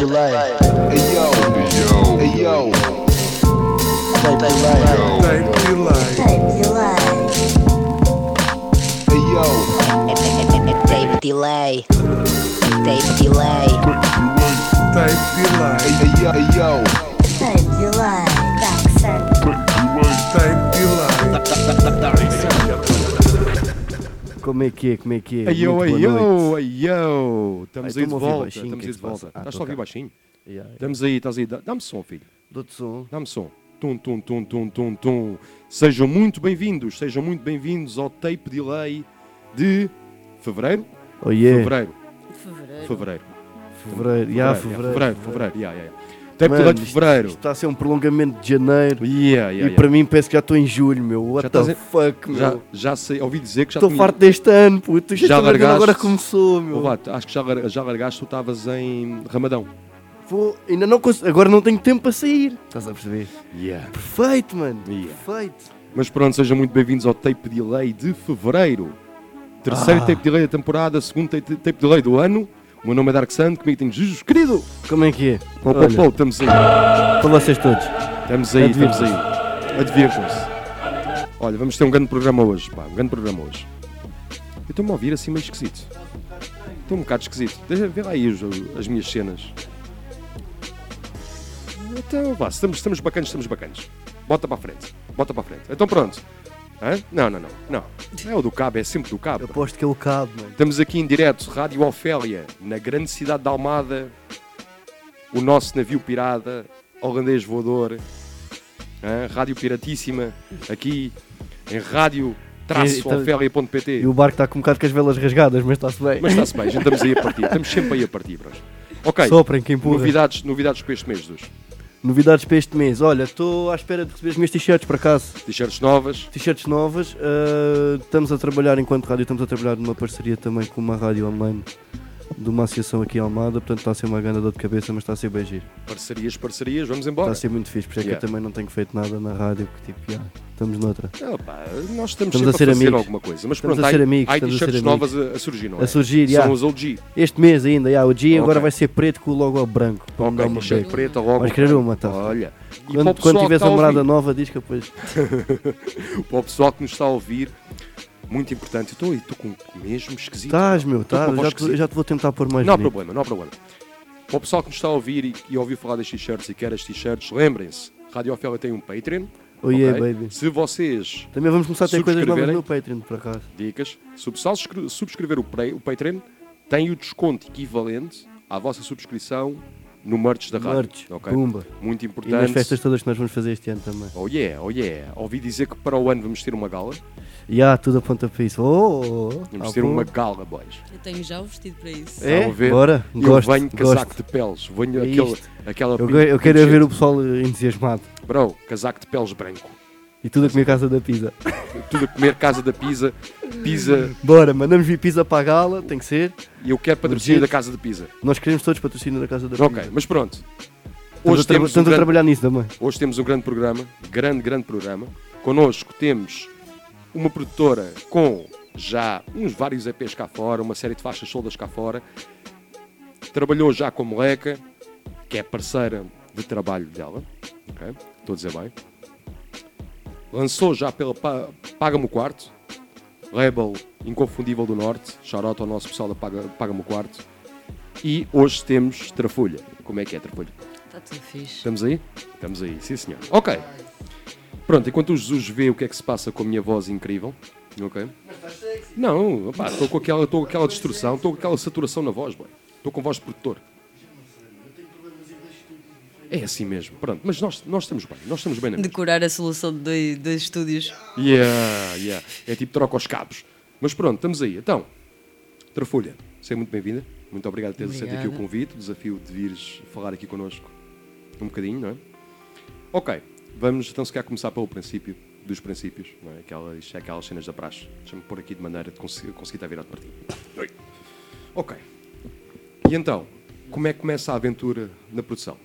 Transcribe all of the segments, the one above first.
delay. Hey yo, hey yo, Tape delay. Tape delay. Tape delay. hey yo, Tape delay. Tape delay. Tape delay. hey yo, hey yo, Tape delay. Jackson. Tape delay. Como é que é? Como é que é? Ai eu, Muito ai boa eu, noite. ai eu. Estamos aí de volta. Estamos aí é de volta. passa? Ah, Estás a ouvir baixinho? Estamos aí, estás aí. Dá- Dá-me som, filho. Dou-te som. Dá-me som. Tum, tum, tum, tum, tum, tum. Sejam muito bem-vindos, sejam muito bem-vindos ao Tape Delay de fevereiro? Oh yeah. Fevereiro. Fevereiro. Fevereiro. Fevereiro. Yeah, Fevereiro, fevereiro. Fevereiro, fevereiro. yeah, yeah, yeah. Tape Mano, Delay de isto- fevereiro. Isto está a ser um prolongamento de janeiro. Yeah, yeah, e yeah. para mim parece que já estou em julho, meu. What Já the estás em- fuck, Já, meu. já sei, ouvi dizer que já Estou tinha- farto deste ano, puto. Já Já agora largaste? começou, meu. Oh, acho que já, já largaste, tu estavas em Ramadão. Vou- ainda não consigo. Agora não tenho tempo para sair. Estás a perceber? Yeah. Perfeito, mano. Yeah. Perfeito. Mas pronto, sejam muito bem-vindos ao Tape Delay de Fevereiro. Terceiro Ah. Tape Delay da temporada, segundo tape Delay do ano. O meu nome é Dark Sand, comigo tenho Jesus querido. Como é que é? Pô, pô, pô, estamos aí. Para vocês todos. Estamos aí, estamos aí. Advirtam-se. Olha, vamos ter um grande programa hoje, pá, um grande programa hoje. Eu estou-me a ouvir assim meio esquisito. Estou um bocado esquisito. Deixa ver lá aí os- as minhas cenas. Então, vá, estamos, estamos bacanas, estamos bacanas. Bota para a frente, bota para a frente. Então pronto. Hã? Não, não, não, não. É o do cabo, é sempre do cabo. Eu aposto que é o cabo, mano. Estamos aqui em direto, Rádio Ofélia, na grande cidade de Almada, o nosso navio pirata, holandês voador, hã? Rádio Piratíssima, aqui em rádio E- então- ofélia.pt. E o barco está com um bocado com as velas rasgadas, mas está-se bem. Mas está-se bem, gente estamos aí a partir, estamos sempre aí a partir, bros. Ok, Soprem, empurra. novidades, novidades para este mês, Jesus. Novidades para este mês. Olha, estou à espera de receber as minhas t-shirts por acaso. T-shirts novas, T-shirts novas. ah, estamos a trabalhar, enquanto rádio, estamos a trabalhar numa parceria também com uma rádio online de uma associação aqui em Almada. Portanto, está a ser uma grande dor de cabeça, mas está a ser bem giro. parcerias, parcerias, vamos Está embora. a ser muito fixe. Por isso é que Yeah. eu também não tenho feito nada na rádio, porque tipo, yeah, estamos noutra. Ah, pá, nós estamos, Estamos a ser fazer amigos. alguma coisa, mas Estamos pronto, a há, ser amigos, há a t-shirts novas a, a surgir, não é? A surgir, São yeah. os OG. Este mês ainda, yeah, o G agora Ok. vai ser preto com o logo branco. Para me dar uma preta logo. Vais querer uma, tá? Olha. Quando, quando tiveres está a morada nova, diz que depois. Para o pessoal que nos está a ouvir, muito importante. Estou estou com mesmo esquisito. Estás, meu, já, te, já te vou tentar pôr mais Não há bonito. problema, não há problema. Para o pessoal que nos está a ouvir e, e ouviu falar das t-shirts e quer as t-shirts, lembrem-se, Rádio Ofélia tem um Patreon. Oh yeah, ok? baby. Se vocês, Também vamos começar a ter coisas novas Subscreverem. no Patreon, por acaso. dicas, se o pessoal subscre- subscrever o, pre- o Patreon, tem o desconto equivalente à vossa subscrição no merch da rádio. Merch, ok? pumba. Muito E nas importante. festas todas que nós vamos fazer este ano também. Oh yeah, oh yeah. Ouvi dizer que para o ano vamos ter uma gala. E há tudo aponta para isso. Oh, oh, oh. Vamos Ah, ter uma gala, boys. Eu tenho já o vestido para isso. É? Estão a ver? Bora, Eu gosto, venho casaco gosto. de peles. Venho É aquele, aquela Eu, eu quero é ver o pessoal entusiasmado. Bro, casaco de peles branco. E tudo a comer casa da pizza. Tudo a comer casa da pizza. Pizza. Bora, mandamos vir pizza para a gala, tem que ser. E eu quero patrocínio da casa de pizza. Nós queremos todos patrocínio da casa da Ok, pizza. mas pronto. Estamos, Hoje a, tra- temos, um estamos a grande, trabalhar nisso também. hoje temos um grande programa. Grande, grande programa. Connosco temos uma produtora com já uns vários EPs cá fora, uma série de faixas soldas cá fora. Trabalhou já com a Moleca, que é parceira de trabalho dela. Ok? Estou a dizer bem. Lançou já pela Pa- Paga-me o Quarto, label inconfundível do Norte. Shoutout ao nosso pessoal da Paga- Paga-me o Quarto. E hoje temos Trafulha. Como é que é Trafulha? Está tudo fixe. Estamos aí? Estamos aí, sim senhor. Ok. Pronto, enquanto o Jesus vê o que é que se passa com a minha voz incrível. Ok? Não, estou com aquela, estou com aquela destrução, estou com aquela saturação na voz. Estou com voz de produtor. É assim mesmo, pronto, mas nós, nós estamos bem, nós estamos bem na mesma. Decorar a solução de dois, dois estúdios. Yeah, yeah. É tipo troca os cabos. Mas pronto, estamos aí. Então, Trafolha, seja muito bem-vinda. Muito obrigado por teres aceito aqui o convite, o desafio de vires falar aqui connosco um bocadinho, não é? Ok, vamos então se calhar começar pelo princípio dos princípios, não é? Aquela, isto é aquelas cenas da praxe. Deixa-me pôr aqui de maneira de conseguir, conseguir estar virado para ti. Oi. Ok. E então, como é que começa a aventura na produção?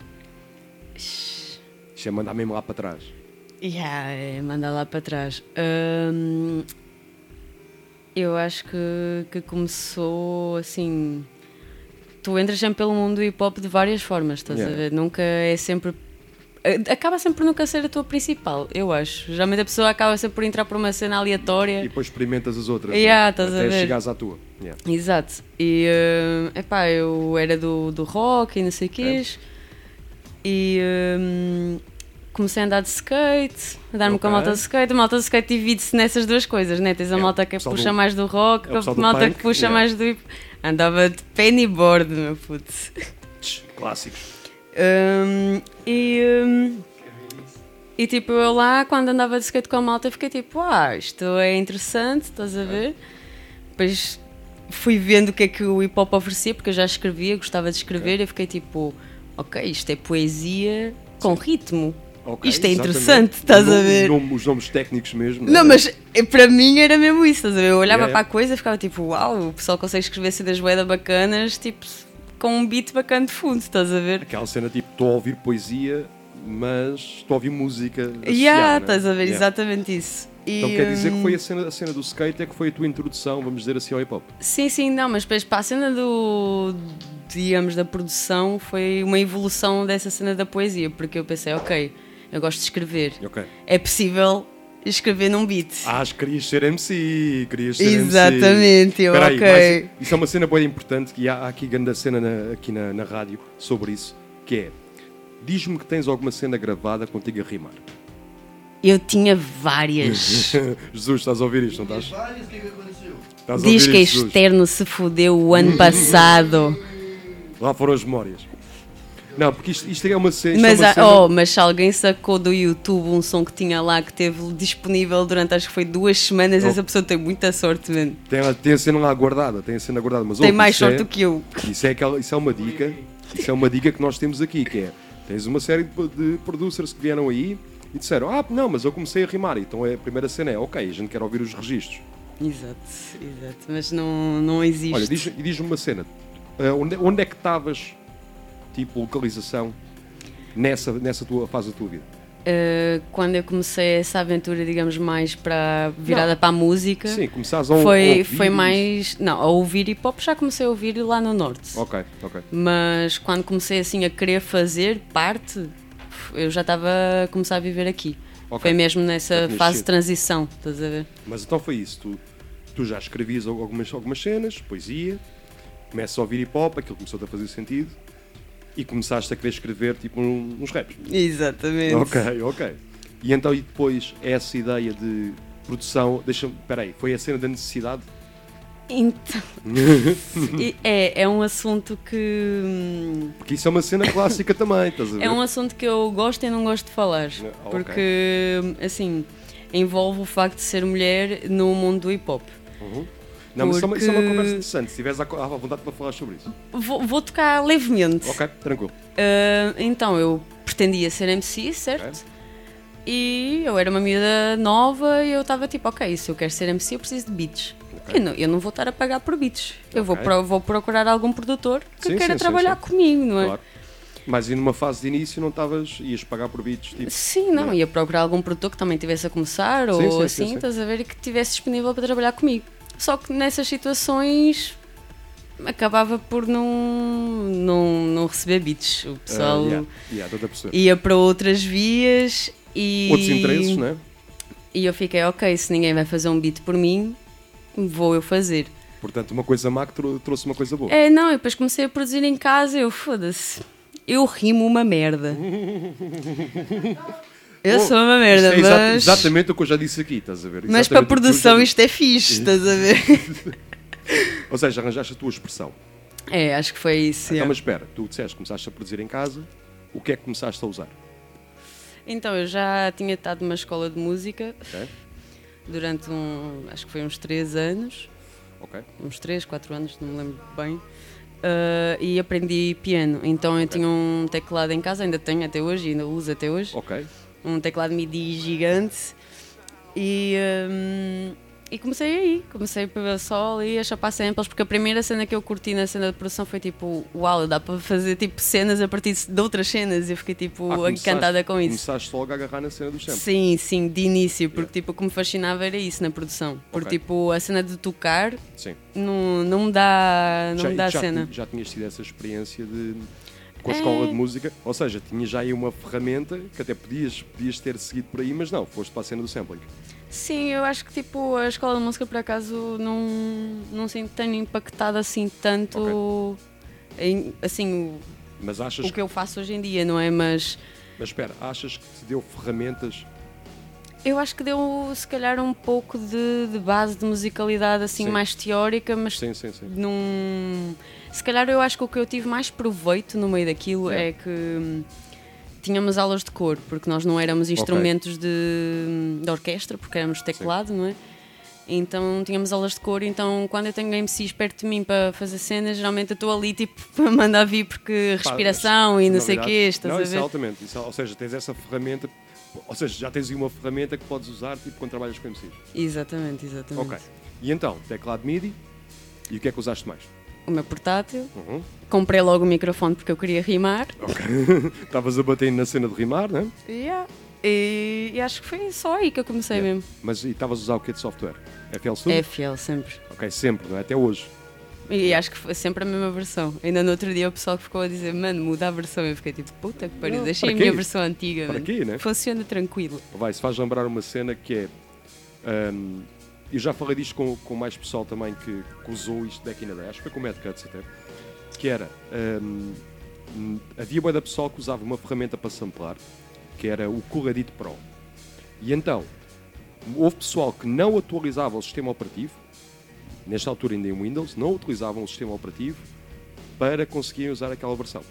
Isto é mandar mesmo lá para trás. Yeah, é mandar lá para trás. Hum, eu acho que, que começou assim. tu entras sempre pelo mundo do hip hop de várias formas, estás Yeah. a ver? Nunca é sempre. a- Acaba sempre por nunca ser a tua principal, eu acho. Geralmente a pessoa acaba sempre por entrar por uma cena E aleatória. depois experimentas as outras. Yeah, né? Até chegares à tua. Yeah. Exato. E uh, epá, eu era do, do rock e não sei o quês. E hum, comecei a andar de skate, a dar-me com a malta de skate. A malta de skate divide-se nessas duas coisas, né? Tens a É, malta que puxa do- mais do rock, é a malta punk, que puxa yeah. mais do hip. Andava de pennyboard, meu puto. Clássicos. Hum, e, hum, e tipo, eu lá, quando andava de skate com a malta, fiquei tipo, ah, isto é interessante, estás a ver? Depois fui vendo o que é que o hip hop oferecia, porque eu já escrevia, gostava de escrever, e fiquei tipo, ok, isto é poesia com ritmo. Ok, Isto é exatamente. interessante, estás O a ver? nome- os nomes técnicos mesmo. Não, né? mas eh, para mim era mesmo isso, estás a ver? Eu olhava Yeah, para a coisa e ficava tipo, uau, o pessoal consegue escrever cenas bué da bacanas, tipo, com um beat bacana de fundo, estás a ver? Aquela cena tipo, estou a ouvir poesia, mas estou a ouvir música. associada, Yeah, né? estás a ver, Yeah. exatamente isso. E, Então quer dizer que hum, foi a cena, a cena do skate é que foi a tua introdução, vamos dizer assim, ao hip hop. Sim, sim, não, mas depois para a cena do, digamos, da produção foi uma evolução dessa cena da poesia, porque eu pensei, ok, eu gosto de escrever, Ok. é possível escrever num beat. Ah, querias ser MC, querias ser MC. Exatamente, eu, Espera aí, ok. mas isso é uma cena bem importante que há, há aqui grande cena na- aqui na, na rádio sobre isso, que é diz-me que tens alguma cena gravada contigo a rimar. Eu tinha várias. Jesus, estás a ouvir isto, não estás? Vários, o que é que aconteceu? Estás Diz que isto, Jesus? externo se fodeu o ano passado. Lá foram as memórias. Não, porque isto, isto é uma cena. isto Mas, é uma cena- oh, mas se alguém sacou do YouTube um som que tinha lá que teve disponível durante acho que foi duas semanas, Oh. essa pessoa tem muita sorte, mano. tem, a- tem a cena lá guardada, tem a cena guardada. Mas, Tem ouve, mais isso sorte é- do que eu. Isso é, aquela, isso é uma dica. Isso é uma dica que nós temos aqui, que é tens uma série de, de producers que vieram aí e disseram, ah, não, mas eu comecei a rimar, então é, a primeira cena é, ok, a gente quer ouvir os registros. Exato, exato. Mas não, não existe. Olha, diz- e diz-me uma cena, ah, onde, onde é que estavas, tipo, localização, nessa, nessa tua fase da tua vida? Uh, quando eu comecei essa aventura, digamos, mais para virada Não. para a música, Sim, começares a, foi, ouvir foi mais. Não, a ouvir hip hop já comecei a ouvir lá no Norte. Ok, ok. Mas quando comecei assim a querer fazer parte, eu já estava a começar a viver aqui. Ok. Foi mesmo nessa fase de sido. transição, estás a ver? Mas então foi isso. Tu, tu já escrevias algumas, algumas cenas, poesia, começas a ouvir hip hop, aquilo começou a fazer sentido e começaste a querer escrever tipo uns raps. Exatamente. Ok, ok. E então e depois essa ideia de produção, deixa-me, peraí, foi a cena da necessidade? Então, é, é um assunto que. hum, Porque isso é uma cena clássica também, estás a ver? É um assunto que eu gosto e não gosto de falar. Ah. Porque, assim, envolve o facto de ser mulher no mundo do hip hop. Uhum. Não, mas isso é, uma, é porque- conversa interessante, se tiveres à, à vontade para falar sobre isso. Vou, vou tocar levemente. Ok, tranquilo. Ah, então, eu pretendia ser MC, certo? E eu era uma miúda nova e eu estava tipo, ok, se eu quero ser MC eu preciso de beats. Eu, não, eu não vou estar a pagar por beats. Eu vou, pro- vou procurar algum produtor que Sim, queira sim, trabalhar sim. comigo, não é? Claro. Mas e numa fase de início não estavas, ias pagar por beats, tipo, Sim, não, Não é? ia procurar algum produtor que também estivesse a começar ou Sim, sim, sim, assim, sim. estás a ver, e que estivesse disponível para trabalhar comigo. Só que nessas situações acabava por não, não, não receber beats. O ah, pessoal yeah, yeah, perceber. ia para outras vias e. Outros interesses, não é? E eu fiquei, ok, se ninguém vai fazer um beat por mim, vou eu fazer. Portanto, uma coisa má que trou- trouxe uma coisa boa. É, não, e depois comecei a produzir em casa e eu, foda-se, eu rimo uma merda. Eu sou uma merda, é exa- mas. exatamente o que eu já disse aqui, estás a ver? Mas para a eu produção isto é fixe, estás a ver? Ou seja, arranjaste a tua expressão. É, acho que foi isso. Então, yeah. mas espera, tu disseste que começaste a produzir em casa, o que é que começaste a usar? Então, eu já tinha estado numa escola de música Ok? Durante um. acho que foi uns 3 anos, Ok? uns 3, 4 anos, não me lembro bem. ah, e aprendi piano. Então eu tinha um teclado em casa, ainda tenho até hoje, ainda uso até hoje. Ok? um teclado MIDI gigante e, hum, e comecei aí, comecei só ali a chapar samples, porque a primeira cena que eu curti na cena de produção foi tipo, uau, dá para fazer tipo cenas a partir de outras cenas e eu fiquei tipo Ah, encantada com isso. Começaste logo a agarrar na cena do sample. Sim, sim, de início, porque tipo o que me fascinava era isso na produção. Porque Ok. tipo a cena de tocar Sim. não, não me dá, não já, me dá já, cena. já tinhas tido essa experiência de com a É. escola de música, ou seja, tinhas já aí uma ferramenta que até podias, podias ter seguido por aí, mas não, foste para a cena do sampling. Sim, eu acho que tipo a escola de música por acaso não, não sinto tenha impactado assim tanto em, assim o, Mas achas o que eu faço hoje em dia, não é? Mas Mas espera, achas que te deu ferramentas? eu acho que deu se calhar um pouco de, de base de musicalidade assim Sim. mais teórica, mas Sim, sim, sim. num. Se calhar eu acho que o que eu tive mais proveito no meio daquilo É. é que hum, tínhamos aulas de cor, porque nós não éramos instrumentos de, de orquestra, porque éramos teclado, não é? Então tínhamos aulas de cor, então quando eu tenho MCs perto de mim para fazer cenas, geralmente eu estou ali tipo para mandar vir porque Pá, respiração e não sei o quê, estás não, a isso é ver? altamente. Isso é- ou seja, tens essa ferramenta, ou seja, já tens aí uma ferramenta que podes usar tipo, quando trabalhas com MCs. Exatamente, exatamente. Ok. E então, teclado MIDI, e o que é que usaste mais? O meu portátil, Uhum. comprei logo o microfone porque eu queria rimar. Estavas a bater na cena de rimar, né? Yeah. E, e acho que foi só aí que eu comecei Yeah. mesmo. Mas e estavas a usar o que de software? FL Studio? É fiel, sempre. Ok, sempre, não é? Até hoje. E acho que foi sempre a mesma versão. Ainda no outro dia o pessoal ficou a dizer, mano, muda a versão. Eu fiquei tipo, puta que pariu, Não, deixei a minha versão antiga. Para mano. quê, né? Funciona tranquilo. Vai, se faz lembrar uma cena que é. hum, eu já falei disto com, com mais pessoal também que, que usou isto day, acho que foi com o Mad Cuts até. Que era. hum, havia boa da pessoal que usava uma ferramenta para samplar, que era o Cool Edit Pro. E então, houve pessoal que não atualizava o sistema operativo, nesta altura ainda em Windows, não utilizavam o sistema operativo para conseguirem usar aquela versão.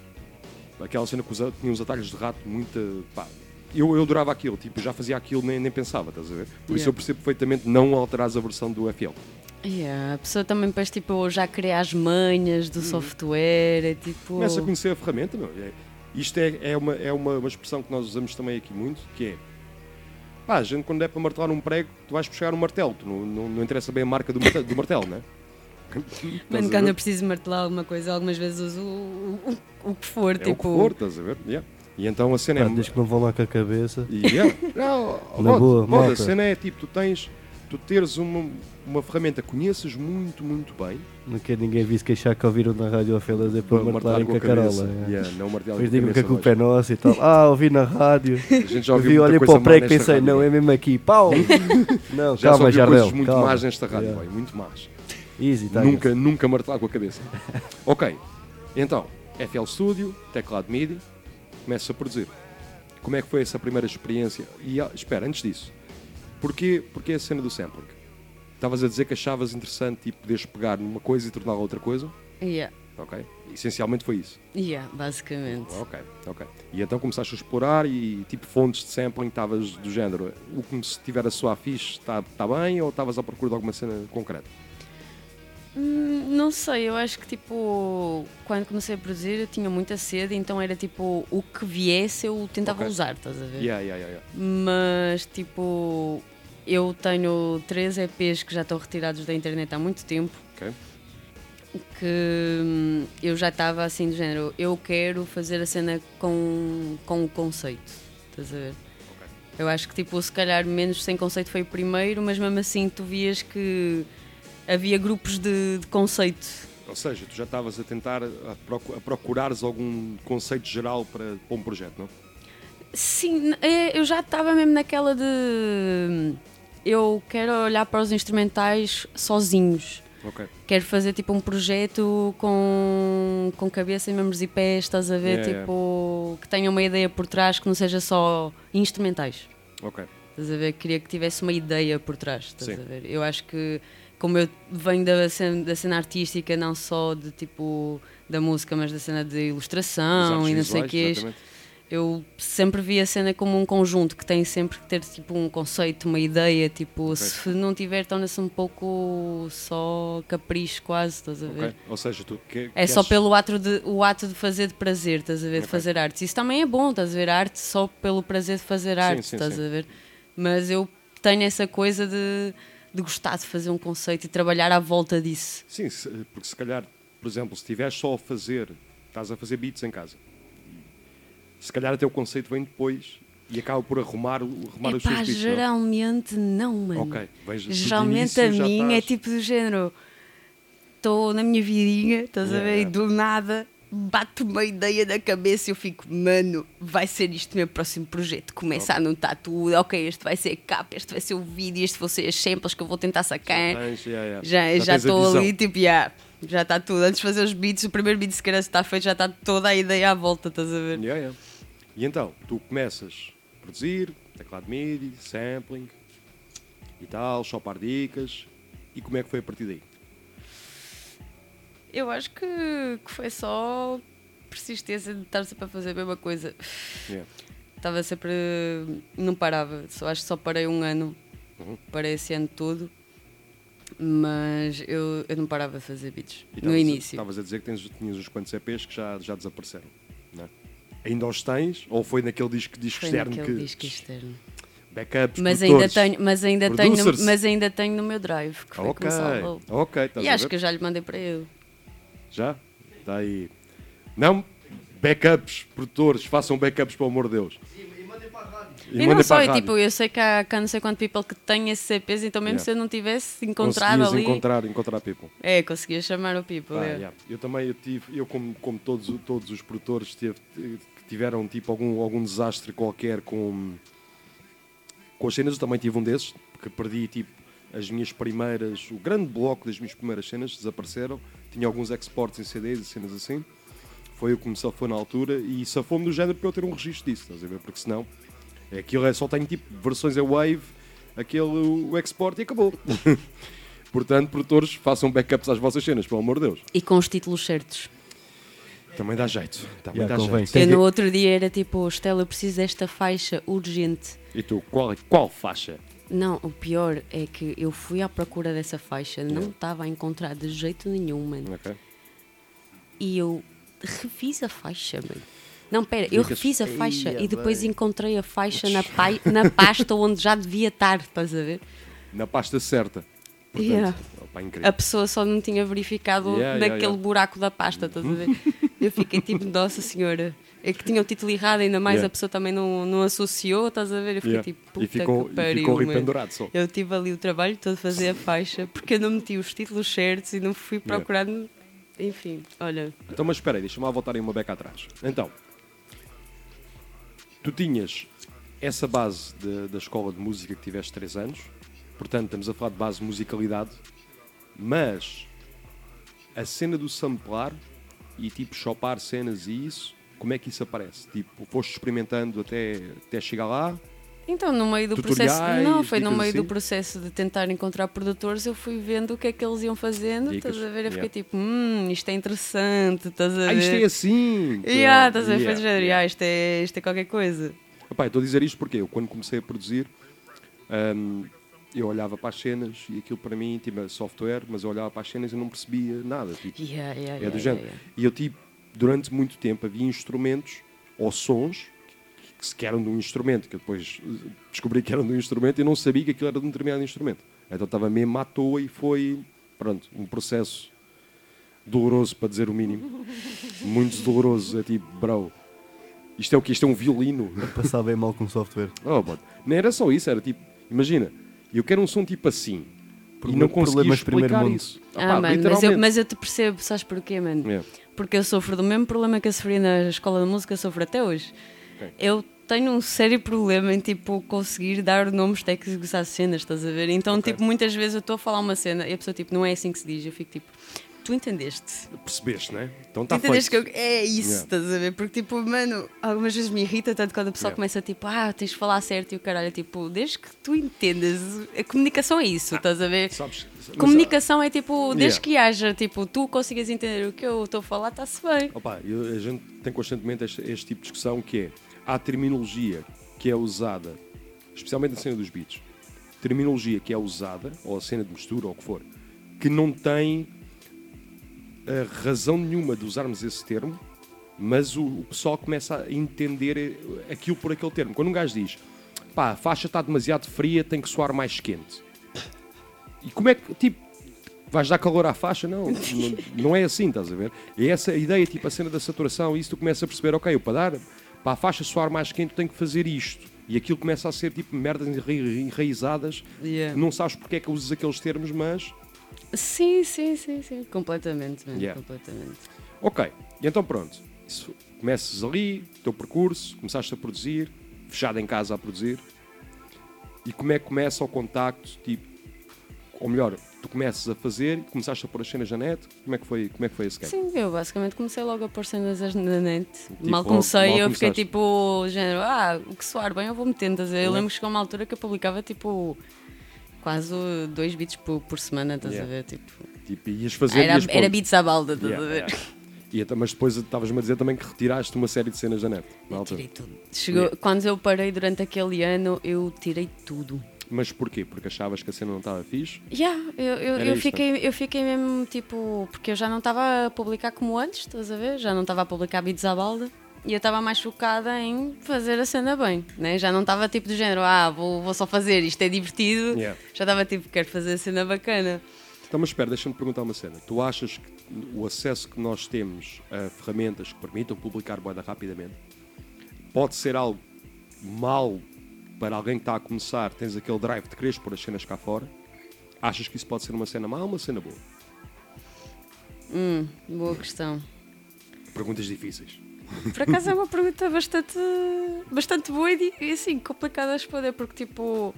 Aquela cena que tinha uns atalhos de rato muito. Pá, eu, eu adorava aquilo, tipo, já fazia aquilo, nem, nem pensava, estás a ver? Por isso Yeah. eu percebo perfeitamente não alterares a versão do FL. Yeah, a pessoa também depois tipo, já cria as manhas do software, é tipo... Uhum. Começa a conhecer a ferramenta, meu. É- isto é, é, uma, é uma, uma expressão que nós usamos também aqui muito, que é. Pá, a gente quando é para martelar um prego, tu vais buscar um martelo, tu não, não, não interessa bem a marca do martelo, do martelo não é? Mano, quando eu preciso martelar alguma coisa, algumas vezes uso o, o, o que for, É o tipo... que for, estás a ver? Yeah. E então a cena Pá, é. desde que não vão lá com a cabeça. E, yeah. Não, Na boa, malta. a cena é tipo, tu tens, tu teres uma, uma ferramenta conheces muito, muito bem, Não quer ninguém vir se queixar que ouviram na rádio a Fela dizer para martelarem com a carola. é. Yeah, não martelar digam que a culpa é nossa e tal. Ah, ouvi na rádio. A gente já ouviu vi, olhei para o prego e pensei, rádio, não, é mesmo aqui. Pau! Não, Já calma, coisas muito calma. más nesta rádio, Yeah. boy, muito más. Easy, tá nunca, nunca martelar com a cabeça. ok, então, FL Studio, teclado MIDI, começa a produzir. Como é que foi essa primeira experiência? E ah, espera, antes disso, porquê, porquê a cena do sampling? Estavas a dizer que achavas interessante tipo, poderes pegar numa coisa e torná-la outra coisa? Yeah, Ok, essencialmente foi isso. yeah, basicamente. Ok, ok. E então começaste a explorar e tipo fontes de sampling estavas do género, o que se tiver a sua fixe está tá bem ou estavas à procura de alguma cena concreta? Hum, Não sei, eu acho que tipo, quando comecei a produzir eu tinha muita sede, então era tipo, o que viesse eu tentava Ok. usar, estás a ver? Yeah, yeah, yeah. Mas tipo, eu tenho três EPs que já estão retirados da internet há muito tempo. Ok. Que hum, eu já estava assim do género, eu quero fazer a cena com, com o conceito. Estás a ver? Eu acho que tipo, se calhar menos sem conceito foi o primeiro, mas mesmo assim tu vias que havia grupos de, de conceito. Ou seja, tu já estavas a tentar a, procu- a procurares algum conceito geral para, para um projeto, não? Sim, é, eu já estava mesmo naquela de. Eu quero olhar para os instrumentais sozinhos. Ok. Quero fazer tipo um projeto com, com cabeça, membros e pés, estás a ver? Yeah, tipo, que tenha uma ideia por trás, que não seja só instrumentais. Ok. Estás a ver? Queria que tivesse uma ideia por trás, estás Sim. a ver? Eu acho que, como eu venho da cena, da cena artística, não só de tipo da música, mas da cena de ilustração e não sei o que eu sempre vi a cena como um conjunto que tem sempre que ter tipo um conceito, uma ideia, tipo, se não tiver torna-se um pouco só capricho quase, estás a ver? Ok. Ou seja, tu que, É só pelo ato de, o ato de fazer de prazer, estás a ver? De Ok. fazer artes. Isso também é bom, estás a ver? Arte só pelo prazer de fazer arte, sim, estás sim. a ver? Mas eu tenho essa coisa de de gostar de fazer um conceito e trabalhar à volta disso. Sim, se- porque se calhar, por exemplo, se estiveres só a fazer, estás a fazer beats em casa, se calhar até o conceito vem depois e acaba por arrumar, arrumar os Epá, seus beats. não? geralmente não, mano. Ok, veja, Geralmente a mim é estás- tipo do género. Estou na minha vidinha, estás a Yeah, ver? E yeah. do nada bate uma ideia na cabeça e eu fico, mano, vai ser isto o meu próximo projeto. Começa a anotar tudo, ok, este vai ser a capa, este vai ser o vídeo, este vão ser as samples que eu vou tentar sacar. Yeah, yeah. Já estou visão. ali, tipo, já, já está tudo. Antes de fazer os beats, o primeiro beat se calhar está feito, já está toda a ideia à volta, estás a ver? Yeah, yeah. E então, tu começas a produzir, teclado MIDI, sampling e tal, chopar dicas. E como é que foi a partir daí? Eu acho que, que foi só persistência de estar sempre a fazer a mesma coisa. Yeah. Estava sempre. Não parava. Só, acho que só parei um ano. Uhum. Parei esse ano todo. Mas eu, eu não parava de fazer beats. E no início. Estavas a dizer que tens, tinhas uns quantos EPs que já, já desapareceram. Não é? Ainda os tens? Ou foi naquele disco, disco Foi externo naquele que. disco externo. Backups, Mas ainda, tenho, mas, ainda tenho, no- mas ainda tenho no meu drive, que foi Ok, que me salvou. ok, estás E acho ver? que eu já lhe mandei para ele. Já? Está aí. Não, backups, produtores, façam backups, pelo amor de Deus. E, não mandem só, para a rádio. tipo, eu sei que há, que há não sei quanto people que tem esses CPs, então mesmo Yeah. se eu não tivesse encontrado Conseguias ali. encontrar, encontrar people. É, conseguia chamar o people. Pá, é. yeah. Eu também eu tive, eu como, como todos, todos os produtores tive- que tiveram tipo algum, algum desastre qualquer com, com as cenas, eu também tive um desses, porque perdi tipo as minhas primeiras, o grande bloco das minhas primeiras cenas desapareceram, tinha alguns exports em CDs e cenas assim. Foi o que me safou na altura e safou-me do género para eu ter um registro disso, estás a ver? Porque senão aquilo é só tenho tipo versões em Wave, aquele o export e acabou. Portanto, produtores, façam backups às vossas cenas, pelo amor de Deus. E com os títulos certos. Também dá jeito. Também Yeah, dá convém. jeito. Eu que- no outro dia era tipo, Estela, eu preciso desta faixa urgente. E tu, qual, qual faixa? Não, o pior é que eu fui à procura dessa faixa, não estava a encontrar de jeito nenhum, mano. Ok. E eu refiz a faixa, mano. Não, pera, eu refiz a faixa e depois bem. encontrei a faixa na, pai- na pasta onde já devia estar, estás a ver? Na pasta certa. Portanto, Yeah. opa. A pessoa só não tinha verificado Yeah, yeah, buraco da pasta, estás a ver? eu fiquei tipo, nossa senhora. É que tinha o título errado, ainda mais Yeah. a pessoa também não, não associou, estás a ver? Eu fiquei Yeah. tipo, puta e ficou, que pariu, ficou pendurado só. Eu tive ali o trabalho todo de fazer a faixa porque eu não meti os títulos certos e não fui procurar. Enfim, olha. Então, mas espera aí, deixa-me lá voltar aí uma beca atrás. Então, tu tinhas essa base de- da escola de música que tiveste 3 anos, portanto, estamos a falar de base de musicalidade, mas a cena do samplar e tipo chopar cenas e isso, como é que isso aparece? Tipo, foste experimentando até, até chegar lá? Então, no meio do Tutoriais, processo. Não, foi no meio do assim? processo de tentar encontrar produtores, eu fui vendo o que é que eles iam fazendo. Dicas, Estás a ver? Eu fiquei yeah. tipo, hum, isto é interessante, estás a ver? Ah, isto é assim! Yeah, estás a ver? Yeah, Foi do yeah. "Ah, isto, é, isto é qualquer coisa. Epá, estou a dizer isto porque eu, quando comecei a produzir, hum, eu olhava para as cenas e aquilo para mim tinha software, mas eu olhava para as cenas e não percebia nada. Tipo, é do género. E eu, tipo, durante muito tempo havia instrumentos ou sons que, se- que eram de um instrumento, que eu depois eh, descobri que eram de um instrumento e não sabia que aquilo era de um determinado instrumento. Então estava mesmo à toa e foi, pronto, um processo doloroso, para dizer o mínimo. Muito doloroso. É tipo, bro, isto é o que? Isto é um violino. Passar bem mal com software. Oh, but, não era só isso, era tipo, imagina, eu quero um som tipo assim. e Problem- não consegui problemas de primeiro explicar mundo. isso. Ah, Opá, mano, mas eu, mas eu te percebo, sabes porquê, mano? Yeah. Porque eu sofro do mesmo problema que eu sofri na escola de música, sofro até hoje. Ok. Eu tenho um sério problema em tipo conseguir dar nomes técnicos às cenas, estás a ver? Então, Ok. tipo, muitas vezes eu estou a falar uma cena e a pessoa tipo, não é assim que se diz, eu fico tipo, tu entendeste? Percebeste, né? Então está entendeste que feito. eu... é isso, Yeah. estás a ver? Porque tipo, mano, algumas vezes me irrita tanto quando a pessoa Yeah. começa tipo, ah, tens de falar certo e o caralho, tipo, desde que tu entendas, a comunicação é isso, estás a ver? Sabes, mas, Comunicação é tipo, desde Yeah. que haja, tipo, tu consigas entender o que eu estou a falar, está-se bem. Opa, eu- a gente tem constantemente este, este tipo de discussão que é há terminologia que é usada, especialmente na cena dos beats, terminologia que é usada, ou a cena de mistura, ou o que for, que não tem razão nenhuma de usarmos esse termo, mas o, o pessoal começa a entender eh, aquilo por aquele termo. Quando um gajo diz, pá, a faixa está demasiado fria, tem que soar mais quente. E como é que, tipo, vais dar calor à faixa? Não, não, não é assim, estás a ver? É essa a ideia, tipo, a cena da saturação, e isso tu começas a perceber, ok, eu para dar, para a faixa soar mais quente, tenho que fazer isto. E aquilo começa a ser, tipo, merdas enra- enraizadas, Yeah. não sabes porque é que usas aqueles termos, mas... Sim, sim, sim, sim. Completamente, mesmo, Yeah. completamente. Ok, e então pronto, Isso- começas ali, teu percurso, começaste a produzir, fechado em casa a produzir, e como é que começa o contacto, tipo, ou melhor, tu começas a fazer, começaste a pôr as cenas na net, como é que foi, como é que foi esse game? Sim, eu basicamente comecei logo a pôr cenas na net. Tipo, mal comecei, mal eu fiquei tipo, género, ah, o que soar bem eu vou metendo. Eu lembro que chegou uma altura que eu publicava tipo quase dois beats por, por semana, estás Yeah. a ver? Tipo, Tipo, ias fazer, era, ias era beats à balda, estás Yeah, a ver? yeah. E então, mas depois estavas-me a dizer também que retiraste uma série de cenas da net, na altura. Tirei tudo. Chegou. Quando eu parei durante aquele ano, eu tirei tudo. Mas porquê? Porque achavas que a cena não estava fixe? Yeah, eu, eu, eu, fiquei, eu fiquei mesmo tipo. Porque eu já não estava a publicar como antes, estás a ver? Já não estava a publicar beats à balda. E eu estava mais focada em fazer a cena bem, né? Já não estava tipo do género, ah, vou, vou só fazer, isto é divertido. Yeah. Já estava tipo, quero fazer a cena bacana. Então, mas espera, deixa-me perguntar uma cena. Tu achas que o acesso que nós temos a ferramentas que permitam publicar boeda rapidamente pode ser algo mal para alguém que está a começar, tens aquele drive de quereres pôr as cenas cá fora? Achas que isso pode ser uma cena má ou uma cena boa? Hum, boa questão. Perguntas difíceis. Por acaso é uma pergunta bastante, bastante boa e, assim, complicada a responder, porque tipo.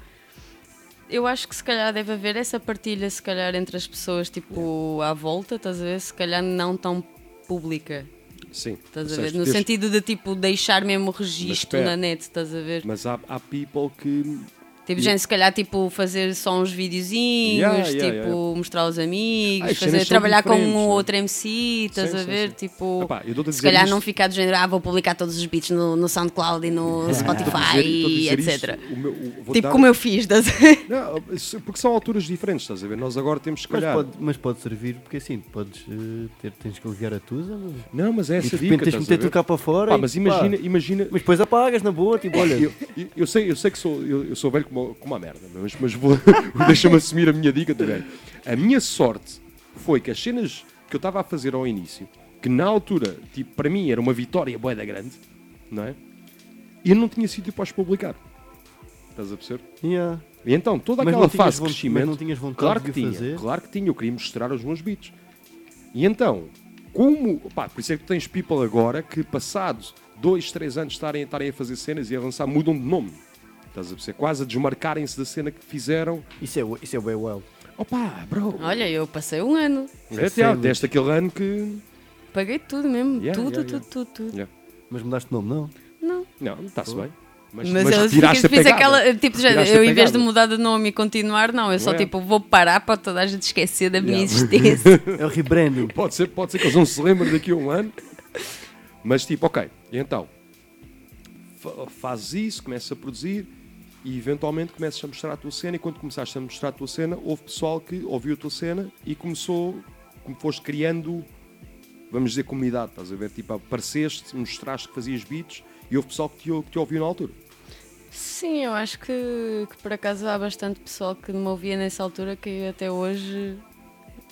Eu acho que se calhar deve haver essa partilha, se calhar, entre as pessoas, tipo, à volta, estás a ver? Se calhar não tão pública, Sim. estás a ver? No sentido de, tipo, deixar mesmo o registro na net, estás a ver? Mas há, há people que. Tipo, e- gente, se calhar, tipo, fazer só uns videozinhos, Yeah, yeah, tipo, yeah. mostrar aos amigos, cenas fazer, trabalhar com um ou né? outro MC, estás Sim, a sim, ver? sim. Tipo, Epá, eu dou-te a se calhar isto- não ficar do género, ah, vou publicar todos os beats no, no SoundCloud e no Spotify, isto, etc. o meu- o- Tipo dar- como eu fiz, estás a ver? Não, isso- porque são alturas diferentes, estás a ver? Nós agora temos, se Mas calhar. pode, mas pode servir, porque assim, podes eh, ter, tens que ligar a tusa, mas... Não, mas é e de essa repente dica. tens que meter ver? tu cá para fora. Pá, e, mas imagina, imagina. mas depois apagas na boa, tipo, olha. Eu, eu- eu sei, eu sei que sou, eu, eu sou velho como, como a merda, mas, mas vou, deixa-me assumir a minha dica também. A minha sorte foi que as cenas que eu estava a fazer ao início, que na altura, tipo, para mim era uma vitória boeda grande, não é? Eu não tinha sítio para os publicar. Estás a perceber? yeah. E então, toda Mas aquela fase de crescimento. não tinhas vontade claro que tinha, fazer? claro que tinha. Eu queria mostrar os meus beats. E então, como. Pá, por isso é que tens people agora que, passados dois, três anos estarem, estarem a fazer cenas e a avançar, mudam de nome. Estás a perceber? Quase a desmarcarem-se da cena que fizeram. Isso é, isso é bem wild. Opa, bro. Olha, eu passei um ano, É, é deste aquele ano que. paguei tudo mesmo, Yeah, tudo, yeah, tudo, yeah. tudo, tudo. Yeah. Mas mudaste de nome, não? Não. Não, está-se bem. Mas, Mas, mas eu retiraste fiz, aquela, tipo, já, eu em vez de mudar de nome e continuar, não, eu só é? tipo, vou parar para toda a gente esquecer da minha Yeah. existência. É o rebranding. Pode ser, pode ser que eles não se lembrem daqui a um ano. Mas tipo, ok, então fa- fazes isso, começas a produzir e eventualmente começas a mostrar a tua cena. E quando começaste a mostrar a tua cena, houve pessoal que ouviu a tua cena e começou, como foste criando, vamos dizer, comunidade. Estás a ver? Tipo, apareceste, mostraste que fazias beats e houve pessoal que te, que te ouviu na altura. Sim, eu acho que, que por acaso há bastante pessoal que me ouvia nessa altura que até hoje.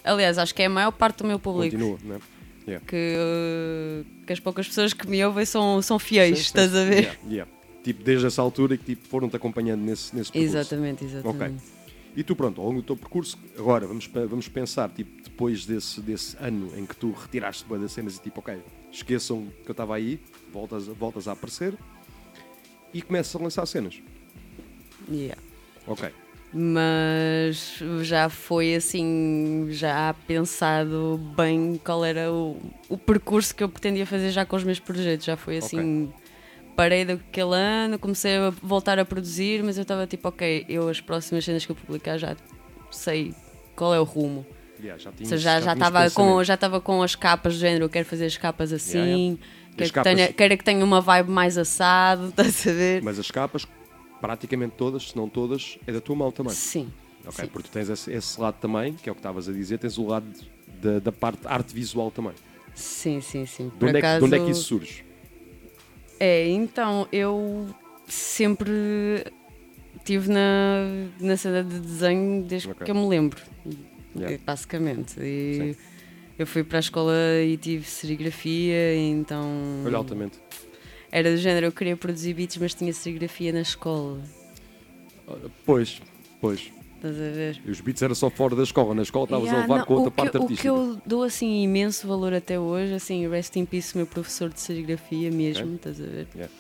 Aliás, acho que é a maior parte do meu público. Continua, não é? Yeah. Que, que as poucas pessoas que me ouvem são, são fiéis, Sim, sim, estás a ver? Yeah, yeah. Tipo, desde essa altura que tipo, foram-te acompanhando nesse, nesse percurso. Exatamente, exatamente. Ok. E tu, pronto, ao longo do teu percurso, agora vamos, vamos pensar, tipo, depois desse, desse ano em que tu retiraste bué das cenas e tipo, ok, esqueçam que eu estava aí, voltas, voltas a aparecer e começas a lançar cenas. Yeah. Ok. Mas já foi assim, já pensado bem qual era o, o percurso que eu pretendia fazer já com os meus projetos. Já foi assim, parei daquele ano, comecei a voltar a produzir, mas eu estava tipo, ok, eu as próximas cenas que eu publicar já sei qual é o rumo. Yeah, já Ou seja, já estava com, já estava com as capas do género, eu quero fazer as capas assim, Yeah, yeah. Quero, As que capas- tenha, quero que tenha uma vibe mais assado, estás a ver? Mas as capas, praticamente todas, se não todas, é da tua mão também. Sim. Ok, sim. porque tu tens esse, esse lado também, que é o que estavas a dizer, tens o lado da, da parte arte visual também. Sim, sim, sim. De onde, é que, acaso, de onde é que isso surge? É, então, eu sempre estive na, na cena de desenho desde Ok. que eu me lembro, Yeah. basicamente. Sim. E eu fui para a escola e tive serigrafia, então Olha, altamente. era do género, eu queria produzir beats, mas tinha serigrafia na escola. Pois, pois. Estás a ver? E os beats era só fora da escola. Na escola estavas Yeah, a levar não, com outra o que, parte o que artística. eu dou assim imenso valor até hoje, assim, rest in peace, meu professor de serigrafia mesmo, estás a ver? Yeah.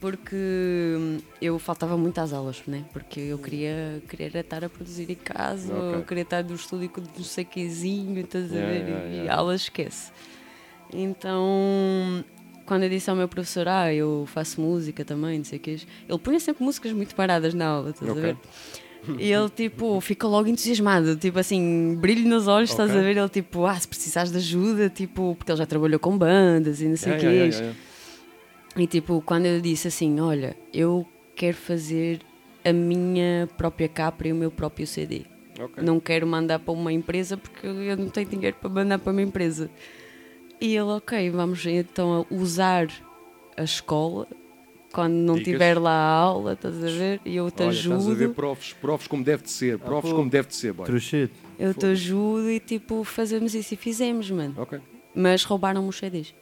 Porque hum, eu faltava muito às aulas, né? Porque eu queria, queria era estar a produzir em casa, Ok. eu queria estar no estúdio com não sei quezinho, estás a ver? yeah, e aulas esquece. Então, quando eu disse ao meu professor, ah, eu faço música também, não sei o que, ele punha sempre músicas muito paradas na aula, estás Ok. a ver? E ele, tipo, fica logo entusiasmado, tipo assim, brilho nos olhos, estás Ok. a ver? Ele, tipo, ah, se precisares de ajuda, tipo, porque ele já trabalhou com bandas e não sei o Yeah, yeah, yeah. E, tipo, quando eu disse assim, olha, eu quero fazer a minha própria capa e o meu próprio CD. Ok. Não quero mandar para uma empresa porque eu não tenho dinheiro para mandar para uma empresa. E ele, ok, vamos então usar a escola quando não Dicas. tiver lá a aula, estás a ver? E eu te Olha, estás a ver ajudo. profs, profs como deve de ser, profs pô. como deve de ser, boy. Eu te ajudo e tipo, fazemos isso e fizemos, mano. Ok. Mas roubaram-me os CDs.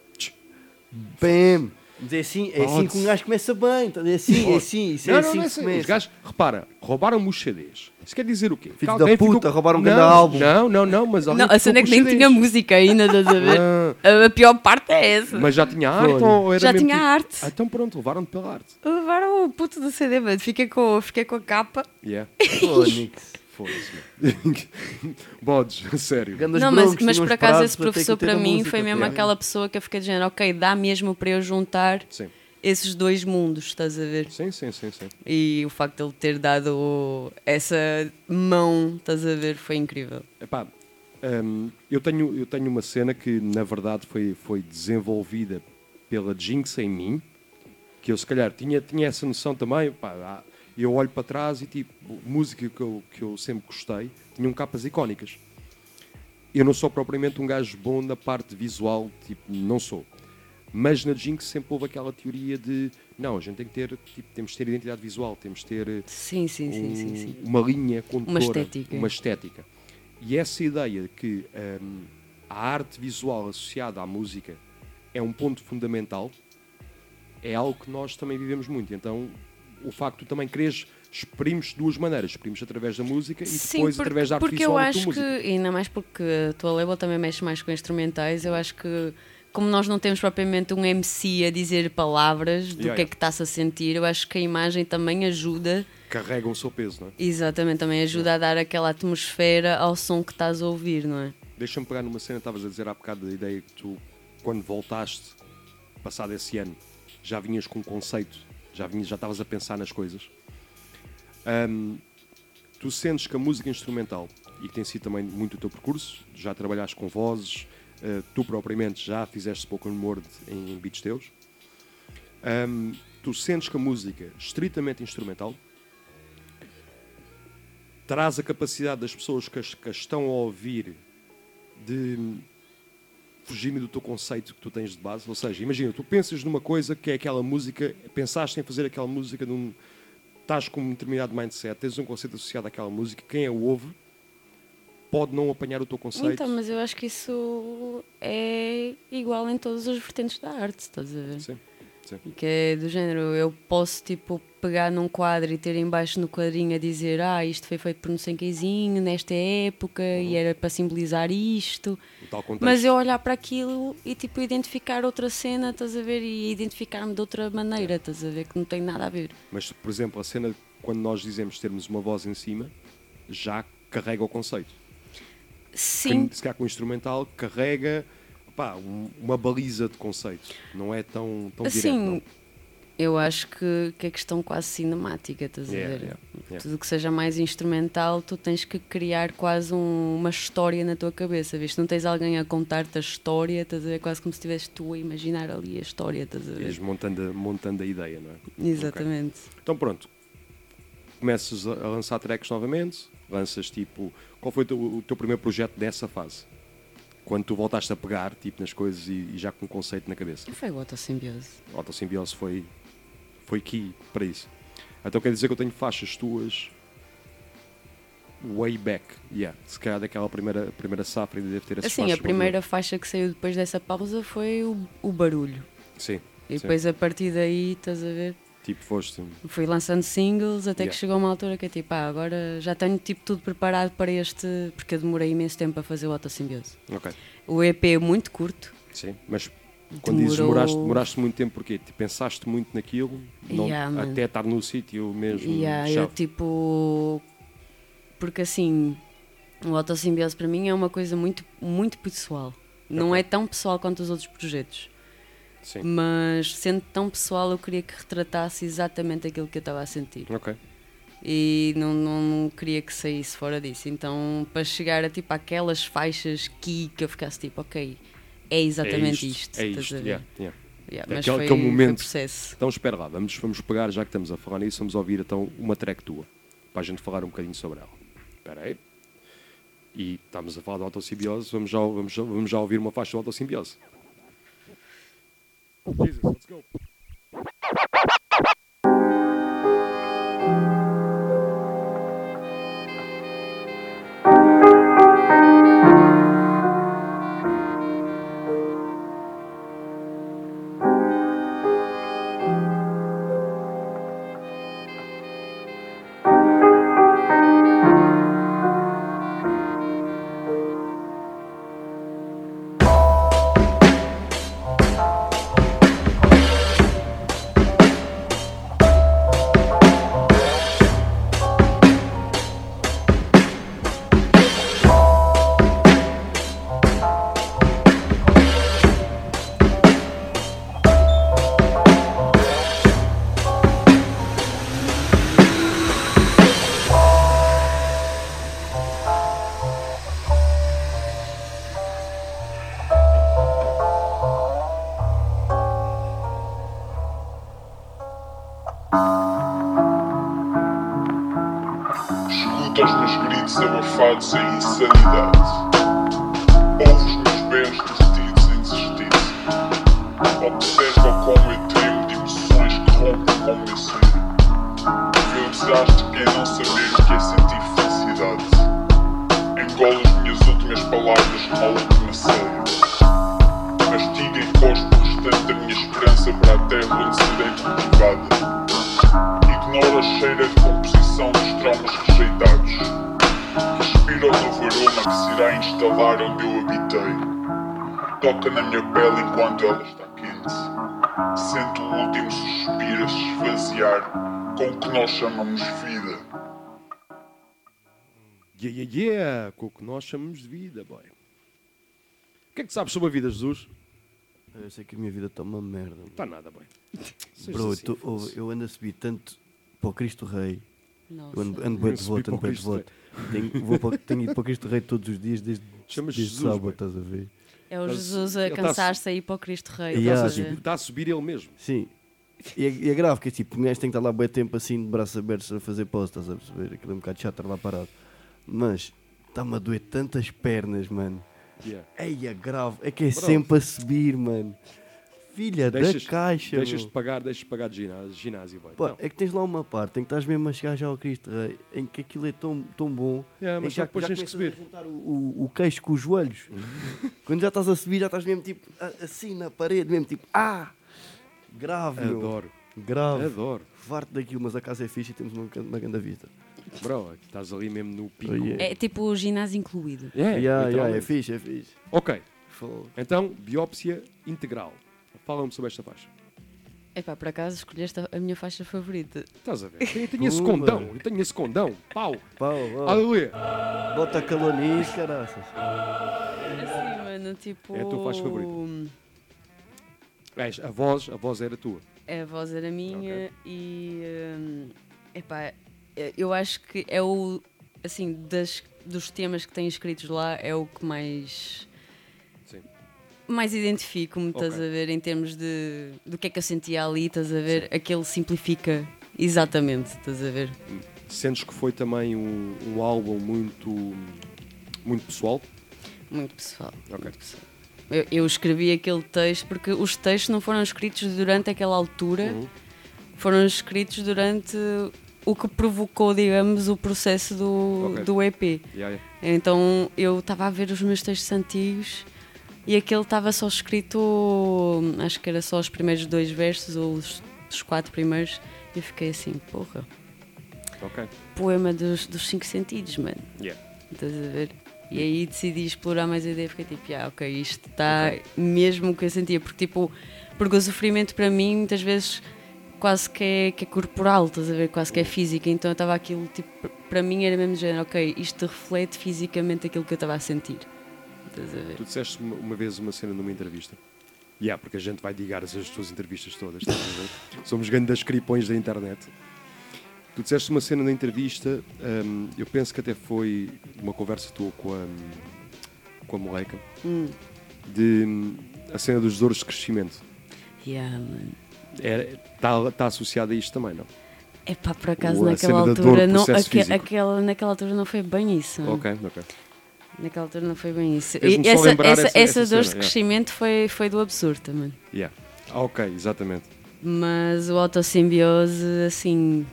Bam! Mas é assim, é assim que um gajo começa bem. É assim, é assim, isso é não, assim não, não é que assim. Os gajos, repara, roubaram-me os CDs. Isso quer dizer o quê? Filho da puta, ficou- roubaram um grande álbum. Não, não, não, mas Não, a cena é que nem CDs. tinha música ainda, estás a ver? Ah, A, pior parte é essa. mas já tinha arte ou era Já mesmo tinha tipo- arte. Ah, então pronto, levaram-te pela arte. Levaram o puto do CD, mano. Fiquei com, fiquei com a capa. Yeah. Fónix. Foda-se. Bodes, a sério. Não, mas, broncos, mas por acaso esse professor para a mim música, foi mesmo aquela pessoa que eu fiquei dizendo, ok, dá mesmo para eu juntar Sim. esses dois mundos, estás a ver? Sim, sim, sim, sim. E o facto de ele ter dado essa mão, estás a ver, foi incrível. Epá, hum, eu, tenho, eu tenho uma cena que, na verdade, foi, foi desenvolvida pela Jinx em mim, que eu, se calhar, tinha, tinha essa noção também. Pá, há- eu olho para trás e, tipo, música que eu, que eu sempre gostei, tinham capas icónicas. Eu não sou propriamente um gajo bom na parte visual, tipo, não sou. Mas na Jinx sempre houve aquela teoria de, não, a gente tem que ter, tipo, temos de ter identidade visual, temos de ter eh, Sim, sim, sim, sim, um- sim. uma linha condutora, estética. uma estética. E essa ideia de que hum, a arte visual associada à música é um ponto fundamental é algo que nós também vivemos muito. Então, o facto também quereres exprimes de duas maneiras, exprimes através da música e Sim, depois porque, através da porque eu acho que, ainda mais porque a tua label também mexe mais com instrumentais, eu acho que como nós não temos propriamente um MC a dizer palavras do Yeah, que é yeah. que está-se a sentir, eu acho que a imagem também ajuda, Carrega o seu peso, não é? exatamente, também ajuda a dar aquela atmosfera ao som que estás a ouvir, não é? Deixa-me pegar numa cena estavas a dizer há bocado da ideia que tu, quando voltaste, passado esse ano, já vinhas com um conceito, já vinhas, já estavas a pensar nas coisas. Ahm, tu sentes que a música instrumental, e que tem sido também muito o teu percurso, já trabalhaste com vozes, eh, tu propriamente já fizeste spoken word em, beats teus, ahm, tu sentes que a música estritamente instrumental traz a capacidade das pessoas que, que estão a ouvir de fugirem do teu conceito que tu tens de base. Ou seja, imagina, tu pensas numa coisa que é aquela música, pensaste em fazer aquela música, num, estás com um determinado mindset, tens um conceito associado àquela música, quem a ouve pode não apanhar o teu conceito. Então, mas eu acho que isso é igual em todas as vertentes da arte, estás a ver? Sim, sim. Que é do género, eu posso tipo pegar num quadro e ter embaixo no quadrinho a dizer ah, isto foi feito por não sei quemzinho nesta época e era para simbolizar isto. Mas eu olhar para aquilo e tipo identificar outra cena, estás a ver? E identificar-me de outra maneira, estás a ver? Que não tem nada a ver. Mas, por exemplo, a cena, quando nós dizemos termos uma voz em cima, já carrega o conceito. Sim, Quem, se calhar com o instrumental, carrega pá, um- uma baliza de conceito. Não é tão, tão direto. assim, não. eu acho que, que é questão quase cinemática, estás a Yeah, ver? yeah, yeah. Tudo que seja mais instrumental, tu tens que criar quase um- uma história na tua cabeça, vês? Não tens alguém a contar-te a história, estás a ver? Quase como se estivesse tu a imaginar ali a história, estás a ver? montando, a- montando a ideia, não é? Exatamente. Então pronto, começas a a lançar tracks novamente, lanças tipo. Qual foi o teu, o teu primeiro projeto dessa fase? Quando tu voltaste a pegar tipo, nas coisas e, e já com um conceito na cabeça. Foi o autossimbiose. A autossimbiose foi, foi key para isso. Então quer dizer que eu tenho faixas tuas way back. Yeah. Se calhar daquela primeira, primeira safra ainda deve ter essas Assim, a primeira faixa que saiu depois dessa pausa foi o, o barulho. Sim. E Sim. depois a partir daí, estás a ver? Tipo, foste. Fui lançando singles até Yeah. que chegou uma altura que é tipo, ah, agora já tenho tipo tudo preparado para este. Porque eu demorei imenso tempo a fazer o autossimbiose. Ok. O EP é muito curto. Sim. Mas quando dizes demoraste, demoraste muito tempo, porquê? Tipo, pensaste muito naquilo, não- Yeah, até estar no sítio mesmo. E ah, eu tipo. Porque assim, o autossimbiose para mim é uma coisa muito, muito pessoal. Não Ok. é tão pessoal quanto os outros projetos. Sim. Mas sendo tão pessoal, eu queria que retratasse exatamente aquilo que eu estava a sentir. Ok. E não, não, não queria que saísse fora disso. Então, para chegar a tipo aquelas faixas que, que eu ficasse tipo, ok, é exatamente é isto. É isto. a ver? Yeah, yeah. Yeah, Aquele- mas foi, aquele foi momento. processo. Então espera lá, vamos, vamos pegar, já que estamos a falar nisso, vamos ouvir então uma track tua, para a gente falar um bocadinho sobre ela. Espera aí. E estamos a falar de autossimbiose, vamos já, vamos, já- vamos já ouvir uma faixa de autossimbiose. Jesus, let's go. Abafados em insanidade. Esvaziar com o que nós chamamos vida. Yeah, yeah, yeah, com o que nós chamamos de vida, boy. O que é que sabes sobre a vida, Jesus? Eu sei que a minha vida está uma merda. Está nada, boy. Bro, assim, eu, tô- fosse. eu ando a subir tanto para o Cristo Rei. Nossa. Eu ando, ando de para o ando bué de Cristo voto. Tenho, vou para, tenho ido para o Cristo Rei todos os dias, desde, desde Jesus, sábado, bué. estás a ver? É o Ele Jesus tá- a tá- cansar-se a ir para o Cristo Rei. Estás a? Está a subir ele mesmo. Sim. E é, e é grave, que é tipo, o gajo tem que estar lá bué tempo assim, de braços abertos a fazer post, estás a perceber? Aquilo é um bocado chato estar lá parado. Mas está-me a doer tantas pernas, mano. Yeah. Ei, é grave. É que é sempre a subir, mano. Filha Deixas- da caixa, Deixas de meu. pagar, deixas de pagar de ginásio, ginásio boy. Pá, Não. é que tens lá uma parte em que estás mesmo a chegar já ao Cristo Rei, em que aquilo é tão, tão bom. Yeah, mas só depois tens que subir. a o, o, o queixo com os joelhos. Quando já estás a subir, já estás mesmo tipo assim na parede, mesmo tipo, ah! Grave, meu. Adoro, Grave. adoro. Farto daquilo, mas a casa é fixe e temos uma, uma grande vista. Bro, estás ali mesmo no pico. Oh, yeah. É tipo o ginásio incluído. Yeah, Yeah, yeah, é fixe, é fixe. Ok, então, biópsia integral. Fala-me sobre esta faixa. Epá, por acaso escolheste a, a minha faixa favorita. Estás a ver? Eu tenho esse condão, eu tenho esse condão. Pau! Pau, pau. Aleluia! Bota calor nisso, caraças. Assim, mano, tipo. É a tua faixa favorita? A voz, a voz era tua. A voz era minha Ok. e. hum, epá, eu acho que é o. Assim, das, dos temas que têm escritos lá, é o que mais. Sim. Mais identifico-me, estás Ok. a ver, em termos de. do que é que eu sentia ali, estás a ver? Aquele simplifica exatamente, estás a ver? Sentes que foi também um, um álbum muito, muito pessoal? Muito pessoal. Ok. muito pessoal. Eu, eu escrevi aquele texto porque os textos não foram escritos durante aquela altura, Uhum. foram escritos durante o que provocou, digamos, o processo do, Ok. do EP. Yeah, yeah. Então eu estava a ver os meus textos antigos e aquele estava só escrito, acho que era só os primeiros dois versos ou os, os quatro primeiros. E eu fiquei assim, porra, Ok. poema dos, dos cinco sentidos, mano. Yeah. Estás a ver? E aí decidi explorar mais a ideia, fiquei tipo, ah, ok, isto está mesmo o que eu sentia, porque tipo, porque o sofrimento para mim muitas vezes quase que é, que é corporal, estás a ver? Quase que é física, então eu estava aquilo, tipo, para mim era mesmo género, ok, isto reflete fisicamente aquilo que eu estava a sentir. Estás a ver? Tu disseste uma, uma vez uma cena numa entrevista. Yeah, porque a gente vai digar as, as tuas entrevistas todas. estás a ver? Somos grandes cripões da internet. Tu disseste uma cena na entrevista, hum, eu penso que até foi uma conversa tua com a, com a moleca, Hum. de hum, a cena dos dores de crescimento. Yeah. Está tá associada a isto também, não? É pá, por acaso O- a naquela da dor, altura, não, aque- aquela, naquela altura não foi bem isso. Ok, ok. Naquela altura não foi bem isso. E essa, essa, essa- essa, dor de crescimento foi, foi do absurdo também. Yeah. Ah, ok, exatamente. Mas o autossimbiose, assim,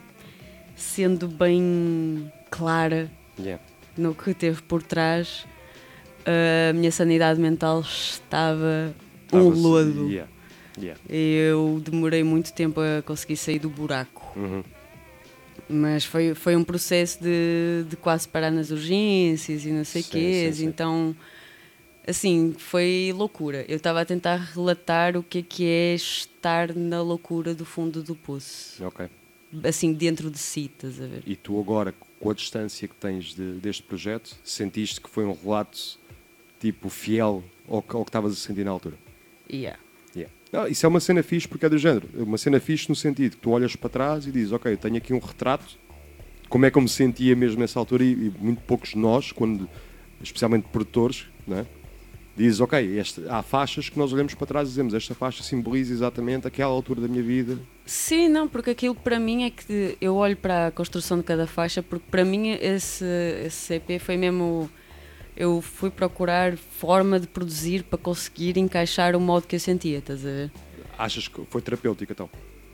sendo bem clara Yeah. no que teve por trás, a minha sanidade mental estava um lodo. Yeah. Yeah. Eu demorei muito tempo a conseguir sair do buraco. Uhum. Mas foi, foi um processo de, de quase parar nas urgências e não sei o quê. Então, assim, foi loucura. Eu estava a tentar relatar o que é que é estar na loucura do fundo do poço. Ok. Assim, dentro de si, estás a ver? E tu agora, com a distância que tens de- deste projeto, sentiste que foi um relato tipo fiel ao que, estavas a sentir na altura? Yeah. Yeah. Não, isso é uma cena fixe porque é do género. É Uma cena fixe no sentido que tu olhas para trás e dizes, ok, eu tenho aqui um retrato como é que eu me sentia mesmo nessa altura e, e muito poucos de nós, quando, especialmente produtores, né? Dizes, ok, esta, há faixas que nós olhamos para trás e dizemos, esta faixa simboliza exatamente aquela altura da minha vida. Sim, não, porque aquilo para mim é que eu olho para a construção de cada faixa, porque para mim esse, esse EP foi mesmo. Eu fui procurar forma de produzir para conseguir encaixar o modo que eu sentia, estás a ver? Achas que foi terapêutico então?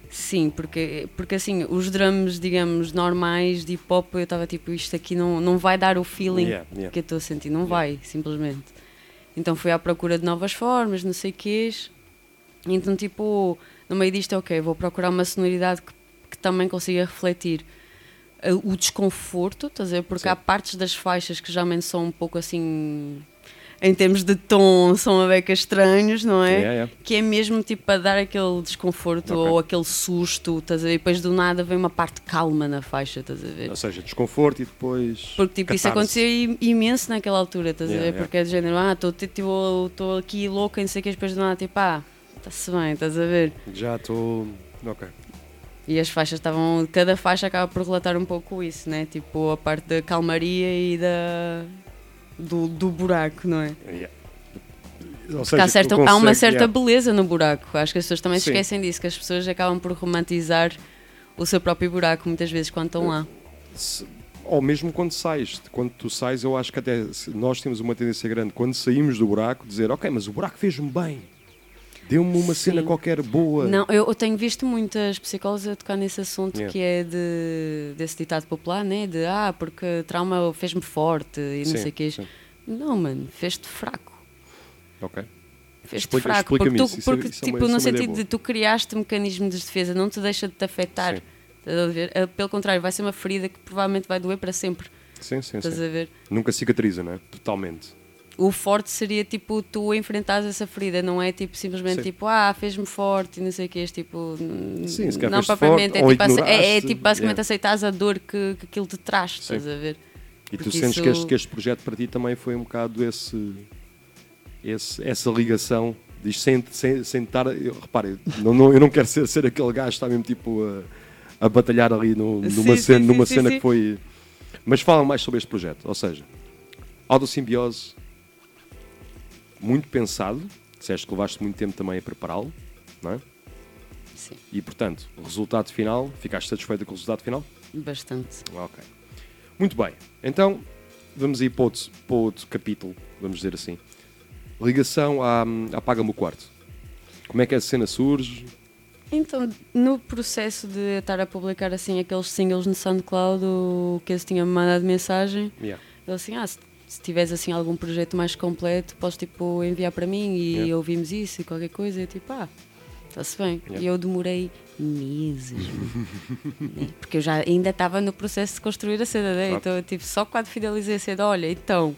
Sim, porque, porque assim, os drums, digamos, normais de hip hop, eu estava tipo, isto aqui não, não vai dar o feeling Yeah, yeah. que eu estou a sentir, não vai, simplesmente. Então fui à procura de novas formas, não sei o quês. Então, tipo, no meio disto, ok, vou procurar uma sonoridade que, que também consiga refletir uh, o desconforto, estás a ver? Porque Sim. há partes das faixas que geralmente são um pouco assim. Em termos de tom, são a beca estranhos, não é? Yeah, yeah. Que é mesmo tipo para dar aquele desconforto Ok. ou aquele susto, estás a ver? E depois do nada vem uma parte calma na faixa, estás a ver? Ou seja, desconforto e depois. Porque tipo, isso i- imenso naquela altura, estás Yeah, a ver? Porque é do género, ah, estou aqui louca, não sei o que, depois do nada, tipo, ah, está-se bem, estás a ver? Já estou. Ok. E as faixas estavam, cada faixa acaba por relatar um pouco isso, né? Tipo, a parte da calmaria e da. Do, do buraco, não é? Yeah. Ou Porque há, seja, certa- tu há uma certa yeah. beleza no buraco. Acho que as pessoas também se esquecem disso, que as pessoas acabam por romantizar o seu próprio buraco muitas vezes quando estão lá. Se- ou mesmo quando sais, quando tu sais, eu acho que até nós temos uma tendência grande, quando saímos do buraco, dizer, ok, mas o buraco fez-me bem, deu-me uma Sim. cena qualquer boa. Não, eu, eu tenho visto muitas psicólogas a tocar nesse assunto Yeah. que é de, desse ditado popular, né? De ah, porque trauma fez-me forte e não Sim, sei o que. sim. Não, mano, fez-te fraco. Ok. Fez-te fraco. Porque, tu, isso, é- porque isso é tipo, é no uma sentido de tu criaste mecanismos de defesa, não te deixa de te afetar. Eh, Pelo contrário, vai ser uma ferida que provavelmente vai doer para sempre. Sim, sim, Estás sim. Nunca cicatriza, não é? Totalmente. O forte seria tipo tu enfrentares essa ferida, não é tipo simplesmente Sim. tipo ah, fez-me forte e não sei o que, és tipo. n- Sim, se não propriamente, forte é, tipo, é, é tipo basicamente yeah. aceitares a dor que, que aquilo te traz, estás a ver? E tu Porque sentes isso- que, este, que este projeto para ti também foi um bocado esse, esse- essa ligação, diz, sem, sem, sem estar. Eu, repare, não, não- eu não quero ser, ser aquele gajo que está mesmo tipo a, a batalhar ali no- Sim, numa sim, cena, sim, numa sim, cena sim. que foi. Mas fala mais sobre este projeto, ou seja, autossimbiose, muito pensado, disseste que levaste muito tempo também a prepará-lo, não é? Sim, E portanto, o resultado final, ficaste satisfeito com o resultado final? bastante. Ok. Muito bem. Então, vamos ir para outro, para outro capítulo, vamos dizer assim. Ligação à, à Paga-me o Quarto. Como é que essa cena surge? Então, no processo de estar a publicar assim aqueles singles no SoundCloud, o que eles tinham mandado mensagem, Yeah. ele assim, ah, se, tiveres assim algum projeto mais completo, podes tipo enviar para mim e Yeah. ouvimos isso e qualquer coisa, e eu tipo, ah, está-se bem. Yeah. E eu demorei meses, né? porque eu já ainda estava no processo de construir a cena, né? Claro. então eu tipo, só quando finalizei a cena, olha, então,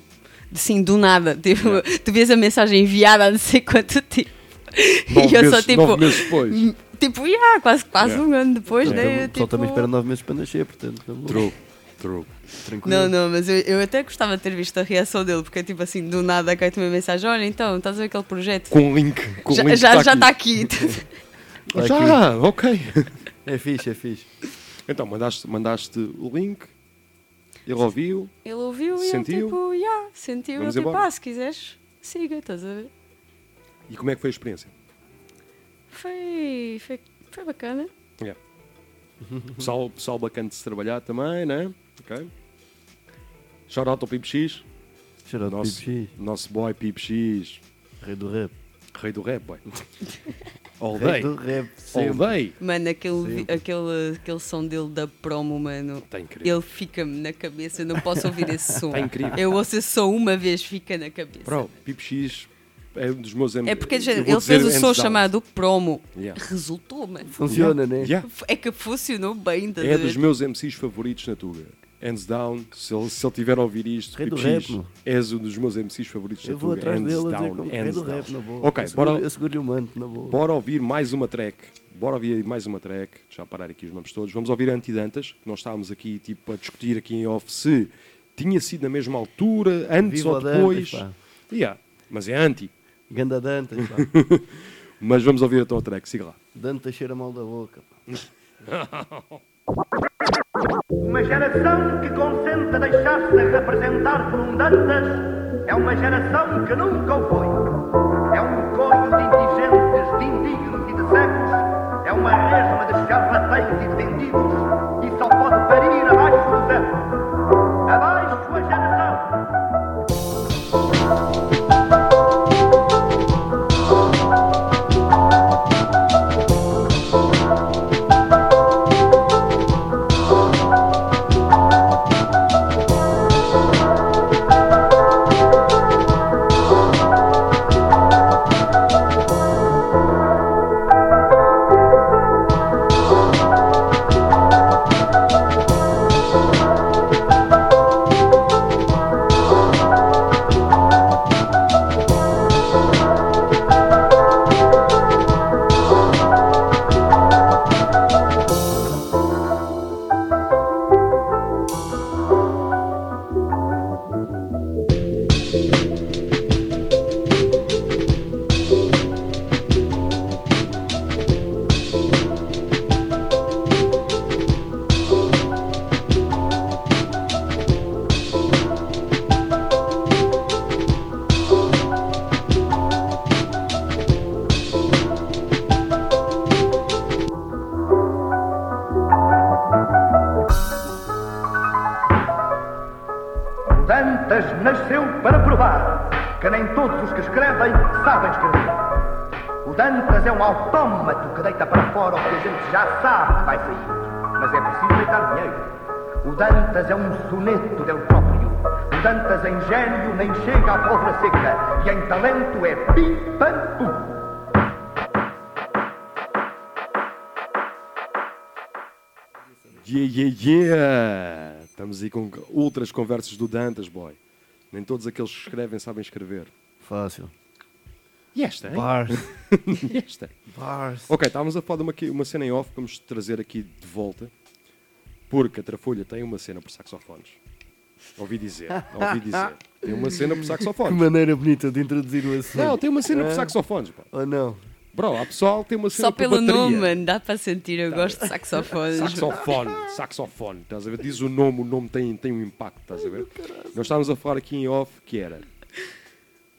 assim, do nada, tipo, tu vês a mensagem enviada há não sei quanto tempo. Nove e eu meses, só tipo, nove meses depois. Tipo, yeah, quase, quase Yeah. um ano depois, Então, né? o eu, pessoal também tipo, espera 9 meses para nascer, portanto. boa. True, true. Tranquilo. Não, não, mas eu, eu até gostava de ter visto a reação dele, porque tipo assim, do nada cai-te uma mensagem: Olha, então, estás a ver aquele projeto? Com o link. Com já link já, está aqui. aqui. Tá aqui. Já, ok. É fixe, é fixe. Então, mandaste, mandaste o link, ele ouviu, ele ouviu e Sentiu? tipo, yeah, sentiu. Vamos ele tipo, embora? ah, se quiseres, siga, estás a ver? e como é que foi a experiência? Foi, foi, foi bacana. Pessoal, pessoal bacana de se trabalhar também, né? Ok. Shout out ao Pipo X, Shout out nosso, Pipo X, nosso boy Pipo X, rei do rap. rei do rap, boy. All Rei day, do rap, all sempre. day. Mano, aquele, vi- aquele, aquele som dele da promo, mano. Está incrível. Ele fica-me na cabeça, eu não posso ouvir esse som. Está incrível. Eu ouço esse som uma vez, fica na cabeça. Bro, Pipo X é um dos meus É porque eu vou ele dizer fez o hands som down. chamado promo. Yeah. Resultou, mano. Funciona, né? Yeah. É que funcionou bem, É ver? dos meus MCs favoritos na Tuga. Hands down, se ele, se ele tiver a ouvir isto, Rei do X, rap, és um dos meus MCs favoritos Eu na vou atrás Hands dele down, rei hands do down. rap, na boa. Ok, eu seguro, bora- eu seguro-lhe o manto, na boa. Bora ouvir mais uma track. Bora ouvir mais uma track. Deixa eu parar aqui os nomes todos. Vamos ouvir Antidantas, que nós estávamos aqui tipo, a discutir aqui em off se tinha sido na mesma altura, antes Viva ou Dantas, depois. pá. Yeah, mas é anti. Ganda Dantas, pá. Mas vamos ouvir a track, siga lá. Dantas cheira mal da boca, pá. Uma geração que consente deixar-se representar por um Dantas é uma geração que nunca o foi. É um coio de indigentes, de indignos e de cegos. É uma resma de charlatães e de Dantas é um soneto dele próprio. O Dantas em gênio nem chega à pólvora seca. E em talento é pim-pam-pum. Yeah, yeah, yeah! Estamos aí com outras conversas do Dantas, boy. Nem todos aqueles que escrevem sabem escrever. Fácil. E esta, hein? Bars. E esta? Bars. Ok, estávamos a falar de uma, uma cena em off vamos trazer aqui de volta. Porque a Trafolha tem uma cena por saxofones. Ouvi dizer, ouvi dizer. Tem uma cena por Que saxofones. maneira bonita de introduzir o assunto. Não, tem uma cena por É. saxofones, pá. Ou não? Bro, há pessoal que tem uma cena Só por pelo bateria. nome, mano, dá para sentir. Eu gosto de saxofones. Saxofone, saxofone, estás a ver? Diz o nome, o nome tem, tem um impacto, estás a ver? Nós estávamos a falar aqui em off que era.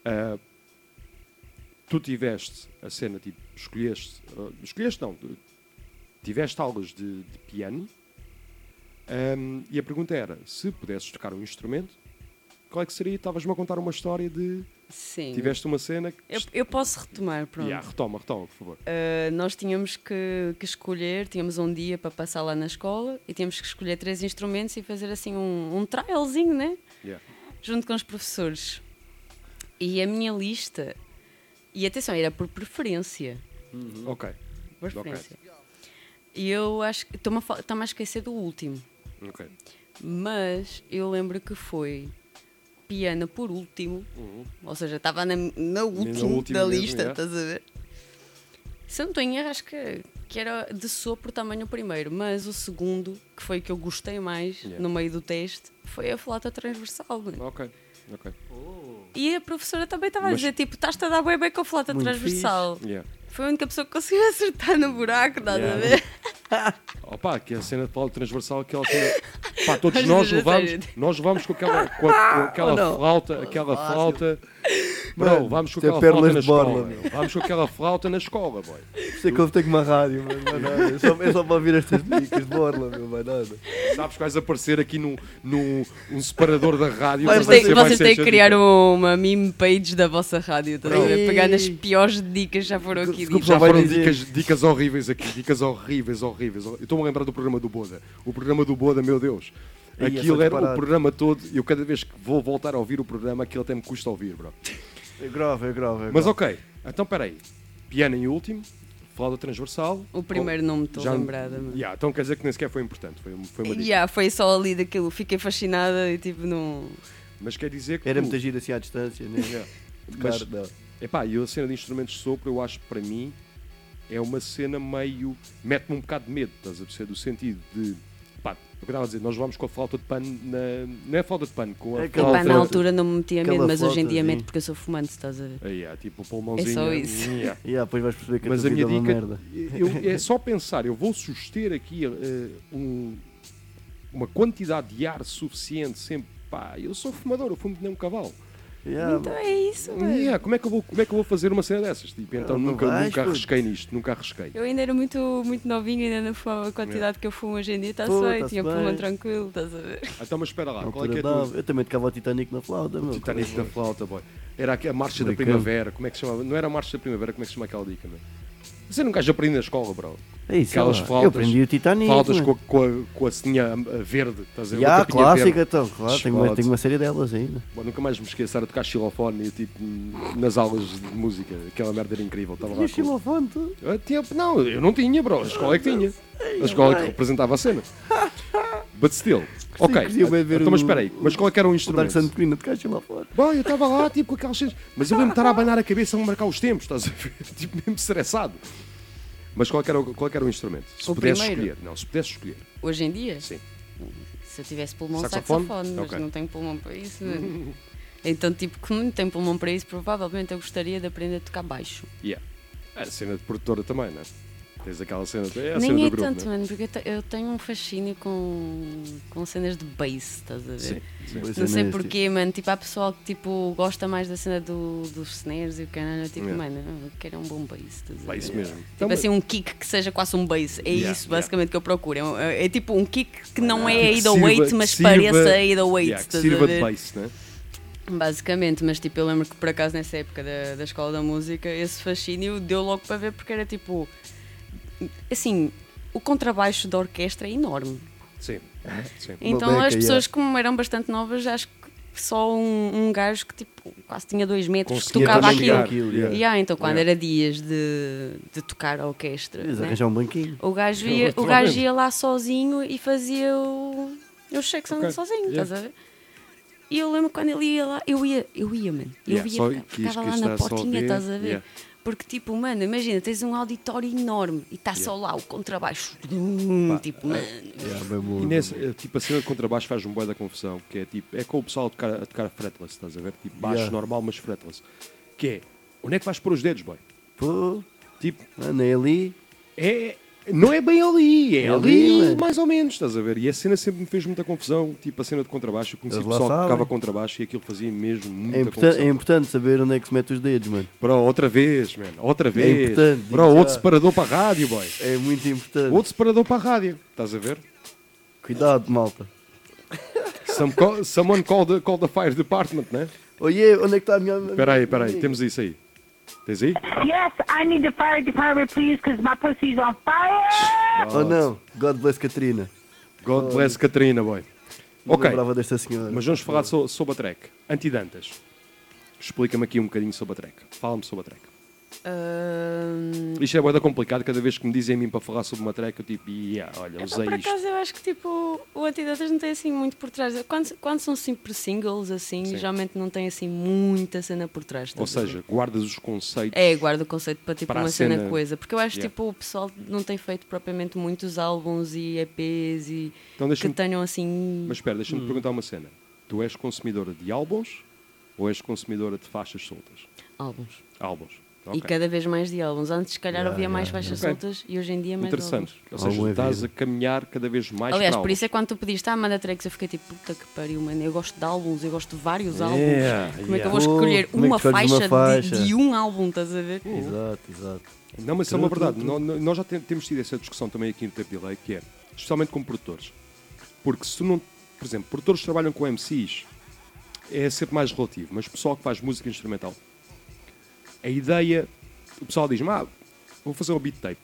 ah, tu tiveste a cena, tipo, escolheste. ah, escolheste não, tu tiveste aulas de, de piano ahm, e a pergunta era: se pudesses tocar um instrumento, qual é que seria? Estavas-me a contar uma história de. Sim. Tiveste uma cena que. Eu, eu posso retomar, pronto. Yeah, retoma, retoma, por favor. Uh, nós tínhamos que, que escolher, tínhamos um dia para passar lá na escola e tínhamos que escolher três instrumentos e fazer assim um, um trialzinho, né? Yeah. Junto com os professores. E a minha lista, e atenção, era por preferência. Ok, Por preferência. E eu acho que estou-me a, a esquecer do último, ok. mas eu lembro que foi piano por último, ou seja, estava na, na última da mesmo, lista, yeah. estás a ver? Se não erro, acho que, que era de sopro tamanho o primeiro, mas o segundo, que foi o que eu gostei mais Yeah. no meio do teste, foi a flauta transversal. Ok, ok. E a professora também estava a dizer, tipo, estás-te a dar bem bem com a flauta Muito transversal. Yeah. Foi a única pessoa que conseguiu acertar no buraco, estás a Yeah. ver? Opa, que a cena de flauta transversal, aquela cena. Pá, todos nós a levamos, nós levamos com aquela, com, a- com aquela Oh, flauta, aquela Fácil. Flauta. Mano, Bro, vamos com é aquela na de borla, escola. meu. Vamos com aquela flauta na escola, boy. Sei que eu tenho uma rádio, mas não é nada. É só, é só para ouvir estas dicas de borla, meu, mais nada. Sabes que vais aparecer aqui no, no um separador da rádio. Vocês têm, ser- vai vocês ser têm que criar uma meme page da vossa rádio, estás a ver? Ei. Pegar nas piores dicas já foram aqui Desculpa. Já foram dicas, dicas horríveis aqui, dicas horríveis, horríveis. Eu estou-me a lembrar do programa do Boda. O programa do Boda, meu Deus. É Aquilo era o programa todo e eu cada vez que vou voltar a ouvir o programa, aquilo até me custa ouvir, bro. É grave, é grave. É Mas grave. ok, então peraí. Piano em último, flauta transversal. O primeiro não me estou Já- lembrada. Mas... Yeah, então quer dizer que nem sequer foi importante, foi, foi uma dica. Yeah, foi só ali daquilo, fiquei fascinada e tipo não. Mas quer dizer que. Era tu- muita gira assim à distância, né? Yeah. Claro, Mas- não. Epá, e a cena de instrumentos de sopro, eu acho que para mim é uma cena meio. mete-me um bocado de medo, estás a perceber? Do sentido de. Eu estava a dizer, nós vamos com a flauta de pano na. Não é a flauta de pano, com a É. Epá, na altura não me metia medo, mas hoje em dia meto porque eu sou fumante, estás a ver? Aí, é, tipo o pulmãozinho. É só isso. Yeah. E ah, depois vais perceber que Mas a minha é dica uma merda. eu- é só pensar, eu vou suster aqui eh, um- uma quantidade de ar suficiente sempre. Pá, eu sou fumador, eu fumo que nem um cavalo. Yeah, Então é isso, velho. Yeah, como, é que eu vou, como é que eu vou fazer uma cena dessas? Tipo, então Ah, não nunca, vais, nunca arrisquei nisto, nunca arrisquei. Eu ainda era muito, muito novinha, ainda não fumava a quantidade que eu fumo hoje em dia, está-se Pô, bem, tinha bem. pulmão tranquilo, estás a ver? Então, mas espera lá, Na qual é que é tua. Eu também tocava o Titanic na flauta, meu. Titanic da flauta, boy? Era a marcha da primavera, como é que se chamava? Não era a marcha da primavera, como é que se chama aquela dica, meu? Você nunca já aprende na escola, bro. É isso, Aquelas flautas- Eu aprendi o Titanic. Flautas mano. com a, com a, com a ceninha ah, verde, estás a ver? Capinha clássica, verde. então, claro. Tenho uma, tenho uma série delas ainda. Bom, nunca mais me esqueço, era tocar xilofone tipo, nas aulas de música, aquela merda era incrível. Estava lá E o com... xilofone, tu? Eu tinha- Não, eu não tinha, bro. A escola é que tinha. A escola é que representava a cena. But still. Ok, ver então, mas espera aí. Mas qual é que era o O Dark instrumento? Santo Crina tocar xilofone. Bom, eu estava lá, tipo, com aquelas cenas. Mas eu lembro de estar a abanar a cabeça a marcar os tempos, estás a ver? Tipo, mesmo estressado. Mas qual é que era, o- qual é que era o instrumento? Se O pudesse primeiro? escolher. Não, se pudesse escolher. Hoje em dia, Sim. se eu tivesse pulmão, Saxofone? saxofone, mas Ok. não tenho pulmão para isso. então, tipo, como não tenho pulmão para isso, provavelmente eu gostaria de aprender a tocar baixo. Yeah. A cena de produtora também, não é? Tens aquela cena. É a cena Nem do é grupo, tanto, não é? mano, porque eu, te- eu tenho um fascínio com, com cenas de bass, estás a ver? Sim, sim. É, Não sei porquê, mano. Tipo, há pessoal que tipo, gosta mais da cena do, dos snares e o canal. Tipo, Yeah. mano, eu quero um bom bass. estás a ver? mesmo. Tipo Então, assim, um kick que seja quase um bass. É Yeah, isso basicamente que eu procuro. É, é- é tipo um kick que não é Que 808, sirva- mas sirva- pareça 808. yeah, que estás a sirva de bass, né? Basicamente, mas tipo, eu lembro que por acaso nessa época da, da escola da música, esse fascínio deu logo para ver porque era tipo. Assim, o contrabaixo da orquestra é enorme. Sim. sim. Então beca, as pessoas, como eram bastante novas, acho que só um, um gajo que tipo quase tinha dois metros que Conseguia tocava aquilo. aquilo, yeah. Yeah, então quando Yeah. era dias de, de tocar a orquestra, né, um banquinho. o, gajo ia, o gajo ia lá sozinho e fazia o, os cheques Ok. sozinho, Yeah. estás a ver? E eu lembro quando ele ia lá, eu ia, eu ia, mano. Eu Yeah, ia, só ficava lá na portinha, estás a ver? Yeah. Porque, tipo, mano, imagina, tens um auditório enorme e está só lá o contrabaixo. Hum, tipo, mano. Yeah, bem bom. E nesse, eh, tipo, a cena de contrabaixo faz um boi da confusão, que é tipo, é com o pessoal a tocar, a tocar fretless, estás a ver? Tipo, baixo Yeah. normal, mas fretless. Que é, onde é que vais pôr os dedos, boy? Pô, Tipo, mano, é ali. é, não é bem ali, é, É ali, ali, mano. mais ou menos, estás a ver? E a cena sempre me fez muita confusão, tipo a cena de contrabaixo, eu conheci pessoal que tocava contrabaixo e aquilo fazia mesmo muita É, confusão. é importante saber onde é que se mete os dedos, mano. Bro, outra vez, man, outra vez. importante, Bro, outro já. separador para a rádio, boy. É muito importante. Outro separador para a rádio, estás a ver? Cuidado, malta. Some call- someone call the, call the fire department, né? Oiê, onde é que está a minha. Espera aí, espera aí, temos isso aí. Aí? Yes, I need the fire department, please, because my pussy's on fire. Oh não, God bless Katrina. God bless Catarina, boy. Não Ok, lembrava desta senhora. mas vamos falar so- sobre a track. Antidantas. Explica-me aqui um bocadinho sobre a track. Fala-me sobre a track. Ahm, Isto é boeda complicado, cada vez que me dizem a mim para falar sobre uma track, eu tipo, yeah, olha, usei por isto. acaso eu acho que tipo o Antidotas não tem assim muito por trás. Quando, quando são sempre singles assim, Sim. geralmente não tem assim muita cena por trás. Ou seja, guardas os conceitos. É, guarda o conceito para tipo Para uma cena, cena- coisa. Porque eu acho Yeah. tipo o pessoal não tem feito propriamente muitos álbuns e EPs e Então que tenham assim. Mas espera, deixa-me Hum. perguntar uma cena. Tu és consumidora de álbuns ou és consumidora de faixas soltas? álbuns. Álbuns. E Ok. cada vez mais de álbuns. Antes, se calhar, Yeah, ouvia mais yeah, faixas yeah. soltas e hoje em dia mais Interessante. álbuns. Ou seja, é estás a caminhar cada vez mais Aliás, por isso é quando tu pediste, ah, manda tracks, eu fiquei tipo, puta que pariu, mano. Eu gosto de álbuns, eu gosto de vários álbuns. Yeah, Como é que eu vou Oh, escolher é que uma, faixa uma de- faixa? De, um álbum, estás a ver? Exato, exato. Não, mas isso é uma verdade. Nós já tem- temos tido essa discussão também aqui no Tape Delay, que é, especialmente com produtores. Porque se tu não, por exemplo, produtores que trabalham com MCs, é sempre mais relativo, mas o pessoal que faz música instrumental, a ideia, o pessoal diz-me, ah, vou fazer o beat tape.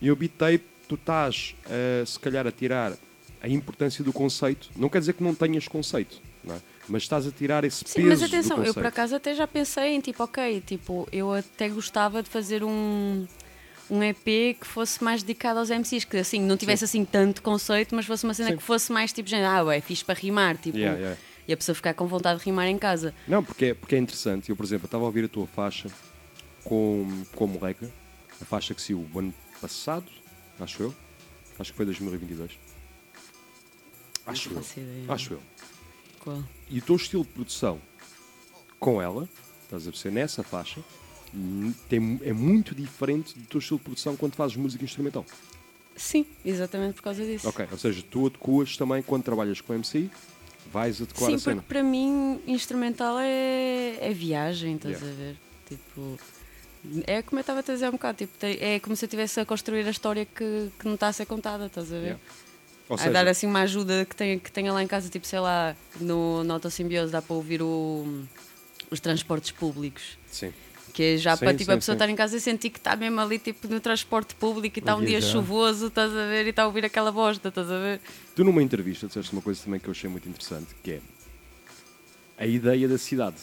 E o beat tape, tu estás, eh, se calhar, a tirar a importância do conceito. Não quer dizer que não tenhas conceito, não é? mas estás a tirar esse Sim, peso mas atenção, eu por acaso até já pensei em tipo, ok, tipo, eu até gostava de fazer um, um EP que fosse mais dedicado aos MCs, que assim, não tivesse assim tanto conceito, mas fosse uma cena Sim. que fosse mais tipo, gente, ah, ué, fixe para rimar, tipo, Yeah, yeah. E a pessoa ficar com vontade de rimar em casa. Não, porque é, porque é interessante. Eu, por exemplo, estava a ouvir a tua faixa com, com a moleca, a faixa que saiu o ano passado, acho eu. Acho que foi 2022. Acho eu. ideia. Acho eu. Qual? E o teu estilo de produção com ela, estás a perceber, nessa faixa, tem, é muito diferente do teu estilo de produção quando fazes música instrumental. Sim, exatamente por causa disso. Ok, ou seja, tu adequas também quando trabalhas com MC, vais adequar Sim, a cena. porque para mim instrumental é, é viagem, estás Yeah. a ver? Tipo, é como eu estava a dizer há um bocado, tipo, é como se eu estivesse a construir a história que, que não está a ser contada, estás a ver? Yeah. Ou a seja, dar assim uma ajuda que tenha, que tenha lá em casa, tipo, sei lá, no, no Autossimbiose dá para ouvir o- os transportes públicos. sim. Que é já Sim, para tipo, sim, a pessoa sim. estar em casa e sentir que está mesmo ali tipo, no transporte público e está um dia chuvoso, estás a ver, e está a ouvir aquela bosta, estás a ver? Tu numa entrevista disseste uma coisa também que eu achei muito interessante, que é a ideia da cidade.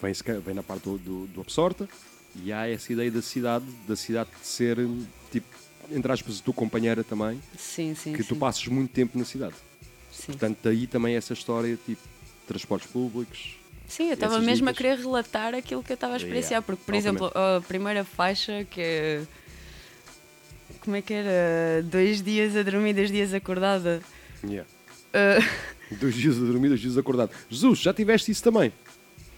Vem, vem na parte do, do, do Absorta e há essa ideia da cidade, da cidade de ser, tipo, entre aspas, a tua companheira também, Sim, sim. que tu passes muito tempo na cidade. sim. Portanto, daí também essa história, tipo, transportes públicos. Sim, eu estava mesmo a dicas. querer relatar aquilo que eu estava a experienciar, porque, por exemplo, a primeira faixa que é. Como é que era? Dois dias a dormir, dois dias acordada. Yeah. Ah, Dois dias a dormir, dois dias acordado. Jesus, já tiveste isso também?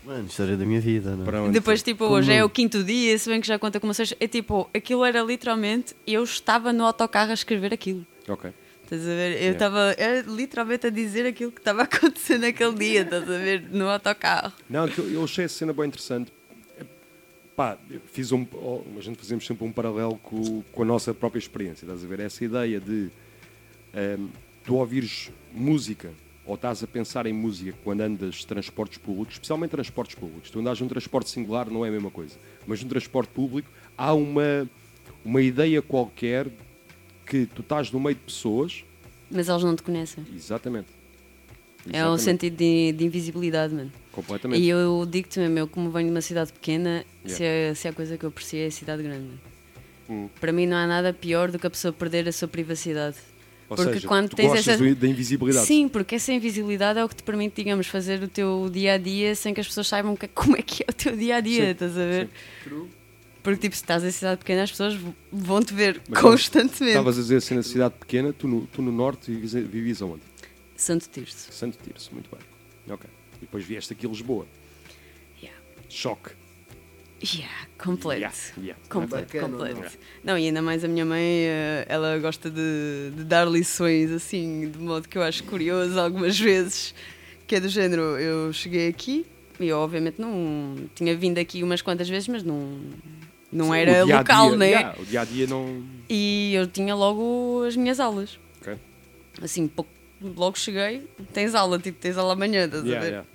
Mano, história da minha vida, não é? Depois, tipo, hoje é o quinto dia, se bem que já conta como seja. É tipo, aquilo era literalmente. Eu estava no autocarro a escrever aquilo. Ok. Estás a ver? Eu Yeah. estava era literalmente a dizer aquilo que estava a acontecer naquele dia, estás a ver? No autocarro. Não, eu achei essa cena bem interessante. Pá, fiz um, a gente fazemos sempre um paralelo com, com a nossa própria experiência, estás a ver? Essa ideia de ehm, tu ouvires música ou estás a pensar em música quando andas transportes públicos, especialmente transportes públicos. Tu andas num transporte singular não é a mesma coisa, mas num transporte público há uma, uma ideia qualquer que tu estás no meio de pessoas. Mas eles não te conhecem. Exatamente. É um Exatamente. sentido de, de invisibilidade, mano. Completamente. E eu digo-te mesmo, eu como venho de uma cidade pequena, se, Yeah. é, se é a coisa que eu aprecio é a cidade grande. mano. Hum. Para mim não há nada pior do que a pessoa perder a sua privacidade. Ou porque seja, quando tens essa- da invisibilidade. Sim, porque essa invisibilidade é o que te permite, digamos, fazer o teu dia a dia sem que as pessoas saibam que- como é que é o teu dia a dia, Sim, estás a ver? sim. Porque tipo, se estás em cidade pequena, as pessoas vão te ver Mas constantemente. Estavas a dizer assim na cidade pequena, tu no, tu no norte vivias, aonde? Santo Tirso. Santo Tirso, muito bem. Ok. E depois vieste aqui a Lisboa. Yeah. Choque. Yeah, completo. Yeah, yeah. Completo, Bacana, completo. Não, e ainda mais a minha mãe, eh, ela gosta de, de dar lições assim, de modo que eu acho curioso algumas vezes, que é do género, eu cheguei aqui e eu obviamente não tinha vindo aqui umas quantas vezes, mas não, não Sim, era dia a local, dia- né? yeah, o dia a dia não. E eu tinha logo as minhas aulas. Ok. Assim, pou- logo cheguei, tens aula, tipo, tens aula amanhã, estás a Yeah, ver? yeah.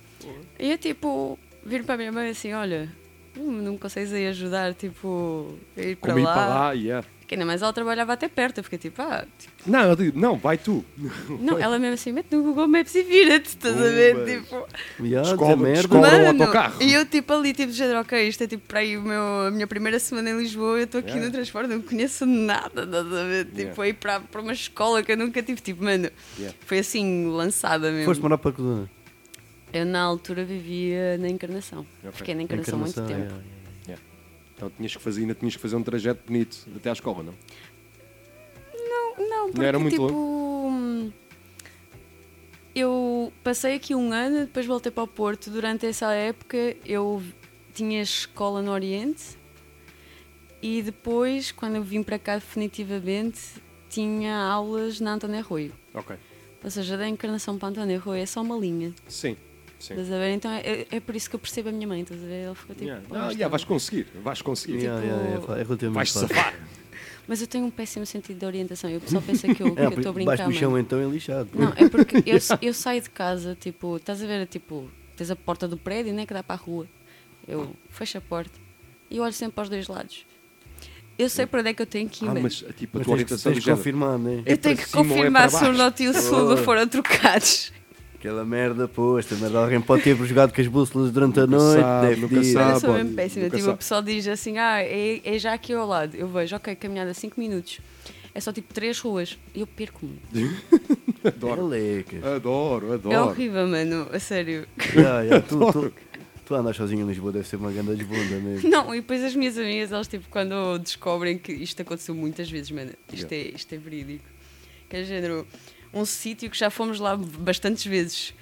E eu tipo, vir para a minha mãe assim, olha, hum, não me consegues aí ajudar, tipo, a ir para Como ir lá. para lá, yeah. Que ainda mais ela trabalhava até perto, eu fiquei tipo, ah, tipo, Não, eu digo, não, vai tu. não, ela mesmo assim, mete no Google Maps e vira-te, estás a ver? Tipo, Yeah, Escola- merda. mano, autocarro. e eu tipo ali, tipo, de género, ok, isto é tipo para aí o meu, a minha primeira semana em Lisboa, eu estou aqui Yeah. no transporte, não conheço nada, estás a ver? Tipo, Yeah. aí para, para uma escola que eu nunca tive, tipo, mano, Yeah. foi assim, lançada mesmo. Foste morar para que zona? Eu na altura vivia na Encarnação, Ok. fiquei na Encarnação, muito tempo. Então tinhas que fazer, ainda tinhas que fazer um trajeto bonito até à escola, não? Não, não, porque era muito tipo. Eu passei aqui um ano, depois voltei para o Porto. Durante essa época eu tinha escola no Oriente e depois, quando eu vim para cá definitivamente, tinha aulas na António Arroio. Ok. Ou seja, da encarnação para António Arroio é só uma linha. Sim, sim. Estás a ver? Então é, é por isso que eu percebo a minha mãe, estás a ver? Ela ficou tipo. Yeah. "Pô, Não, isto yeah, é- vais conseguir, vais conseguir. Yeah, yeah, yeah, é relativamente Vais safar. Mas eu tenho um péssimo sentido de orientação e o pessoal pensa que eu que É, eu estou a brincar. baixo do chão então é lixado. Não, é porque eu, eu saio de casa, tipo, estás a ver, tipo, tens a porta do prédio, né, que dá para a rua. Eu fecho a porta e olho sempre para os dois lados. Eu sei para onde é que eu tenho que ir, Ah, mas tipo, a Mas tua orientação tens que confirmar, né? é eu tenho que é confirmar se o norte e o sul Oh. foram trocados. Aquela merda, pô, esta merda alguém pode ter jogado com as bússolas durante a noite. sabe, deve nunca sabe. eu sou pode, mesmo péssima. Tipo, o pessoal diz assim, ah, é, é já aqui ao lado. Eu vejo, ok, caminhada 5 minutos. É só tipo 3 ruas. Eu perco-me. Adoro, Elecas. adoro, É adoro. horrível, mano. A sério. Yeah, yeah, tu, tu, tu andas sozinho em Lisboa, deve ser uma grande desbunda mesmo. Não, e depois as minhas amigas, elas tipo, quando descobrem que isto aconteceu muitas vezes, mano, isto, é, isto é verídico. Que é género, um sítio que já fomos lá bastantes vezes.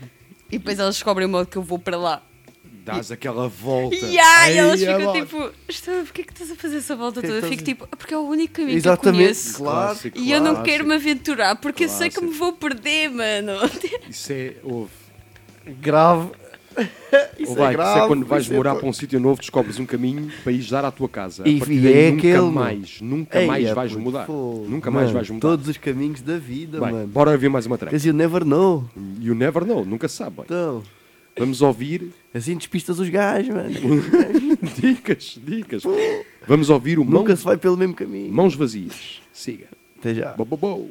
E depois elas descobrem o modo que eu vou para lá. Dás aquela volta. E ai, elas Ai, ficam tipo, "Estou- porquê que estás a fazer essa volta é toda? Eu fico tipo, "Ah, porque é o único caminho Exatamente, que eu conheço. claro. Clássico, E eu não quero me aventurar porque eu sei que me vou perder, mano. Isso é. Ouve. Grave. Ou vai, é grave. isso é quando vais é morar pá. para um sítio novo, descobres um caminho para ir dar à tua casa. E partir é nunca aquele, mais, nunca Ei, mais é, vais mudar. Nunca mais Mano, vais mudar. Todos os caminhos da vida, Bem, mano. bora ouvir mais uma track. Because you never know. You never know, nunca sabe. Então, Vamos ouvir assim despistas os gajos, mano. dicas, dicas. Vamos ouvir o Nunca mãos, se vai pelo mesmo caminho. mãos Vazias. Siga. Até já. Bo, bo, bo.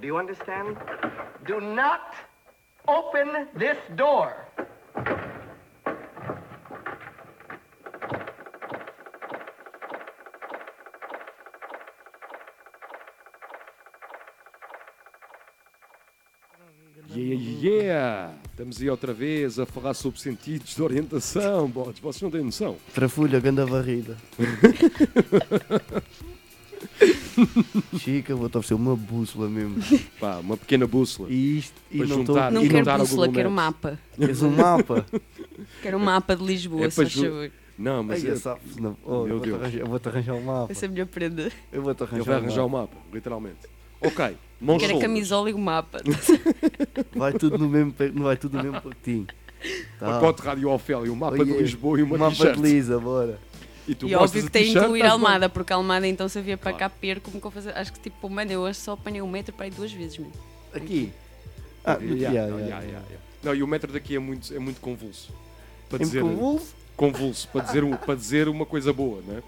Do you understand? Do not open this door. Yeah, yeah! Estamos aí outra vez a falar sobre sentidos de orientação, bodes. Vocês não têm noção. Trafulha, ganda varrida. Chica, vou-te oferecer uma bússola mesmo. Pá, uma pequena bússola. E isto, e Para não estou. juntar- Não e quero dar ao bússola, Google quero mapa. Queres um mapa? Quero um mapa de Lisboa, É se para faz ju- favor. Não, mas Ai, é- eu sabes, não. Oh, Meu eu vou-te Deus. arranjar, eu vou-te arranjar um mapa. Essa é a minha prenda. Eu vou-te arranjar ele vai um arranjar o mapa. mapa, literalmente. Ok, mãos Quero a soltas. camisola e o mapa. Vai tudo no mesmo, pe- vai tudo no mesmo pacotinho. Tá. Pacote Rádio Ofélia, um mapa de Lisboa e uma mapa t-shirt. de Lisa, bora. E tu E óbvio que tem que incluir. Almada, porque Almada então se havia para Claro. cá perco como que eu fazer. Acho que tipo, mano, eu hoje só apanhei um metro para ir duas vezes, mano. Aqui. Ah, Yeah, yeah, yeah, yeah, yeah, yeah. yeah. Não, e o metro daqui é muito, é muito convulso. Para Em dizer, convulso? convulso, para dizer, para dizer uma coisa boa, não é?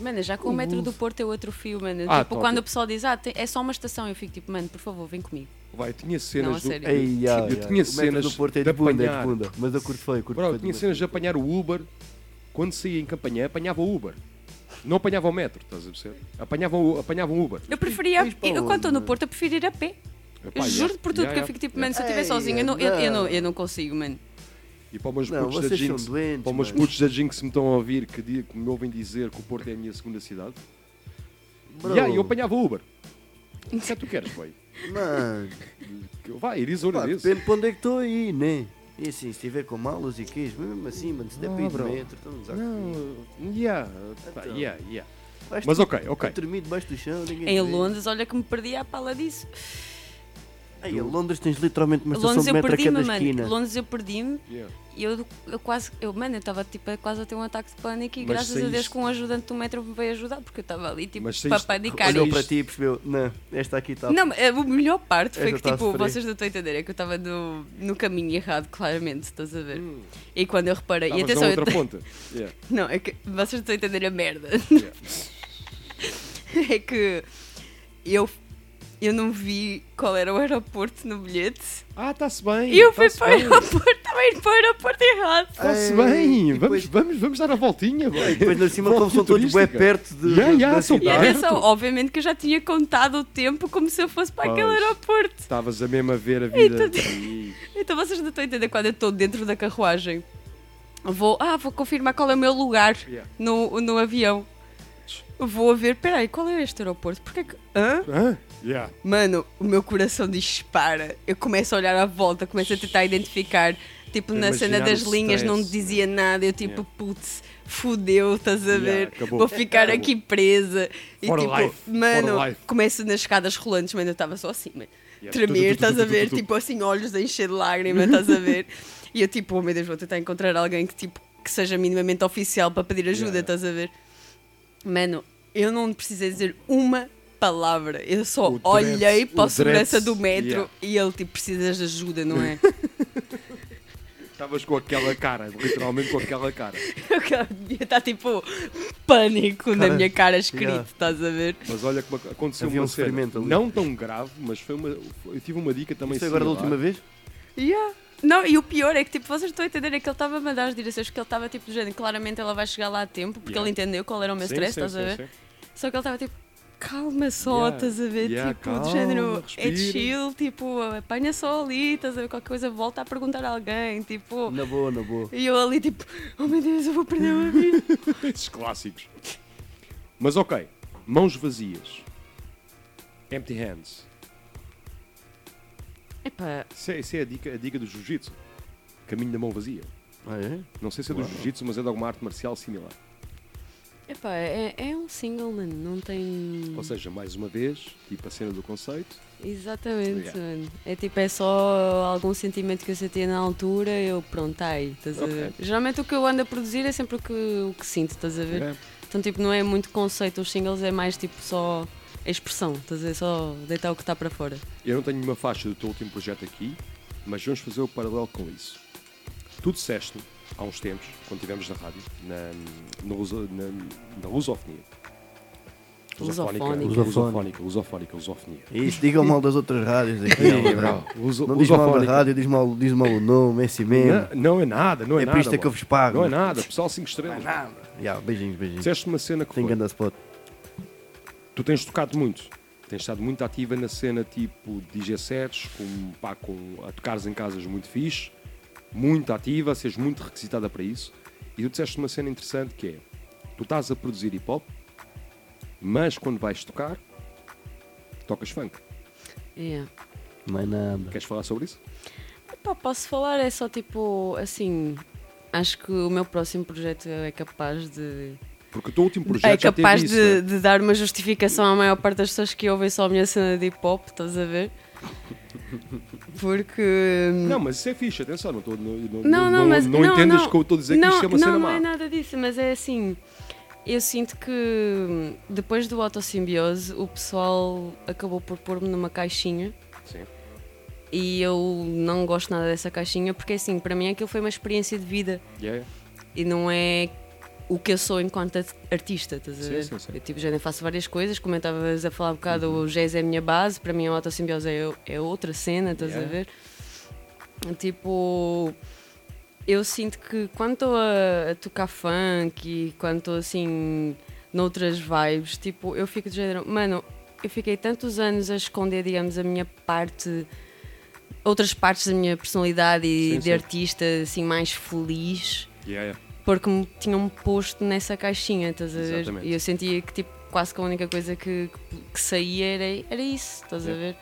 Mano, já com o metro do Porto eu atrofio, mano. Ah, tipo, quando o pessoal diz, ah, tem- é só uma estação, eu fico tipo, mano, por favor, vem comigo. Vai, tinha Não, cenas a do... Ei, yeah, Eu yeah. tinha O metro cenas do Porto é de de bunda, é de bunda. Mas eu curto feio, curto Bro, feio. tinha cenas de apanhar o Uber. Quando saía em campanha, apanhava o Uber. Não apanhava o metro, estás a perceber? Apanhava o, apanhava o Uber. Eu preferia, eu, quando estou no? Porto, eu prefiro ir a pé. Epá, juro por tudo yeah, que eu fico tipo, mano, se eu estiver Ei, sozinha, eu não, eu, eu, não, eu não consigo, mano. E para os meus putos da Jinx, doentes, para os meus putos da Jinx que me estão a ouvir, que, que me ouvem dizer que o Porto é a minha segunda cidade. Bro, Yeah, eu apanhava o Uber. O que é que tu queres, boy? Mano, Vai, it is what it is. depende para onde é que estou aí, né? E assim, se estiver com malas e queijo, mesmo assim, mano, se der para ir de metro, estamos a comigo. Não, yeah, Então. yeah, yeah. Mas ok, ok. Eu dormi debaixo do chão, ninguém Em. Londres, olha que me perdi à pala disso. Ei, em Londres tens literalmente uma estação Londres de eu metro a cada mano. esquina. Londres eu perdi-me Yeah. E eu, eu quase, eu, mano, eu estava tipo, quase a ter um ataque de pânico e Mas graças a Deus saíste- que um ajudante do metro me veio ajudar porque eu estava ali tipo Mas para saíste- panicar. Olhou para ti e percebeu, não, esta aqui está. Não, a a melhor parte foi Esta que tá tipo, vocês não estão a entender, é que eu estava no, no caminho errado, claramente, estás a ver? E quando eu reparei, e Estavas atenção, eu outra te- ponta. Yeah. não, é que vocês não estão a entender a merda. Yeah. é que eu, eu não vi qual era o aeroporto no bilhete Ah, está-se bem. e eu fui para o aeroporto, estava a ir para o aeroporto errado. Está-se bem. e Vamos, depois- vamos, vamos dar a voltinha. Depois na cima, como são todos bem perto de, Yeah, yeah, da são E atenção, obviamente que eu já tinha contado o tempo como se eu fosse para aquele Pois. aeroporto. Estavas a mesmo a ver a vida. Então- Então vocês não estão a entender quando eu estou dentro da carruagem. Vou, ah, vou confirmar qual é o meu lugar Yeah. no, no avião. Vou a ver, peraí, qual é este aeroporto? Porquê que. Hã? Hã? Yeah. Mano, o meu coração dispara. Eu começo a olhar à volta, começo a tentar identificar. Tipo, na cena das linhas não dizia nada. Eu tipo, Yeah. putz, fudeu, estás a ver? Vou ficar Acabou. aqui presa. E For tipo, life, mano, começo nas escadas rolantes, mano, eu estava só assim, mano. Yeah. Tremer, estás a ver? Tipo assim, olhos a encher de lágrimas, estás a ver? E eu tipo, oh meu Deus, vou tentar encontrar alguém que tipo que seja minimamente oficial para pedir ajuda, Yeah. estás a ver? Mano, eu não precisei dizer uma palavra. Eu só O olhei dreads- para o segurança dreads, do metro yeah. e ele tipo, precisas de ajuda, não é? Estavas com aquela cara, literalmente com aquela cara. Estar tipo pânico na Cara, minha cara escrito, yeah. estás a ver? Mas olha como aconteceu Havia uma um cena. Não tão grave, mas foi uma, eu tive uma dica também Isto é agora da última vez? Yeah. Não, e o pior é que tipo, vocês estão a entender é que ele estava a mandar as direções porque ele estava tipo do género, claramente ela vai chegar lá a tempo, porque Yeah. ele entendeu qual era o meu Sim, stress, sim, estás a sim, ver? sim. Só que ele estava tipo, calma só, Yeah. estás a ver? Yeah, tipo, calma, do género, é chill, tipo, apanha só ali, estás a ver? Qualquer coisa, volta a perguntar a alguém, tipo. Na boa, na boa. E eu ali tipo, oh meu Deus, eu vou perder o avião. Esses clássicos. Mas ok, mãos vazias. Empty hands. Epá, Isso é, isso é a, dica, a dica do jiu-jitsu. Caminho da mão vazia. Ah, é? Não sei se é do jiu-jitsu, mas é de alguma arte marcial similar. Epá é, é um single, mano, não tem. Ou seja, mais uma vez, tipo a cena do conceito. Exatamente, Yeah. mano. É tipo, é só algum sentimento que eu sentia na altura, eu pronto, tá aí, estás a Ok. ver? Geralmente o que eu ando a produzir é sempre o que, o que sinto, estás a ver? É. Então, tipo, não é muito conceito, os singles é mais tipo só a expressão, estás a ver? Só deitar o que está para fora. Eu não tenho nenhuma faixa do teu último projeto aqui, mas vamos fazer o paralelo com isso. Tu disseste há uns tempos, quando estivemos na rádio, na, na, na, na lusofonia, Lusofónica, Lusofónica. lusofónica, lusofónica, lusofonia. Isso, digam mal das outras rádios aqui. Ih, não, bravo. Luso- não diz mal da rádio, diz mal, diz mal o nome, é assim mesmo. Não, não é nada, não é, É nada. por isto é que eu vos pago. Não é nada, pessoal 5 estrelas. Ya, beijinhos, beijinhos. Disseste uma cena que Tem foi. grande spot. Tu tens tocado muito. Tens estado muito ativa na cena tipo DJ sets, com, pá, com, a tocares em casas muito fixe, muito ativa, seres muito requisitada para isso. E tu disseste uma cena interessante que é, tu estás a produzir hip hop, mas quando vais tocar, tocas funk. Yeah. Mais nada. Queres falar sobre isso? Epá, posso falar, é só tipo, assim, acho que o meu próximo projeto é capaz de... Porque o teu último projeto É já teve capaz isso, de, né? de dar uma justificação à maior parte das pessoas que ouvem só a minha cena de hip hop, estás a ver? Porque. Não, mas isso é fixe, atenção, não, estou- não, não, Não, não, mas. não não, entendas não, que eu estou a dizer que não, isto é uma não, cena não é nada disso, mas é assim. Eu sinto que depois do autossimbiose o pessoal acabou por pôr-me numa caixinha Sim. e eu não gosto nada dessa caixinha porque assim, para mim aquilo foi uma experiência de vida Yeah. e não é o que eu sou enquanto art- artista, estás a Sim, ver? sim, sim. Eu tipo, já nem faço várias coisas, como estavas a falar um bocado, o jazz é a minha base, para mim a autossimbiose é, é outra cena, estás a Yeah. ver? Tipo, eu sinto que quando estou a, a tocar funk e quando estou assim noutras vibes, tipo, eu fico de género, mano, eu fiquei tantos anos a esconder, digamos, a minha parte, outras partes da minha personalidade e Sim, de sim. artista assim mais feliz Yeah, yeah. Porque me tinham posto nessa caixinha, estás a ver? Exatamente. E eu sentia que tipo, quase que a única coisa que, que, saía era, era isso, estás a Yeah. ver?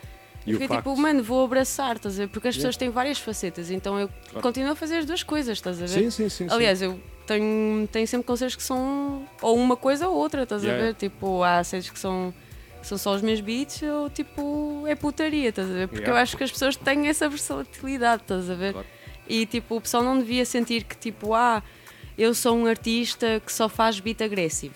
E fiquei tipo, mano, vou abraçar, estás a ver? Porque as Yeah. pessoas têm várias facetas, então eu Claro. continuo a fazer as duas coisas, estás a ver? Sim, sim, sim. sim. Aliás, eu tenho, tenho sempre conselhos que são ou uma coisa ou outra, estás Yeah, a ver? Tipo, há sedes que são, são só os meus beats ou tipo, é putaria, estás a ver? Porque Yeah. eu acho que as pessoas têm essa versatilidade, estás a ver? Claro. E tipo, o pessoal não devia sentir que tipo, ah, eu sou um artista que só faz beat agressivo.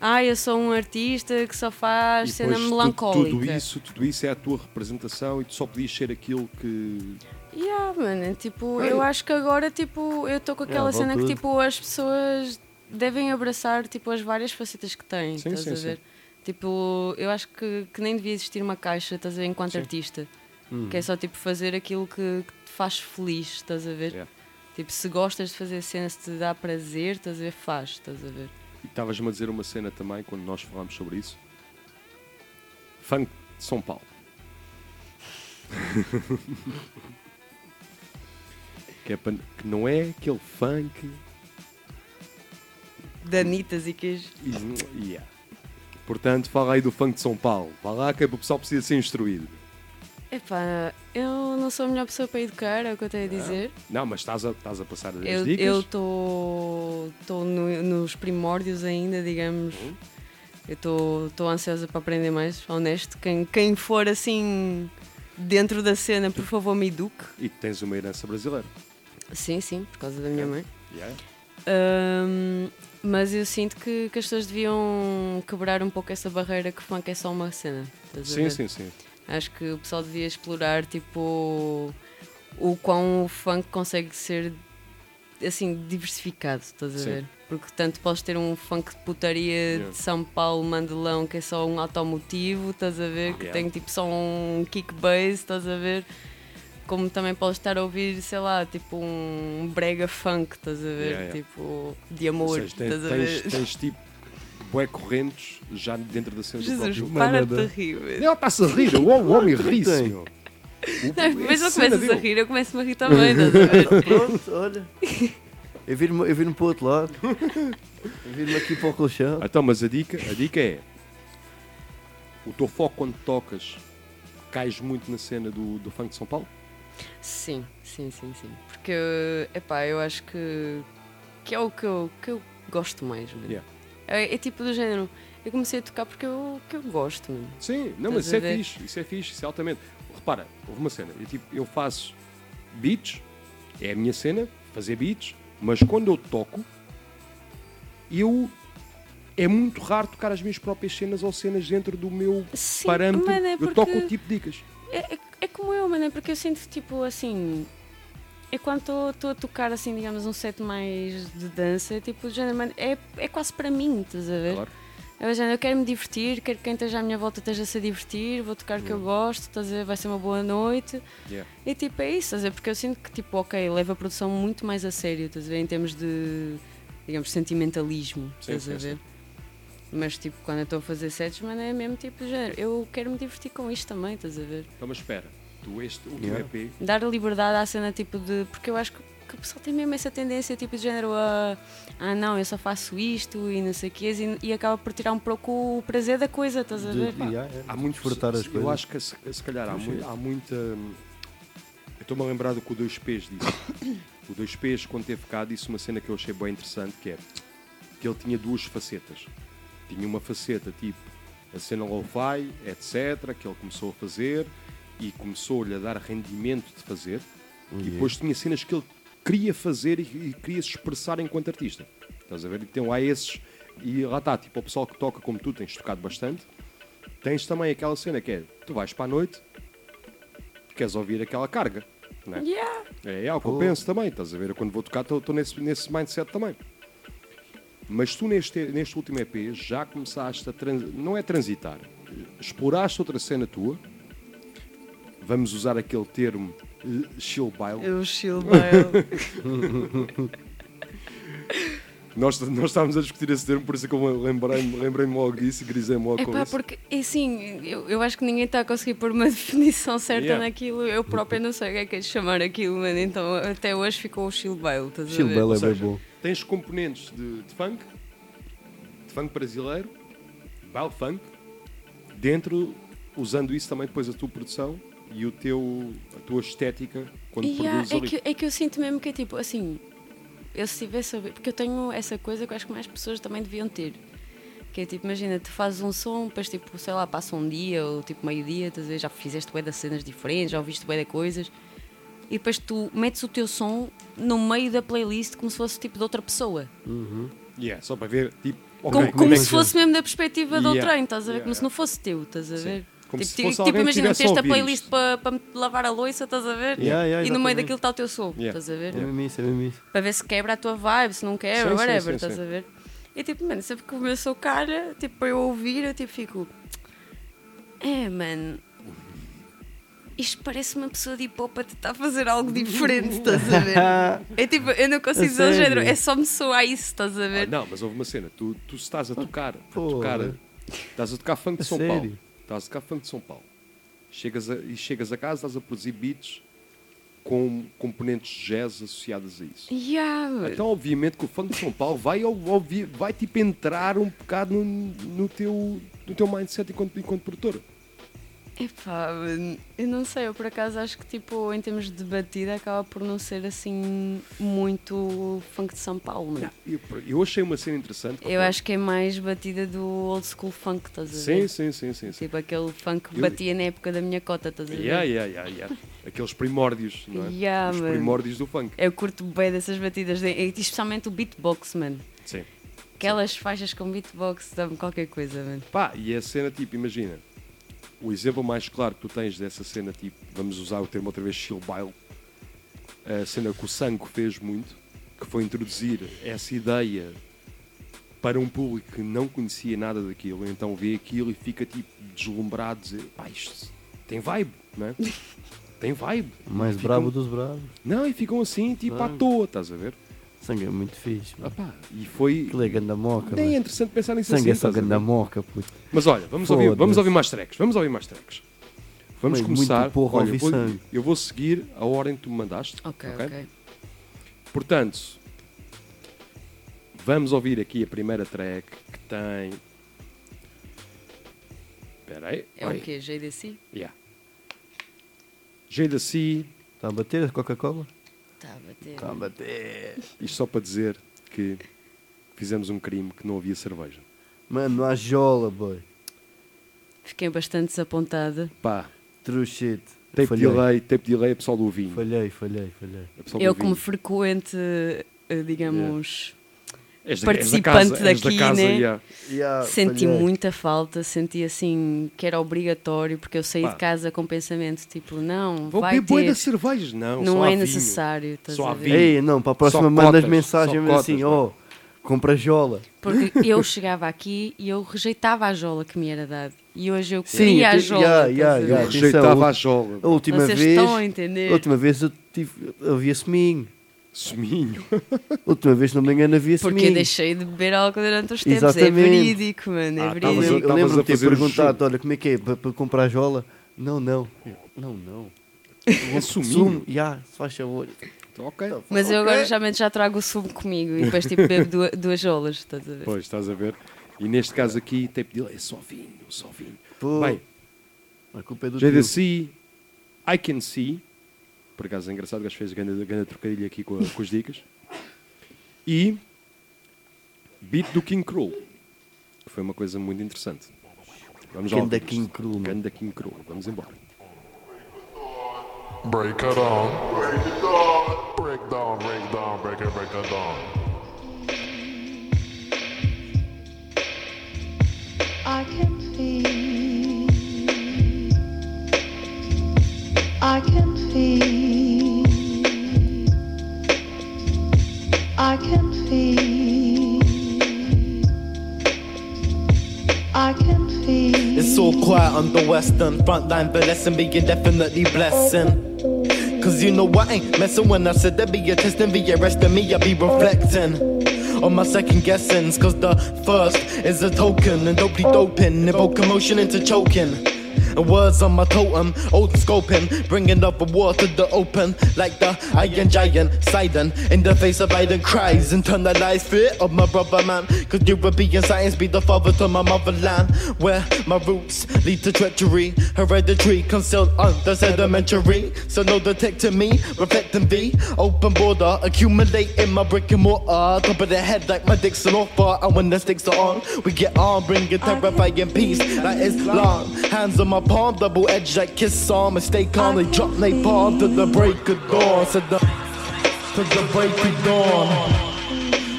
Ah, eu sou um artista que só faz E cena tu- melancólica. Tudo isso, tudo isso é a tua representação e tu só podias ser aquilo que. Yeah, mano, tipo, eu acho que agora, tipo, eu estou com aquela cena que, tudo. tipo, as pessoas devem abraçar, tipo, as várias facetas que têm, Sim, estás sim, a sim. ver? Tipo, eu acho que, que nem devia existir uma caixa, estás a ver, enquanto Sim. artista. Uhum. Que é só, tipo, fazer aquilo que, que te faz feliz, estás a ver? Yeah. Tipo, se gostas de fazer cena, se te dá prazer, estás a ver, faz, estás a ver? E estavas-me a dizer uma cena também quando nós falámos sobre isso. Funk de São Paulo. que, é para- que não é aquele funk. Danitas e queijo. yeah. Portanto, fala aí do funk de São Paulo. Vá lá que é para o pessoal precisa ser instruído. Epá, eu não sou a melhor pessoa para educar, é o que eu tenho a dizer. Não, mas estás a, estás a passar as Eu dicas. estou no, nos primórdios ainda, digamos. Uhum. Eu estou ansiosa para aprender mais, honesto. Quem, quem for assim dentro da cena, por favor, me eduque. E tens uma herança brasileira. Sim, sim, por causa da minha mãe. Yeah. Ahm, mas eu sinto que, que as pessoas deviam quebrar um pouco essa barreira que funk é só uma cena. Sim, ver? sim, sim. Acho que o pessoal devia explorar tipo o quão o funk consegue ser assim diversificado, estás a Sim. ver? Porque tanto podes ter um funk de putaria Yeah. de São Paulo, Mandelão, que é só um automotivo, estás a ver? Que Yeah. tem tipo só um kick bass, estás a ver? Como também podes estar a ouvir, sei lá, tipo um brega funk, estás a ver? Yeah. Tipo de amor, seja, tens, estás a tens, ver? tens tipo bué correntes já dentro da cena do Jesus, próprio para de rir. velho. Ele está-se a rir, o homem- ri-se. Meu. O- Não, Depois essa ele cena começas a rir, eu começo-me a rir também, ver? Pronto, olha. Eu viro-me eu viro para o outro lado. Eu viro-me aqui para o colchão. Então, mas a dica, a dica é: o teu foco quando tocas cais muito na cena do, do funk de São Paulo? Sim, sim, sim, sim. Porque, epá, eu acho que, que é o que eu, que eu gosto mais, mano. Yeah. É, é tipo do género, eu comecei a tocar porque eu, que eu gosto, mano. Sim, não, mas isso é ver? fixe, isso é fixe, isso é altamente. Repara, houve uma cena, eu, tipo, eu faço beats, é a minha cena, fazer beats, mas quando eu toco, eu. É muito raro tocar as minhas próprias cenas ou cenas dentro do meu Sim, parâmetro. mano, é Eu toco o tipo de dicas. É, é, é como eu, mano, é porque eu sinto, tipo, assim... É quando estou a tocar, assim, digamos, um set mais de dança, tipo, do género, mano, é, é quase para mim, estás a ver? Claro. É o género, eu quero me divertir, quero que quem esteja à minha volta esteja-se a divertir, vou tocar o que eu gosto, estás a ver, vai ser uma boa noite. Yeah. E tipo, é isso, estás a ver? Porque eu sinto que, tipo, ok, leva a produção muito mais a sério, estás a ver? Em termos de, digamos, sentimentalismo, Sim, estás a sim, ver? Mas, tipo, quando eu estou a fazer sets, mano, é mesmo tipo, género, eu quero me divertir com isto também, estás a ver? Então, mas espera, tu este último Yeah. EP, Dar a liberdade à cena, tipo, de. Porque eu acho que, que o pessoal tem mesmo essa tendência, tipo, de género a. Ah, não, eu só faço isto e não sei o quê, e, e acaba por tirar um pouco o prazer da coisa, estás a ver? de- yeah, é, há muito desfrutar as Eu coisas. acho que se, se calhar há, Sim. mui- há muita. Eu estou-me a lembrar do que o 2Ps disse. o 2Ps, quando teve cá, disse uma cena que eu achei bem interessante, que é que ele tinha duas facetas. Tinha uma faceta tipo a cena lo-fi, etc., que ele começou a fazer e começou-lhe a dar rendimento de fazer. E depois tinha cenas que ele queria fazer e, e queria se expressar enquanto artista. Estás a ver? Então há esses. E lá está, tipo, o pessoal que toca como tu, tens tocado bastante. Tens também aquela cena que é: tu vais para a noite, queres ouvir aquela carga. Não é? Yeah. É, é o que eu penso também, estás a ver? Eu quando vou tocar estou nesse, nesse mindset também. Mas tu neste, neste último EP já começaste a trans, não é transitar, exploraste outra cena tua. Vamos usar aquele termo eh, chill bile. Eu chill Nós, nós estávamos a discutir esse termo, por isso é que eu lembrei-me lembrei logo disso e grisei-me logo É com isso. porque, é assim, eu, eu acho que ninguém está a conseguir pôr uma definição certa Yeah. naquilo. Eu própria não sei o que é que é de chamar aquilo, mano. Então até hoje ficou o chill baile, estás a Chill ver? Bell Ou é bem seja, bom. Tens componentes de, de funk, de funk brasileiro, baile funk, dentro, usando isso também depois a tua produção e o teu, a tua estética quando Yeah, produzes é, ali. que, é que eu sinto mesmo que é tipo, assim, eu se tivesse a ver, porque eu tenho essa coisa que eu acho que mais pessoas também deviam ter. Que é tipo, imagina, tu fazes um som, depois tipo, sei lá, passa um dia ou tipo meio-dia, estás a ver, já fizeste bué de cenas diferentes, já ouviste bué de coisas, e depois tu metes o teu som no meio da playlist como se fosse tipo de outra pessoa. Yeah, só para ver, tipo, ok, como como como é se fosse mesmo da perspectiva de Yeah, outrem, estás a ver? yeah, Como se não fosse teu, estás a Sim. ver? Como tipo, se ti- fosse tipo, alguém imagina, a meteste a ouvir playlist para para lavar a louça, estás a ver? Yeah, yeah, e no meio daquilo está o teu som, Yeah. estás a ver? É mesmo isso, é mesmo isso. para ver se quebra a tua vibe, se não quebra, Sim, whatever, sim, estás sim. a ver? E tipo, mano, sempre que começou cara, tipo, para eu ouvir, eu tipo fico. É, mano. Isto parece uma pessoa de hip hop a tentar fazer algo diferente, estás a ver? É tipo, eu não consigo dizer o género, é só me soar isso, estás a Ah, ver? não, mas houve uma cena, tu, tu estás a tocar, a tocar, estás a tocar funk de São? Paulo, estás a tocar funk de São Paulo, chegas a, e chegas a casa, estás a produzir beats com componentes jazz associadas a isso. Yeah. Então, obviamente, que o funk de São Paulo vai, vai tipo entrar um bocado no, no teu, no teu mindset enquanto, enquanto produtora. Epá, eu não sei, eu por acaso acho que tipo, em termos de batida acaba por não ser assim muito funk de São Paulo, mano. Eu, eu achei uma cena interessante. Eu foi- acho que é mais batida do old school funk, estás a Sim, ver? sim, sim, sim. sim. Tipo aquele funk que Eu- batia na época da minha cota, estás a ver? Yeah, yeah, yeah, yeah. Aqueles primórdios, não é? Yeah, Os mano. primórdios do funk. Eu curto bem dessas batidas, de, especialmente o beatbox, mano. Sim. Aquelas faixas com beatbox dá-me qualquer coisa, mano. Pá, e a cena, tipo, imagina, o exemplo mais claro que tu tens dessa cena, tipo, vamos usar o termo outra vez, chill bile, a cena que o Sango fez muito, que foi introduzir essa ideia para um público que não conhecia nada daquilo, então vê aquilo e fica, tipo, deslumbrado, dizer, pá, isto tem vibe, não é? Tem vibe. Mais Ficam- bravo dos bravos. Não, e ficam assim, tipo, à Ah. toa, estás a ver? Sangue é muito fixe. Mano. e foi... Aquilo é ganda moca. Nem é mano. interessante pensar nisso Sangue assim, é só estás a ver? ganda moca, puto. Mas olha, vamos ouvir, vamos ouvir mais tracks. Vamos ouvir mais tracks. Vamos Bem, muito começar. porra olha, ouvir eu, vou, sangue. eu vou seguir a ordem que tu me mandaste. Ok, ok? ok. Portanto, vamos ouvir aqui a primeira track que tem. Espera aí. É Oi. o quê? JDC? Yeah. Jada-C, Está a bater a Coca-Cola? Está a bater. Está a bater. isto só para dizer que fizemos um crime que não havia cerveja. Mano, não há jola, boy. Fiquei bastante desapontada. Pá, True shit. tape falhei. delay, tape delay, pessoal do vinho. Falhei, falhei, falhei. do Eu, como frequente, eh, digamos, És da- participante casa- és da daqui, né? yeah. Yeah, senti falhei. muita falta. Senti assim que era obrigatório, porque eu saí Pá. de casa com pensamento tipo, não, Vou vai ter. de cervejas. Não, Não é vinho. necessário. Estás Só a ver? vinho. Ei, não, para a próxima Só mandas cotas, mensagem mesmo assim, cotas, ó. Compra jola. Porque eu chegava aqui e eu rejeitava a jola que me era dada. E hoje eu Sim, queria a eu te- jola. yeah, yeah, a yeah. Rejeitava a- a jola. A última Vocês vez. estão a entender? A última vez eu tive. Havia seminho. Seminho. A última vez, não me engano, havia Porque seminho. eu deixei de beber álcool durante os tempos. É Exatamente. verídico, mano. É Ah, Eu verídico. lembro- eu lembro-me de ter perguntado: jogo. olha, como é que é? Para, para comprar jola? Não, não. Eu, Não, não. É suminho. Sumo, já, se faz favor. Ok. Mas eu agora geralmente já trago o sumo comigo e depois tipo bebo duas, duas jolas, estás a ver? Pois, estás a ver? E neste caso aqui, tem pedido, é só vinho, só vinho. Pô, Bem, a culpa é do. JDC, I Can See. Por acaso é engraçado, o gajo fez grande, grande trocadilho aqui com, a- com as dicas. E Beat do King Cruel, que foi uma coisa muito interessante. Vamos lá. Ganda King. Cruel. Ganda King Cruel. Vamos embora. Break it on. Break it down. Break down, break down, break it, break it down. I can feel. I can feel. I can feel. I can feel. It's all quiet on the western front line, but lesson being definitely blessing. Cause you know I ain't messing when I said there be a testing, be arresting me, I be reflecting. On my second guessings, cause the first is a token and dopey doping, evoke emotion into choking. And words on my totem, old scoping, bringing up a war to the open, like the iron giant, Sidon, in the face of Biden cries, internalized fear of my brother man. Cause European science be the father to my motherland, where my roots lead to treachery, hereditary, concealed under sedimentary. So no detecting me, reflecting V, open border, accumulating my brick and mortar, top of the head like my Dixon offer. And when the sticks are on, we get on, bringing terrifying peace like Islam. Hands on my palm, double edge like kiss on, and stay calm, they drop palm to the break of dawn. Said the to the break of dawn,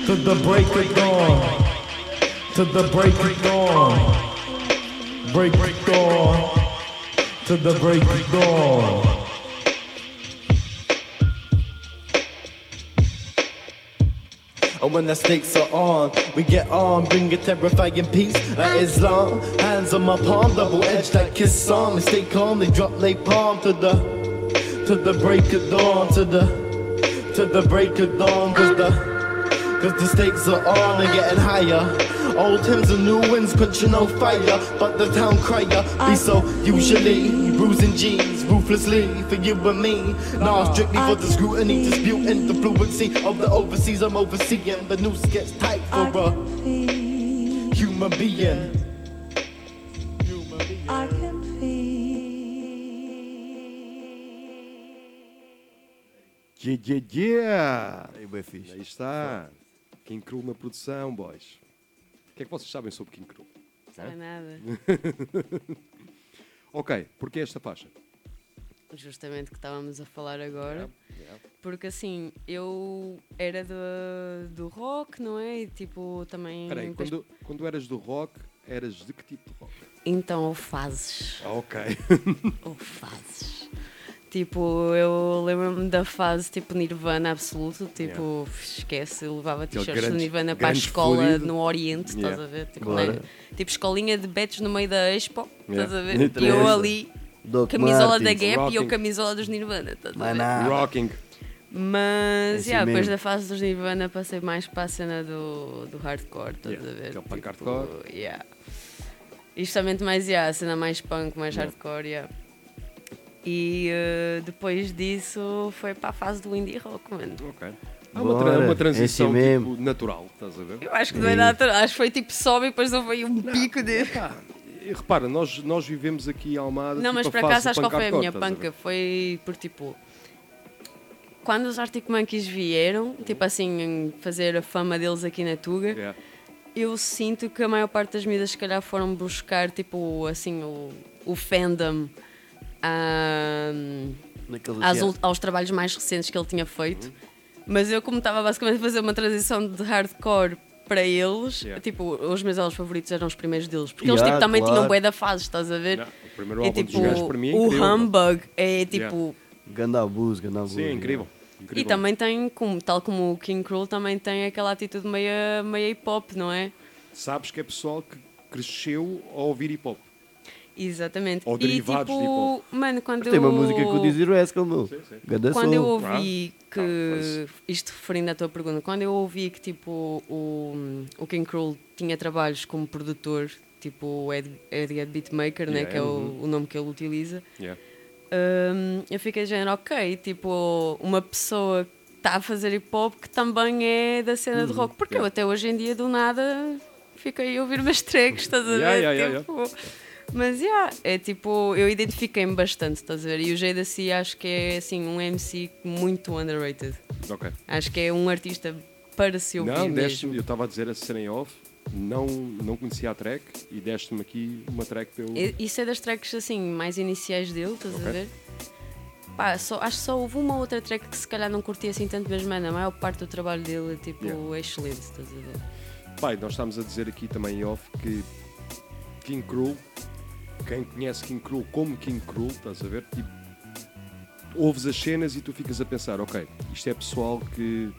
to the break of dawn, to the break of dawn, break of dawn, to the break of dawn. And when the stakes are on, we get on, bring a terrifying peace like Islam. Hands on my palm, double edged like kiss on. They stay calm, they drop palm to the to the break of dawn, to the to the break of dawn, cause the cause the stakes are on and getting higher. Old hymns and new winds quenching no fire, but the town crier be so usually bruising G's ruthlessly for you and me. Nah, strictly for the scrutiny, disputing the fluency of the overseas. I'm overseeing the noose gets tight for a human being. I can Yeah, yeah, yeah. Aí, bem fixe. Aí está. King Cruel na produção, boys. O que é que vocês sabem sobre King Cruel? Não é nada. Ok, porque esta faixa? Justamente que estávamos a falar agora. Yeah. Porque assim, eu era do, do rock, não é? E tipo, também. Espera aí, quando, quando eras do rock, eras de que tipo de rock? Então, ou fases. Ah, ok. ou fases. Tipo, eu lembro-me da fase tipo Nirvana absoluto, tipo, esquece, eu levava t-shirts de Nirvana para a escola florido. no Oriente, estás Yeah. a ver? Tipo, né? tipo escolinha de betos no meio da Expo, estás Yeah. a ver? E eu ali, Doc camisola da Martens. Gap e eu Rocking. camisola dos Nirvana, estás a ver? Rocking. Mas, yeah, depois da fase dos Nirvana passei mais para a cena do, do hardcore, estás Yeah, a ver? Tipo, hardcore. Yeah. E justamente mais, yeah, a cena mais punk, mais Yeah. hardcore, yeah. E eh, depois disso foi para a fase do indie rock, mano. Ok. Há uma, tra- Bora, uma é transição assim mesmo. tipo, natural, estás a ver? Eu acho que não é nada, acho que foi tipo sobe e depois houve aí um pico de. E repara, nós, nós vivemos aqui em Almada. Não, tipo, mas a acaso do acho qual foi a minha panca? Foi por tipo. Quando os Arctic Monkeys vieram, tipo assim, fazer a fama deles aqui na Tuga? Yeah. eu sinto que a maior parte das medidas se calhar foram buscar tipo assim o, o fandom às- yeah. aos trabalhos mais recentes que ele tinha feito. Mas eu como estava basicamente a fazer uma transição de hardcore para eles, Yeah. tipo, os meus álbuns favoritos eram os primeiros deles, porque eles Yeah, tipo, também claro. tinham bué da fase, estás a ver? Não, o primeiro É álbum tipo, dos para mim é o. Humbug é tipo, Ganda abuso, ganda abuso. Sim, é incrível. Incrível. E também tem, como, tal como o King Cruel, também tem aquela atitude meia, meia hip hop, não é? Sabes que é pessoal que cresceu a ouvir hip hop. Exatamente. Ou e derivados de hip tipo, mano, quando Tem eu. uma música com o Dizzy Rascal, meu. Ganda Quando som. eu ouvi que, isto referindo à tua pergunta, quando eu ouvi que tipo o, o King Cruel tinha trabalhos como produtor, tipo o Ed, Ed, Ed Beatmaker, né, Yeah, que é o, uhum. o nome que ele utiliza, Yeah. hum, eu fiquei de género, ok, tipo uma pessoa que está a fazer hip hop que também é da cena de Uhum, rock, porque eu até hoje em dia do nada fiquei a ouvir umas tracks, estás a ver? Yeah, yeah, yeah, tipo, Mas yeah, é tipo, eu identifiquei-me bastante, estás a ver? E o Jadacy acho que é assim um MC muito underrated. Ok. Acho que é um artista para se ouvir Não, mesmo. deste eu estava a dizer a cena em off, não, não conhecia a track e deste-me aqui uma track. E- Isso é das tracks assim mais iniciais dele, estás Ok. a ver? Pá, só, acho que só houve uma outra track que se calhar não curti assim tanto, mas mano, a maior parte do trabalho dele tipo, Yeah. é excelente, estás a ver? Pai, nós estamos a dizer aqui também em off que King Cruel, quem conhece King Cruel como King Cruel, estás a ver? Tipo, ouves as cenas e tu ficas a pensar, ok, isto é pessoal que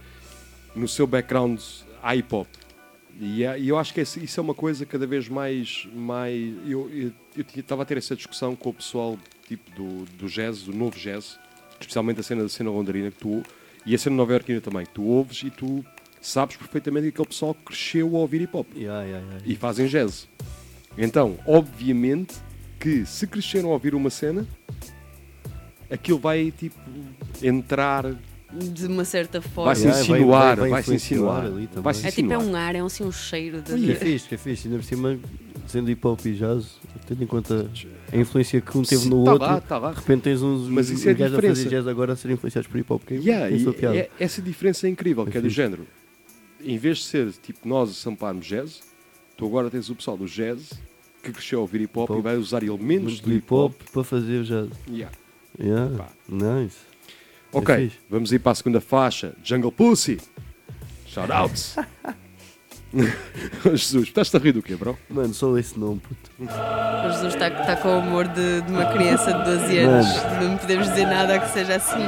no seu background há hip hop. E, é- e eu acho que isso é uma coisa cada vez mais. mais eu estava a ter essa discussão com o pessoal tipo do, do jazz, do novo jazz, especialmente a cena da cena londrina que tu e a cena nova iorquina também, que tu ouves e tu sabes perfeitamente que aquele pessoal cresceu a ouvir hip hop Yeah, yeah, yeah. e fazem jazz. Então, obviamente que se cresceram a ouvir uma cena, aquilo vai tipo entrar, De uma certa forma. vai se Yeah, vai- insinuar, vai- vai vai se insinuar, ali também. vai se É tipo é um ar, é assim um cheiro de. Que é fixe, que é fixe. Ainda por cima, sendo hip hop e jazz, tendo em conta a influência que um teve Sim, no tá outro, lá, tá lá. de repente tens uns, Mas uns isso é a gajos a fazer diferença. jazz agora a serem influenciados por hip hop. Que Yeah, é, e é, piada. é- essa diferença é incrível, que é do género. Em vez de ser tipo nós a samparmos jazz, tu agora tens o pessoal do jazz que cresceu a ouvir hip hop Hip hop. e vai usar elementos do hip hop. para fazer o jazz. Yeah. Yeah. Pá. Nice. É Ok, fixe. vamos ir para a segunda faixa. Jungle Pussy. Shoutouts. Jesus, estás-te a rir do quê, bro? Mano, só esse nome, puto. O Jesus está tá com o humor de, de uma criança de 12 anos. Não podemos dizer nada que seja assim.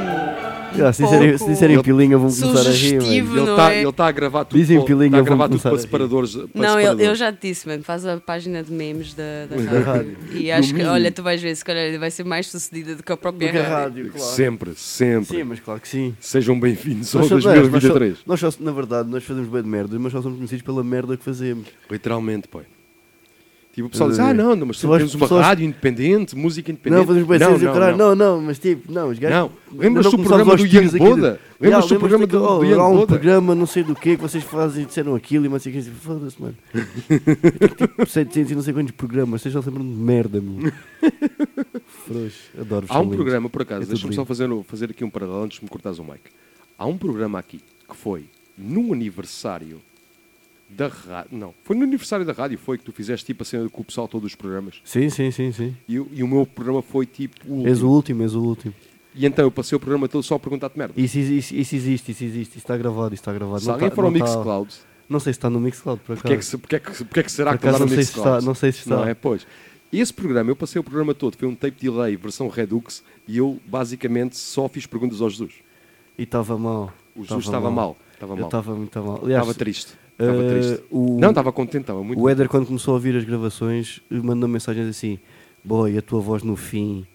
Um Yeah, se, disserem, se pouco disserem pilinha, vão começar a rir. Ele está é? ele tá a gravar tudo, Dizem pilinha, tá a vão gravar tudo começar para a rir. separadores. para Não, eu, separadores. eu já te disse, mano. Faz a página de memes da, da, Da rádio. rádio. E No acho que, olha, tu vais ver, se calhar vai ser mais sucedida do que a própria Do que a rádio. rádio, claro. Sempre, sempre. Sim, mas claro que sim. Sejam bem-vindos ao Nós só- nós, só, 2023. nós só- na verdade, nós fazemos bem de merda, mas só somos conhecidos pela merda que fazemos. Literalmente, pô. Tipo, o pessoal diz, ah, não, não, mas temos uma pessoas- rádio independente, música independente. Não, fazemos não, o não, não. Não, não, mas tipo, não, os gajos. Não. Lembras-te do programa do de- Buda? Yeah, Lembras-te do programa do, oh, Há Young um programa, não sei do que, que vocês fazem, disseram aquilo e não sei o que. Foda-se, mano. tipo, 700 e não sei quantos programas, vocês já se lembram de merda, meu. Frouxo, adoro Há um programa, por acaso, É deixa-me só fazer, fazer aqui um paralelo antes de me cortares o mic. Há um programa aqui que foi no aniversário da rádio. Não, foi no aniversário da rádio, foi que tu fizeste tipo a cena com o pessoal todos os programas. Sim, sim, sim, sim. E, o- e o meu programa foi tipo o último. És o último, és o último. E então eu passei o programa todo só a perguntar-te merda. Isso, isso, isso existe, isso existe, isso está gravado, isso está gravado. Se Não alguém tá- for ao tá- Mixcloud, Não sei se está no Mixcloud, por acaso. porque é, que, é que, é que será Por que está no não sei se Mixcloud? está, não sei se está. Não é? Pois. Esse programa, eu passei o programa todo, foi um tape delay, versão Redux, e eu basicamente só fiz perguntas ao Jesus. E estava mal. O Jesus estava mal. Estava Eu mal. estava muito mal. Aliás, Estava triste. Estava eh, triste. o- Não, estava contente, estava muito O Éder, quando começou a ouvir as gravações, mandou mensagens assim: Boy, a tua voz no fim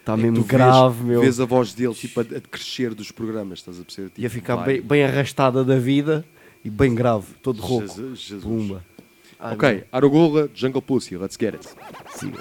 está É mesmo tu vês- grave, meu. Vês a voz dele tipo, a, a crescer dos programas, estás a perceber? Tipo, Ia ficar bem, bem arrastada da vida e bem grave, todo rouco. Jesus, Jesus. Pumba. Ai, Ok, Arugula, Jungle Pussy, let's get it. Siga.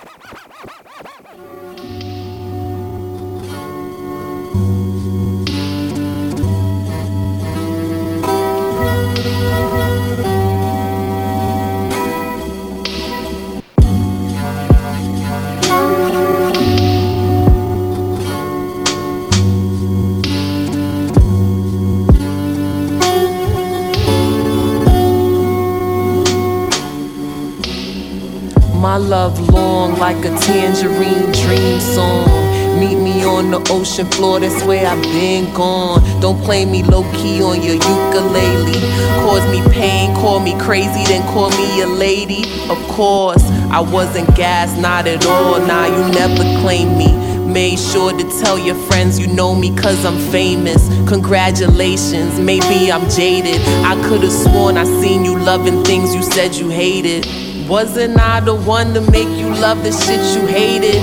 My love long like a tangerine dream song. Meet me on the ocean floor, that's where I've been gone. Don't play me low key on your ukulele. Cause me pain, call me crazy, then call me a lady. Of course, I wasn't gas, not at all. Nah, you never claimed me. Made sure to tell your friends you know me cause I'm famous. Congratulations, maybe I'm jaded. I could've sworn I seen you loving things you said you hated. Wasn't I the one to make you love the shit you hated?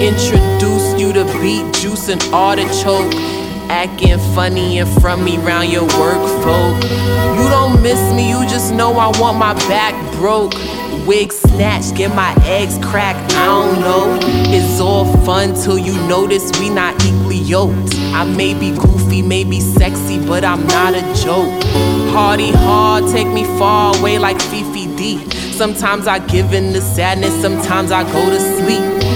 Introduced you to beet juice and artichoke. Acting funny in front me round your work folk. You don't miss me, you just know I want my back broke. Wig snatched, get my eggs cracked, I don't know. It's all fun till you notice we not equally yoked. I may be goofy, may be sexy, but I'm not a joke. Hardy hard, take me far away like Fifi D. Sometimes I give in to sadness, sometimes I go to sleep.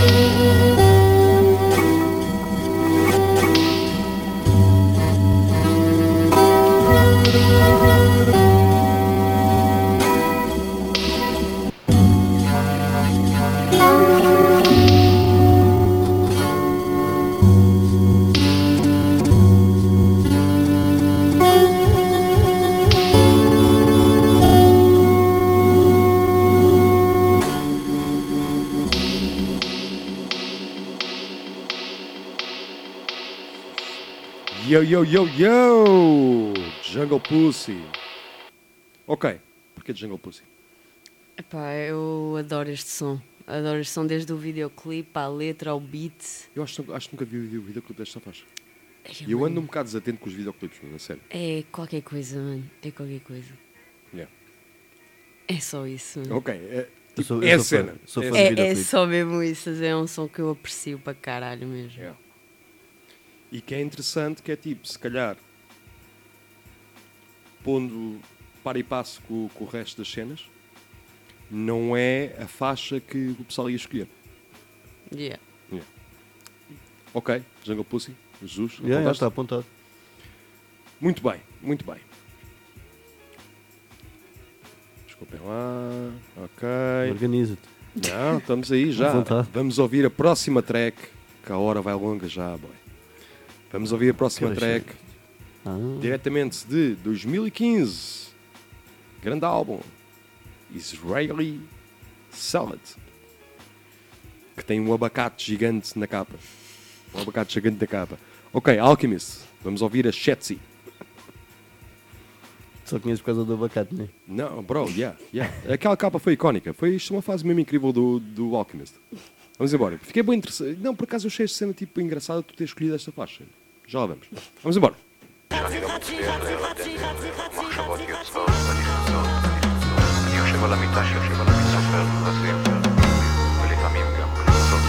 Yo, yo, yo, yo! Jungle Pussy. Ok, porquê Jungle Pussy? Epá, eu adoro este som. Adoro este som desde o videoclipe, à letra, ao beat. Eu acho, acho que nunca vi o videoclipe desta faixa. Ai, E eu mano, ando um bocado desatento com os videoclipes, mano, a sério. É qualquer coisa, mano. É qualquer coisa. Yeah. É só isso. mano. Ok, é, tipo, sou- é eu a fã- cena. sou É fã de É, é só mesmo isso. É um som que eu aprecio para caralho mesmo. Yeah. E que é interessante que é tipo, se calhar, pondo para e passo com, com o resto das cenas, não é a faixa que o pessoal ia escolher. Yeah. Ok, Jungle Pussy, Jesus, Yeah, está apontado. Muito bem, muito bem. Desculpem lá, ok. Organiza-te. Não, estamos aí já. Vamos ouvir a próxima track, que a hora vai longa já, boy. Vamos ouvir a próxima track, Ah, diretamente de 2015. Grande álbum. Israeli Salad. Que tem um abacate gigante na capa. Um abacate gigante na capa. Ok, Alchemist. Vamos ouvir a Shetzi. só conheço por causa do abacate, né? Não, bro, yeah, yeah. Aquela capa foi icónica. Foi isto é uma fase mesmo incrível do, do Alchemist. Vamos embora. Fiquei bem interessado. Não, por acaso eu achei esta cena tipo engraçada tu ter escolhido esta faixa. żołobem. Mam zbor. מחשבות יוצאות ונכנסות. אני יושב על המיטה שיושב על המצופר והספר, ולפעמים גם בנוסות.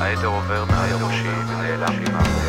העדר עובר מעל ראשי ונעלם לי מהראש.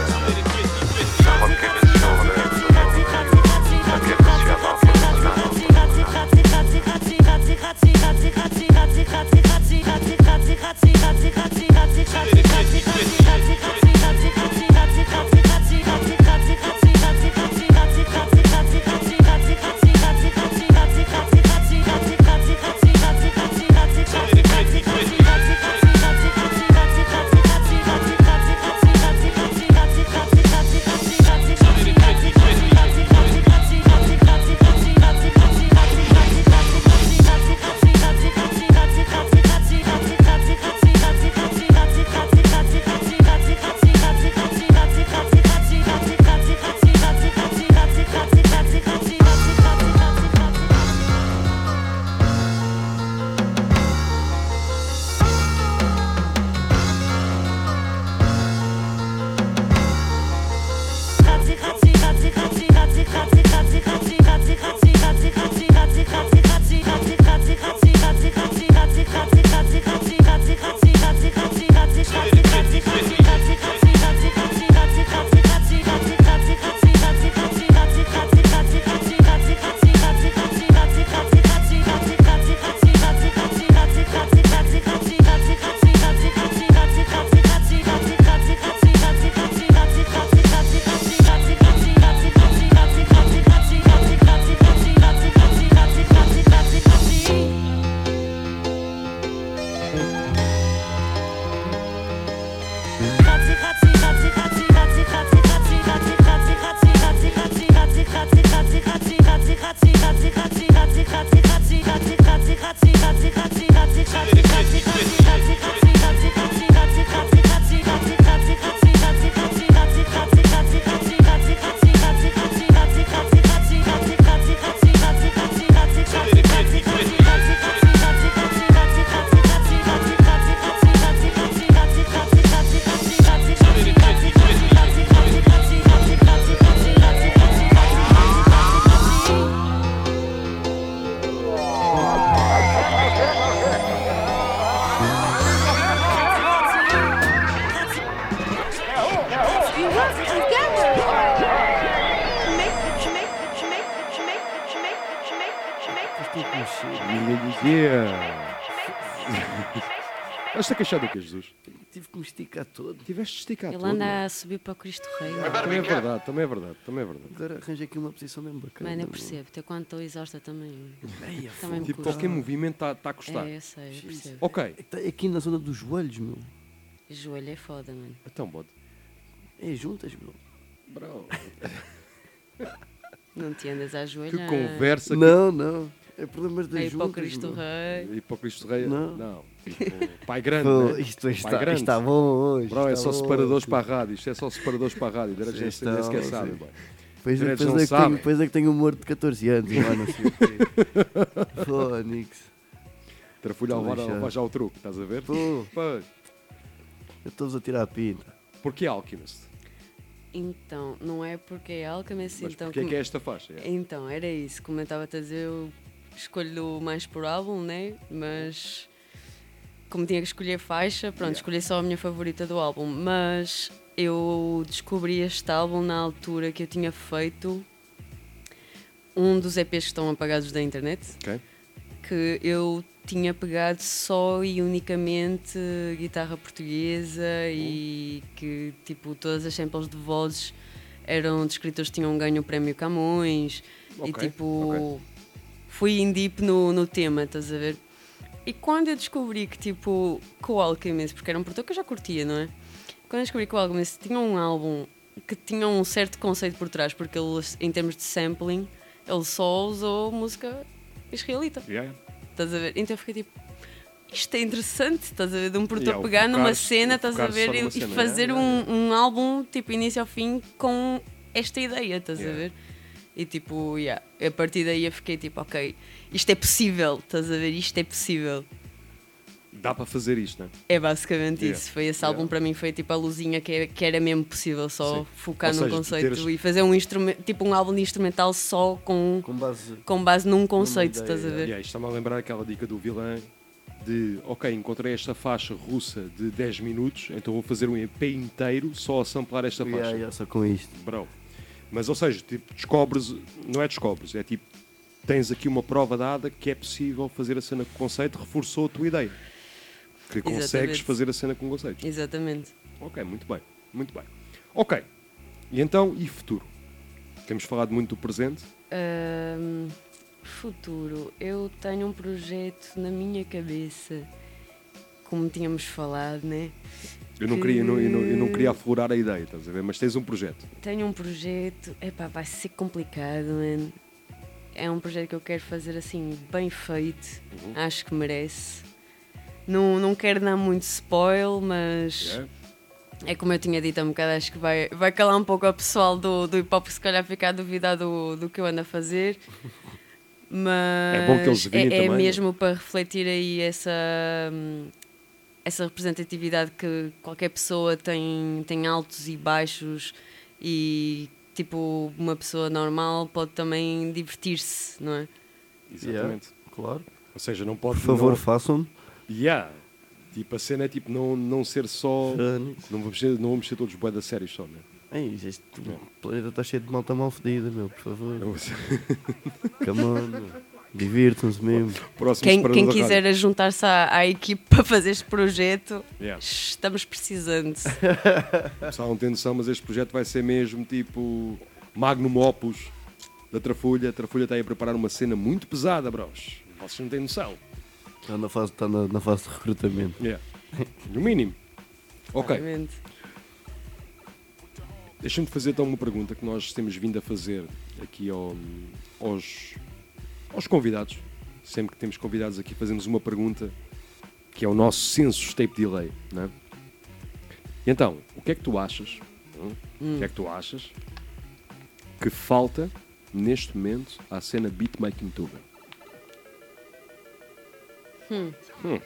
Queixar do que, Jesus? Tive que me esticar todo. Tiveste de esticar Ele todo. anda a subir para o Cristo Rei. Também é verdade, também é verdade, também é verdade. Agora arranjei aqui uma posição mesmo bacana. Mano, eu percebo, até quando estou exausta também. Também me Tipo, custa. qualquer movimento está tá a custar. É, eu sei, eu percebo. Ok. Está aqui na zona dos joelhos, meu. Joelho é foda, mano. Então, bode. É juntas, meu. Bro. Não te andas a joelho. Que conversa. Não, não. É problemas das Aí para o juntas, Cristo. Rei. E para o Cristo Rei? Não. Tipo, pai grande. Pô, né? isto Pai está- grande. está bom hoje, Bro, é está só bom separadores hoje. para a rádio. Isto é só separadores para a rádio. Direitos nem sequer sabem. sim. boy. Pois, é- Direitos pois não é que tenho, sabem. pois é que tenho humor de 14 anos, e lá não sei o quê. Fónix. Trafulha a Estou levar, a lixado. levar já o truque, estás a ver? Pô. Pois. Eu estou-vos a tirar a pinta. Porquê Alchemist? Então, não é porque é Alchemist, Mas então... porquê é que é esta faixa? É. Então, era isso. Como eu estava a dizer, eu escolho mais por álbum, né? Mas como tinha que escolher faixa, pronto, Yeah. escolhi só a minha favorita do álbum. Mas eu descobri este álbum na altura que eu tinha feito um dos EPs que estão apagados da internet. Ok. Que eu tinha pegado só e unicamente guitarra portuguesa e que tipo todas as samples de vozes eram de escritores que tinham ganho o prémio Camões e Ok, tipo fui in deep no, no tema, estás a ver? E quando eu descobri que tipo que o Alchemist, porque era um produtor que eu já curtia, não é? Quando eu descobri que o Alchemist tinha um álbum que tinha um certo conceito por trás, porque ele, em termos de sampling, ele só usou música israelita. Yeah. Estás a ver? Então eu fiquei tipo, isto é interessante, estás a ver? De um produtor Yeah, pegar numa cena, estás a ver? E, cena, fazer yeah, um, um álbum, tipo, início ao fim, com esta ideia, estás a ver? E tipo, yeah, a partir daí eu fiquei tipo, ok, isto é possível, estás a ver? Isto é possível. Dá para fazer isto, não É basicamente Yeah. isso. Foi esse Yeah. álbum para mim, foi tipo a luzinha que, é- que era mesmo possível, só Sim. focar Ou num seja, tu conceito teres- e fazer um instrumento, tipo um álbum de instrumental só com, Com base, com base num conceito, ideia, estás a ver? Yeah, isto está-me a lembrar aquela dica do vilão de, ok, encontrei esta faixa russa de 10 minutos, então vou fazer um EP inteiro só a samplar esta Yeah, faixa. yeah, só com isto. Bro. Mas, ou seja, tipo, descobres, não é descobres, é tipo, tens aqui uma prova dada que é possível fazer a cena com conceito, reforçou a tua ideia. Que consegues Exatamente. fazer a cena com conceito. Exatamente. Ok, muito bem, muito bem. Ok, e então, e futuro? Temos falado muito do presente. Ahm, futuro, eu tenho um projeto na minha cabeça, como tínhamos falado, né? Eu não, Que- queria, eu não, eu não, eu não queria aflorar a ideia, estás a ver? Mas tens um projeto. Tenho um projeto, epá, vai ser complicado, mano. É um projeto que eu quero fazer assim, bem feito. Uhum. Acho que merece. Não, não quero dar muito spoil, mas Yeah. é como eu tinha dito há um bocado, acho que vai, vai calar um pouco o pessoal do, do hip hop, se calhar ficar a duvidar do, do que eu ando a fazer. Mas É bom que eles é, é também, mesmo para refletir aí essa, essa representatividade que qualquer pessoa tem, tem altos e baixos e tipo uma pessoa normal pode também divertir-se, não é? Exatamente. Claro. Ou seja, não pode. Por favor, não... façam. Yeah. Tipo, a cena é tipo não, não ser só. Não vamos ser, não vamos ser todos bué da séries só, né? É isso, este planeta está cheio de malta mal fedida, meu, por favor. Não- Come on, meu. Divirtam-se mesmo. Próximo Quem, quem quiser juntar-se à, à equipe para fazer este projeto, Yeah. estamos precisando. O pessoal não tem noção, mas este projeto vai ser mesmo tipo Magnum Opus da Trafulha. A Trafulha está aí a preparar uma cena muito pesada, bros. Vocês não têm noção. Está na fase, está na, na fase de recrutamento. Yeah. No mínimo. Ok. Deixa-me fazer então uma pergunta que nós temos vindo a fazer aqui ao- aos, aos convidados. Sempre que temos convidados aqui, fazemos uma pergunta que é o nosso census tape delay. Né? E então, o que é que tu achas? hum? O que é que tu achas que falta neste momento à cena beatmaking tuga? Hum. Hum.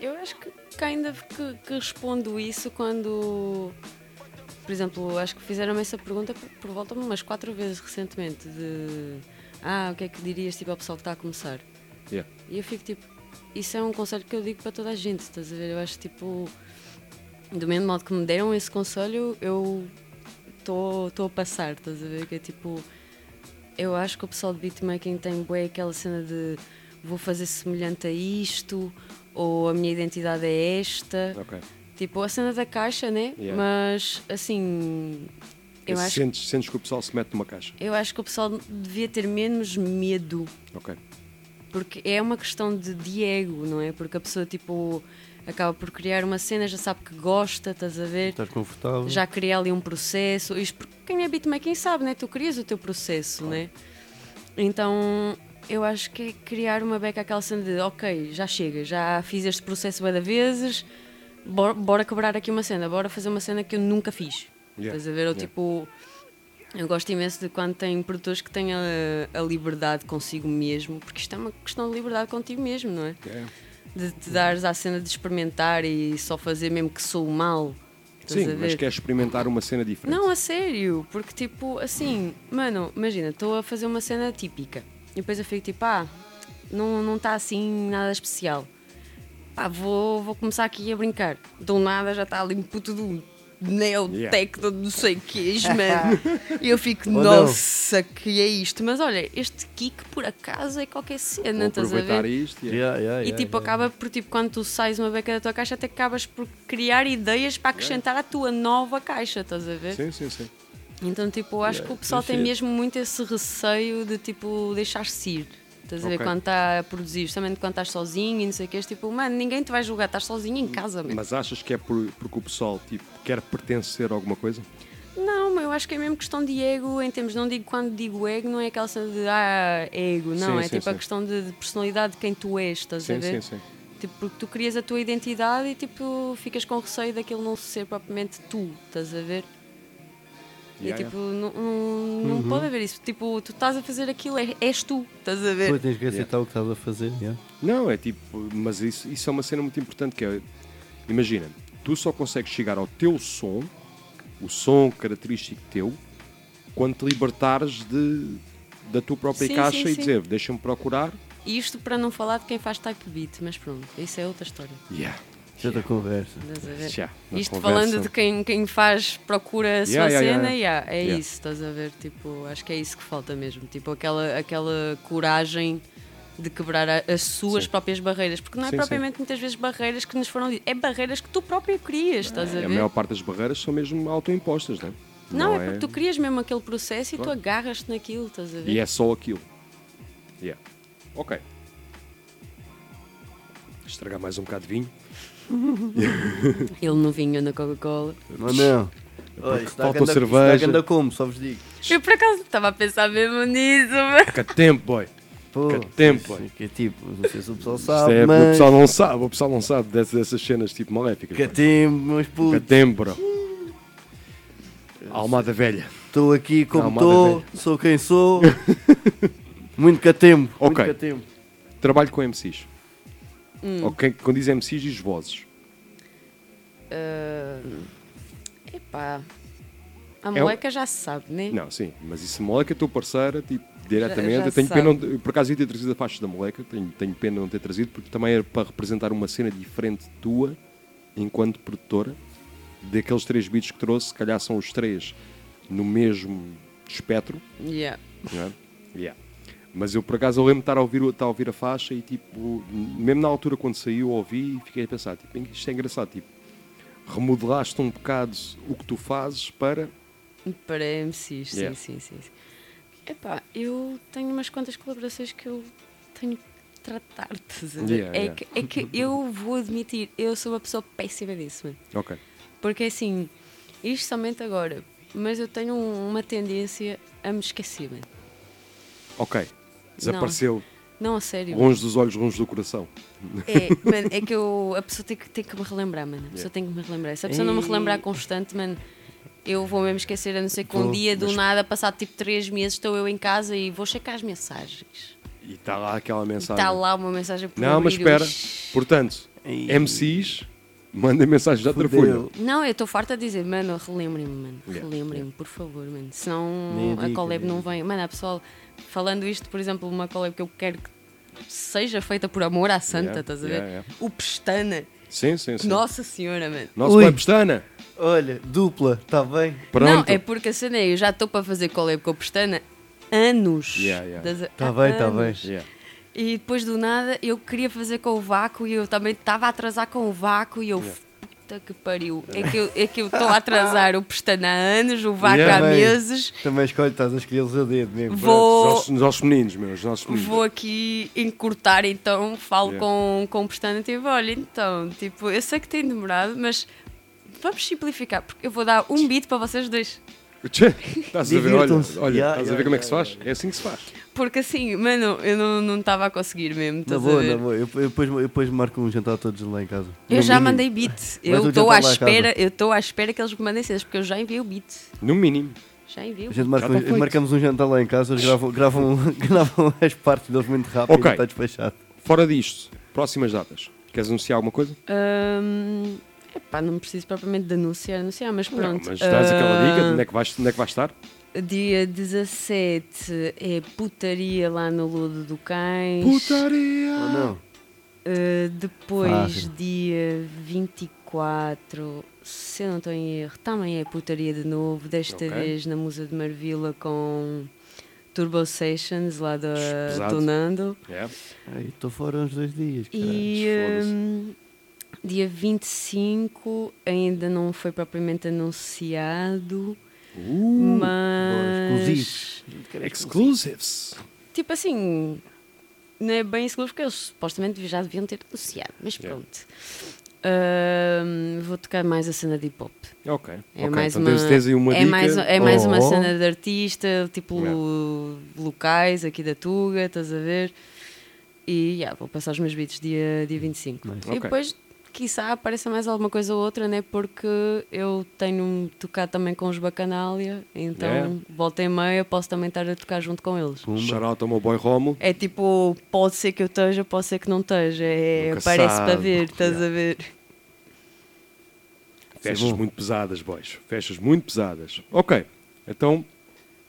Eu acho que, que ainda que, que respondo isso quando, por exemplo, acho que fizeram-me essa pergunta por, por volta de umas quatro vezes recentemente de ah, o que é que dirias tipo, ao pessoal que está a começar? Yeah. E eu fico tipo, isso é um conselho que eu digo para toda a gente, estás a ver? Eu acho tipo, do mesmo modo que me deram esse conselho, eu estou a passar, estás a ver? Que é tipo, eu acho que o pessoal de beatmaking tem bué aquela cena de vou fazer semelhante a isto, ou a minha identidade é esta. Ok. Tipo, a cena da caixa, né? Yeah. Mas, assim, eu acho, sentes, sentes que o pessoal se mete numa caixa. eu acho que o pessoal devia ter menos medo. Ok. Porque é uma questão de, de ego, não é? Porque a pessoa, tipo, acaba por criar uma cena, já sabe que gosta, estás a ver? Estar confortável. Já cria ali um processo. Isto porque quem é beatmaker sabe, né? Tu crias o teu processo, né? Então, eu acho que é criar uma beca aquela cena de, ok, já chega, já fiz este processo de vezes, bora, bora quebrar aqui uma cena, bora fazer uma cena que eu nunca fiz. Yeah, Estás a ver? Ou yeah. tipo, eu gosto imenso de quando tem produtores que têm a, a liberdade consigo mesmo, porque isto é uma questão de liberdade contigo mesmo, não é? É. De te dares à cena de experimentar e só fazer mesmo que sou mal. Sim, mas queres experimentar uma cena diferente. Não, a sério, porque tipo, assim, mano, imagina, estou a fazer uma cena típica e depois eu fico tipo, ah, não não está assim nada especial. Pá, vou, vou começar aqui a brincar. Do nada já está ali um puto do neo Yeah. techno, não sei o que, mano. e eu fico, Ou não. nossa, que é isto? Mas olha, este kick por acaso é qualquer cena, Vou estás a ver? isto. yeah. Yeah, yeah, E yeah, tipo, yeah. acaba por tipo, quando tu sais uma beca da tua caixa, até acabas por criar ideias para acrescentar à tua nova caixa, estás a ver? Sim, sim, sim. Então, tipo, eu acho Yeah, que o pessoal tem mesmo muito esse receio de, tipo, deixar-se ir. Estás a ver? Quando está a produzir, justamente quando estás sozinho e não sei o que, és tipo, mano, ninguém te vai julgar, estás sozinho em casa, mesmo. Mas achas que é por, porque o pessoal tipo, quer pertencer a alguma coisa? Não, mas eu acho que é mesmo questão de ego em termos, não digo quando digo ego, não é aquela cena de ah, ego, não, Sim, é sim, tipo a sim. questão de, de personalidade de quem tu és, estás a Sim, ver? sim, sim. Tipo, porque tu crias a tua identidade e tipo, ficas com receio daquilo não ser propriamente tu, estás a ver? Yeah, e tipo, não, não, não pode haver isso. Tipo, tu estás a fazer aquilo, é- és tu, estás a ver? Tu tens que aceitar o que estás a fazer. yeah. Não, é tipo, mas isso, isso é uma cena muito importante que é, imagina, tu só consegues chegar ao teu som, o som característico teu, quando te libertares de, da tua própria Sim, caixa sim, e sim. dizer, deixa-me procurar. E isto para não falar de quem faz type beat, mas pronto, isso é outra história. Yeah. É outra conversa. A Isto conversa. falando de quem, quem faz, procura a sua Yeah, cena, yeah. yeah, é Yeah. isso, estás a ver? Tipo, acho que é isso que falta mesmo. Tipo, aquela, aquela coragem de quebrar a- as suas Sim. próprias barreiras. Porque não é Sim, sim. propriamente muitas vezes barreiras que nos foram ditas, é barreiras que tu próprio crias, estás a a ver? maior parte das barreiras são mesmo autoimpostas, não é? Não, é porque tu crias mesmo aquele processo e tu agarras-te naquilo, estás a ver? E é só aquilo. Yeah. Ok. Estragar mais um bocado de vinho. Ele no vinho na Coca-Cola. Não, não. está faltou ganda- cerveja. está como, só vos digo. Eu por acaso estava a pensar mesmo nisso, mas... Que tempo, boy. Pô, Que tempo, isso boy. Que é tipo, não sei se o pessoal sabe, é, O mas... pessoal não sabe, o pessoal não sabe dessas, dessas cenas tipo maléficas. Que tempo, meus Que putos. tempo, bro. Almada velha. Estou aqui como estou, sou quem sou. muito catempo. Ok. Muito catempo. Trabalho com MCs. Hum. Ok, quando diz MCs, diz vozes. Ah, epá, a É moleca já sabe, né? Não, sim, mas isso moleca é tua parceira, tipo, diretamente. Já- já eu tenho sabe. pena, não- eu, por acaso, ia ter trazido a faixa da moleca, tenho, tenho pena de não ter trazido, porque também era para representar uma cena diferente tua, enquanto produtora. Daqueles três beats que trouxe, se calhar são os três no mesmo espectro. Yeah. é? Yeah. Mas eu por acaso eu lembro de estar a, ouvir, estar a ouvir a faixa e tipo, mesmo na altura quando saiu, ouvi e fiquei a pensar, tipo, isto é engraçado, tipo, remodelaste um bocado o que tu fazes para. Para MCs, sim, Yeah. sim, sim, sim. Epá, eu tenho umas quantas colaborações que eu tenho que tratar, estás a ver? É. Que, é que eu vou admitir, eu sou uma pessoa péssima disso, mano. Ok. Porque assim, isto somente agora, mas eu tenho um- uma tendência a me esquecer, mano. Ok. Desapareceu. Não, a sério. Longe dos olhos, longe do coração. É, mano, é que eu, a pessoa tem que, tem que me relembrar, mano. A pessoa tem que me relembrar. Se a pessoa não me relembrar constante, mano, eu vou mesmo esquecer, a não ser que um dia do mas- nada, passado tipo 3 meses, estou eu em casa e vou checar as mensagens. E está lá aquela mensagem. está lá uma mensagem por Não, mas espera. Portanto, MCs, mandem mensagem de outra folha. Não, eu estou farta de dizer, mano, relembrem-me, mano. Yeah, Relembrem-me, por favor, mano. Senão Nem a dica, collab não vem. Mano, a pessoal, falando isto, por exemplo, uma collab que eu quero que seja feita por amor à santa, Yeah, estás a ver? yeah, yeah. O Pestana. Sim, sim, sim. Nossa senhora, mano. Nosso Ui. pai Pestana. Olha, dupla, está bem? Pronto. Não, é porque a cena é, eu já estou para fazer collab com o Pestana anos. Yeah, yeah. Das- Tá há bem, tá anos. bem. Yeah. E depois do nada eu queria fazer com o vácuo e eu também estava a atrasar com o vácuo e eu. Puta que pariu. É que eu- é que eu estou a atrasar o pestana há anos, o vácuo há Também- meses. Também escolhe, estás a escolher-los a dedo mesmo. Vou- Os nossos, os nossos meninos, meus, os nossos meninos. Vou aqui encurtar então, falo Yeah. com, com o pestana e tipo, olha, então, tipo, eu sei que tem demorado, mas vamos simplificar, porque eu vou dar um beat para vocês dois. Estás a ver, olha, olha, Ya, estás a ya, ver como é ya, que se faz? É assim que se faz. Porque assim, mano, eu não não estava a conseguir mesmo. Na estás a boa, ver? na boa. Eu, eu, depois, eu depois marco um jantar todos lá em casa. Eu No já mínimo. mandei beat. Eu um estou à a espera, eu estou à espera que eles me mandem cenas, porque eu já enviei o beat. No mínimo. Já enviei o A gente beat. marca, Já está um- marcamos um jantar lá em casa, eles gravam, gravam, gravam as partes deles muito rápido Ok. e está despachado. Fora disto, próximas datas. Queres anunciar alguma coisa? Hum, epá, não preciso propriamente de anunciar, anunciar, mas Não, pronto. mas dás aquela dica de Ah, onde é que vais, onde é que vais estar? Dia 17 é putaria lá no Ludo do Cães. Putaria! Ou não? Uh, depois, Fácil. dia 24, se eu não estou em erro, também é putaria de novo, desta Ok. vez na Musa de Marvila com Turbo Sessions lá do Nando. É. Aí, Estou fora uns dois dias. E foda-se. hum, dia 25 ainda não foi propriamente anunciado, Uh, mas. exclusives. Tipo assim, não é bem exclusivo porque eles supostamente já deviam ter anunciado, mas Yeah. pronto. Hum, vou tocar mais a cena de hip hop. Ok. É ok. mais então uma, tens, uma é dica. mais, é mais uma Oh. cena de artista, tipo Yeah. locais aqui da Tuga, estás a ver? E yeah, vou passar os meus beats dia, dia 25. Nice. E depois, quiçá, apareça mais alguma coisa ou outra, né? Porque eu tenho tocado também com os Bacanália, então Yeah. volta e meia posso também estar a tocar junto com eles. Out ao meu boy Romo. É tipo, pode ser que eu esteja, pode ser que não esteja. É, Nunca aparece sabe. para ver, estás a ver? Festas bom. muito pesadas, boys. Festas muito pesadas. Ok. Então.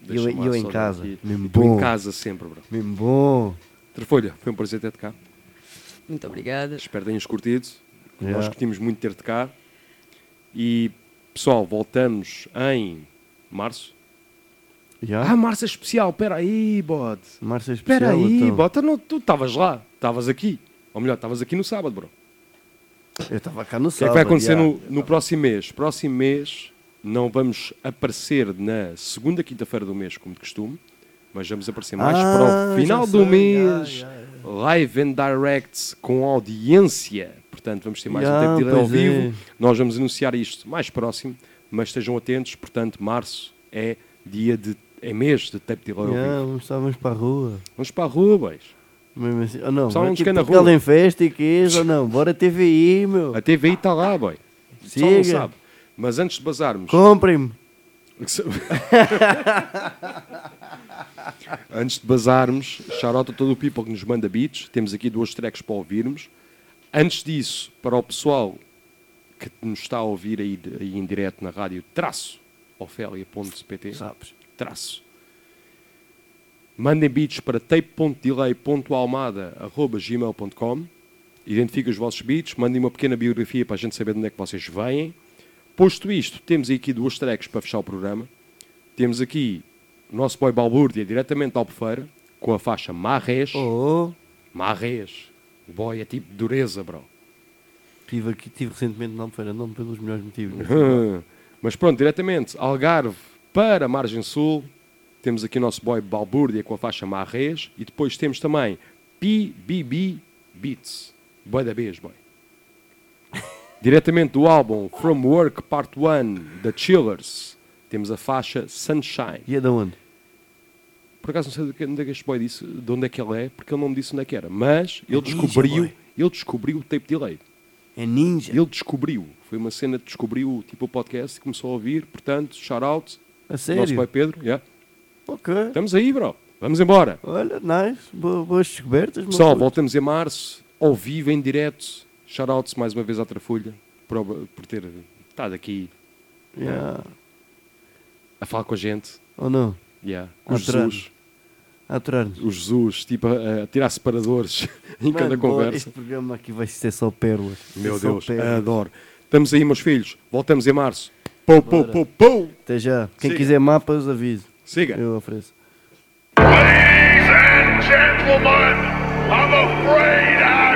E eu, e eu em casa. Mesmo bom. em casa sempre, bro. Mesmo bom. Trefolha, foi um prazer ter-te cá. Muito obrigada. Espero que tenhas curtido. Yeah. Nós curtimos muito ter-te cá. E, pessoal, voltamos em março. Já? Ah, março é especial. Espera aí, bode. Março é especial, Espera aí, então. bode. Não, tu estavas lá. Estavas aqui. Ou melhor, estavas aqui no sábado, bro. Eu estava cá no O que é sábado. que vai acontecer já. no, no próximo mês? Próximo mês não vamos aparecer na segunda quinta-feira do mês, como de costume, mas vamos aparecer mais Ah, para o final do mês, já, já. live and direct com audiência. Portanto, vamos ter mais Já, um tempo de ao pois é. vivo. Nós vamos anunciar isto mais próximo, mas estejam atentos. Portanto, março é dia de é mês de tape delay ao vivo. vamos, estávamos para a rua. Vamos para a rua, boys. Mesmo assim. Oh, não, Pessoal, não quer na rua. em festa e que ou não? Bora TVI, meu. A TVI está lá, boy. Só não Siga. sabe. Mas antes de bazarmos, Comprem-me. Antes de bazarmos, shout a todo o people que nos manda beats. Temos aqui duas tracks para ouvirmos. Antes disso, para o pessoal que nos está a ouvir aí, aí em direto na rádio, traço, ofélia.pt, Sabes. traço. Mandem beats para tape.delay.almada.gmail.com Identifiquem os vossos beats, mandem uma pequena biografia para a gente saber de onde é que vocês vêm. Posto isto, temos aqui duas tracks para fechar o programa. Temos aqui o nosso boy Balbúrdia, diretamente de Albufeira, com a faixa Marrés. Oh, Marrés. O boy é tipo dureza, bro. tive aqui, tive recentemente na Albufeira, não pelos melhores motivos. mas- pronto, diretamente Algarve para Margem Sul, temos aqui o nosso boy Balbúrdia com a faixa Marrés e depois temos também PBB Beats, boy da Bs, boy. diretamente do álbum From Work Part 1 da Chillers, temos a faixa Sunshine. E é da onde? Por acaso não sei onde é que este boy disse, de onde é que ele é, porque ele não me disse onde é que era, mas ele ninja, descobriu, ele descobriu o tape delay. É ninja. Ele descobriu. Foi uma cena que descobriu tipo, o podcast e começou a ouvir. Portanto, shout out. A Nosso sério? pai Pedro. yeah. Ok. Estamos aí, bro. Vamos embora. Olha, nice. Boa- boas descobertas. Pessoal, voltamos em março, ao vivo, em direto. Shout outs mais uma vez à Trafulha por, por ter estado aqui Yeah. a falar com a gente. Ou não? Yeah. O. Jesus. A aturar-nos. O Jesus, tipo, a, a tirar separadores em cada conversa. Este programa aqui vai ser só pérolas. Meu Só Deus, pérolas. adoro. Estamos aí, meus filhos. Voltamos em março. Pou, pou, pou, pou. Até já. Quem Siga. quiser mapas, avise. Siga. Eu ofereço. Ladies and gentlemen, I'm afraid I've